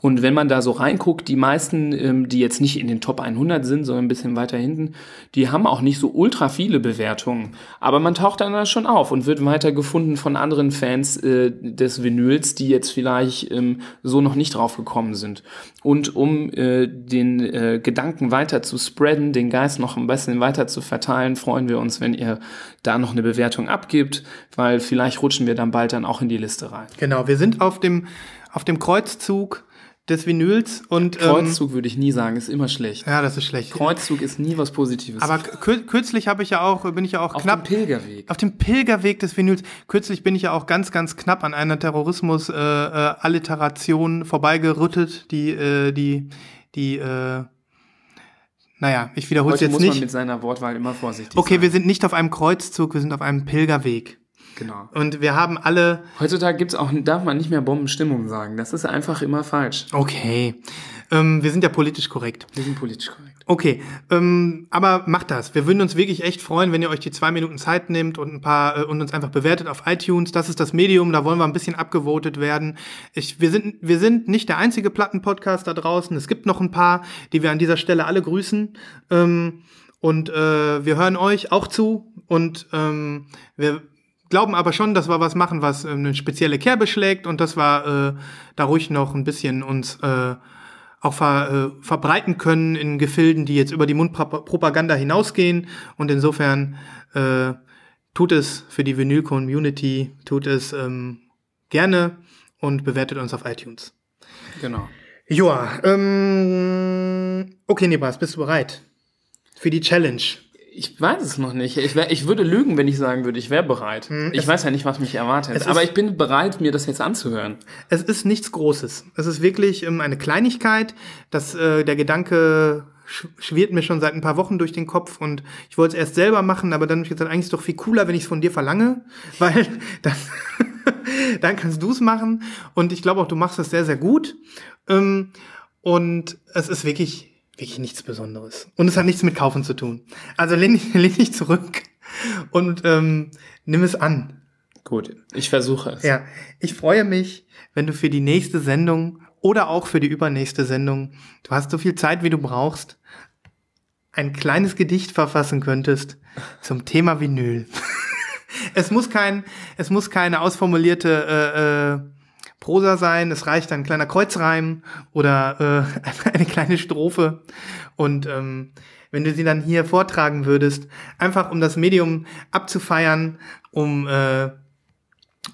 Und wenn man da so reinguckt, die meisten, ähm, die jetzt nicht in den Top 100 sind, sondern ein bisschen weiter hinten, die haben auch nicht so ultra viele Bewertungen. Aber man taucht dann da schon auf und wird weiter gefunden von anderen Fans äh, des Vinyls, die jetzt vielleicht ähm, so noch nicht drauf gekommen sind. Und um äh, den äh, Gedanken weiter zu spreaden, den Geist noch ein bisschen weiter zu verteilen, freuen wir uns, wenn ihr da noch eine Bewertung abgibt, weil vielleicht rutschen wir dann bald dann auch in die Liste rein. Genau, wir sind auf dem, auf dem Kreuzzug des Vinyls und ähm, Kreuzzug würde ich nie sagen, ist immer schlecht. ja, das ist schlecht. Kreuzzug ist nie was Positives. Aber kür kürzlich habe ich ja auch, bin ich ja auch auf knapp dem Pilgerweg. auf dem Pilgerweg des Vinyls. Kürzlich bin ich ja auch ganz, ganz knapp an einer Terrorismus-Alliteration vorbeigerüttet, die, äh, die, die, äh, naja, ich wiederhole es jetzt muss man nicht. mit seiner Wortwahl immer vorsichtig Okay, sein. wir sind nicht auf einem Kreuzzug, wir sind auf einem Pilgerweg. Genau. Und wir haben alle, Heutzutage gibt's auch, darf man nicht mehr Bombenstimmung sagen. Das ist einfach immer falsch. okay, ähm, wir sind ja politisch korrekt. Wir sind politisch korrekt. Okay, ähm, aber macht das. Wir würden uns wirklich echt freuen, wenn ihr euch die zwei Minuten Zeit nehmt und ein paar äh, und uns einfach bewertet auf iTunes. Das ist das Medium, da wollen wir ein bisschen abgevotet werden. Ich, wir sind wir sind nicht der einzige Plattenpodcast da draußen. Es gibt noch ein paar, die wir an dieser Stelle alle grüßen. Ähm, und äh, wir hören euch auch zu und ähm, wir glauben aber schon, dass wir was machen, was ähm, eine spezielle Kerbe schlägt und dass wir äh, da ruhig noch ein bisschen uns äh, auch ver, äh, verbreiten können in Gefilden, die jetzt über die Mundpropaganda hinausgehen. Und insofern äh, tut es für die Vinyl-Community, tut es ähm, gerne und bewertet uns auf iTunes. Genau. Joa, ähm, okay, Nebras, bist du bereit? Für die Challenge. Ich weiß es noch nicht. Ich, wär, ich würde lügen, wenn ich sagen würde, ich wäre bereit. ich weiß ja nicht, was mich erwartet. es Aber ist- ich bin bereit, mir das jetzt anzuhören. Es ist nichts Großes. Es ist wirklich ähm, eine Kleinigkeit. Das, äh, der Gedanke sch schwirrt mir schon seit ein paar Wochen durch den Kopf und ich wollte es erst selber machen, aber dann habe ich gesagt, eigentlich ist es doch viel cooler, wenn ich es von dir verlange, <laughs> weil dann, <laughs> dann kannst du es machen und ich glaube auch, du machst es sehr, sehr gut. Ähm, und es ist wirklich, wirklich nichts Besonderes. Und es hat nichts mit Kaufen zu tun. Also lehn dich, <laughs> lehn dich zurück und ähm, nimm es an. Gut, ich versuche es. Ja, ich freue mich, wenn du für die nächste Sendung oder auch für die übernächste Sendung, du hast so viel Zeit, wie du brauchst, ein kleines Gedicht verfassen könntest zum Thema Vinyl. <laughs> es muss kein, es muss keine ausformulierte äh, äh, Prosa sein. Es reicht ein kleiner Kreuzreim oder äh, <laughs> eine kleine Strophe. Und ähm, wenn du sie dann hier vortragen würdest, einfach um das Medium abzufeiern, um äh,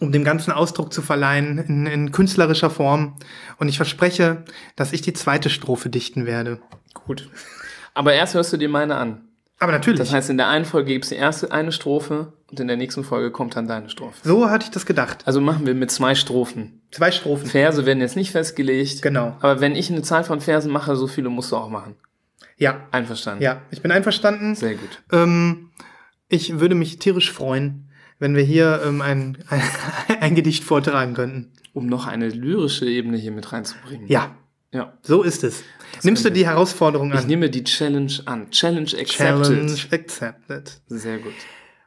um dem ganzen Ausdruck zu verleihen in, in künstlerischer Form. Und ich verspreche, dass ich die zweite Strophe dichten werde. Gut. Aber erst hörst du dir meine an. Aber natürlich, Das heißt, in der einen Folge gibt's die erste eine Strophe und in der nächsten Folge kommt dann deine Strophe. so hatte ich das gedacht. Also machen wir mit zwei Strophen. Zwei Strophen. Verse werden jetzt nicht festgelegt. Genau. Aber wenn ich eine Zahl von Versen mache, so viele musst du auch machen. Ja, Einverstanden. ja, ich bin einverstanden. Sehr gut. Ähm, ich würde mich tierisch freuen, wenn wir hier ähm, ein, ein, <laughs> ein Gedicht vortragen könnten. Um noch eine lyrische Ebene hier mit reinzubringen. Ja, Ja. so ist es. Nimmst du die Herausforderung Ich an? nehme die Challenge an. Challenge accepted. Challenge accepted. Sehr gut.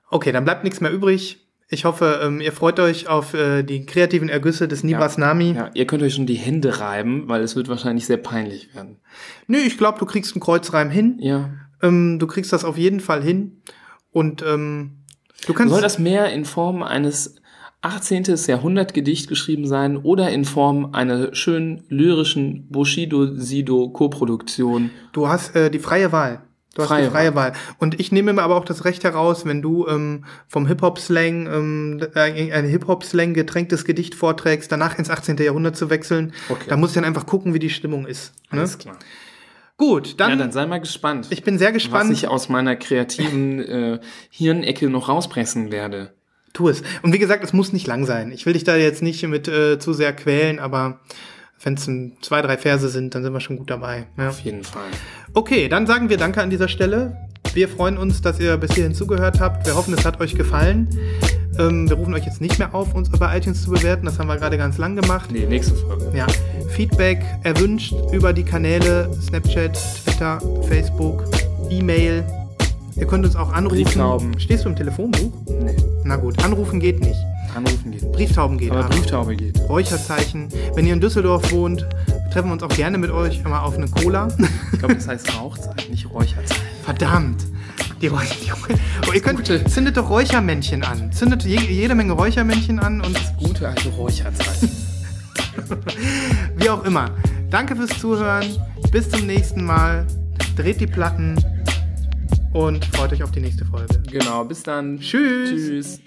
Okay, dann bleibt nichts mehr übrig. Ich hoffe, ähm, ihr freut euch auf äh, die kreativen Ergüsse des Nibras Nami. Ja, ihr könnt euch schon die Hände reiben, weil es wird wahrscheinlich sehr peinlich werden. Nö, ich glaube, du kriegst einen Kreuzreim hin. Ja. Ähm, du kriegst das auf jeden Fall hin. Und ähm, du kannst. Soll das mehr in Form eines 18. Jahrhundert Gedicht geschrieben sein oder in Form einer schönen lyrischen Bushido-Sido-Koproduktion? Du hast äh, die freie Wahl. Du hast Freie die freie Wahl. Und ich nehme mir aber auch das Recht heraus, wenn du ähm, vom Hip-Hop-Slang ähm, äh, ein Hip-Hop-Slang getränktes Gedicht vorträgst, danach ins 18. Jahrhundert zu wechseln. Okay. Da muss ich dann einfach gucken, wie die Stimmung ist. Ne? Alles klar. Gut, dann, Ja, dann sei mal gespannt. ich bin sehr was gespannt. ich aus meiner kreativen äh, Hirnecke noch rauspressen werde. Tu es. Und wie gesagt, es muss nicht lang sein. Ich will dich da jetzt nicht mit äh, zu sehr quälen, aber wenn es zwei, drei Verse sind, dann sind wir schon gut dabei. Ja. Auf jeden Fall. Okay, dann sagen wir Danke an dieser Stelle. Wir freuen uns, dass ihr bis hierhin zugehört habt. Wir hoffen, es hat euch gefallen. Ähm, wir rufen euch jetzt nicht mehr auf, uns bei iTunes zu bewerten. Das haben wir gerade ganz lang gemacht. Nee, nächste Folge. Ja, Feedback erwünscht über die Kanäle Snapchat, Twitter, Facebook, E-Mail. Ihr könnt uns auch anrufen. Stehst du im Telefonbuch? Nee. Na gut, anrufen geht nicht. Anrufen geht. Brieftauben geht. Aber aber. Brieftaube geht. Räucherzeichen. Wenn ihr in Düsseldorf wohnt, treffen wir uns auch gerne mit euch mal auf eine Cola. Ich glaube, das heißt <laughs> Rauchzeit, nicht Räucherzeit. Verdammt. Die Räucher, die Räucher. Oh, ihr könnt, Gute. zündet doch Räuchermännchen an. Zündet je, jede Menge Räuchermännchen an und Gute alte Räucherzeit. <laughs> wie auch immer. Danke fürs Zuhören. Bis zum nächsten Mal. Dreht die Platten und freut euch auf die nächste Folge. Genau, bis dann. Tschüss. Tschüss.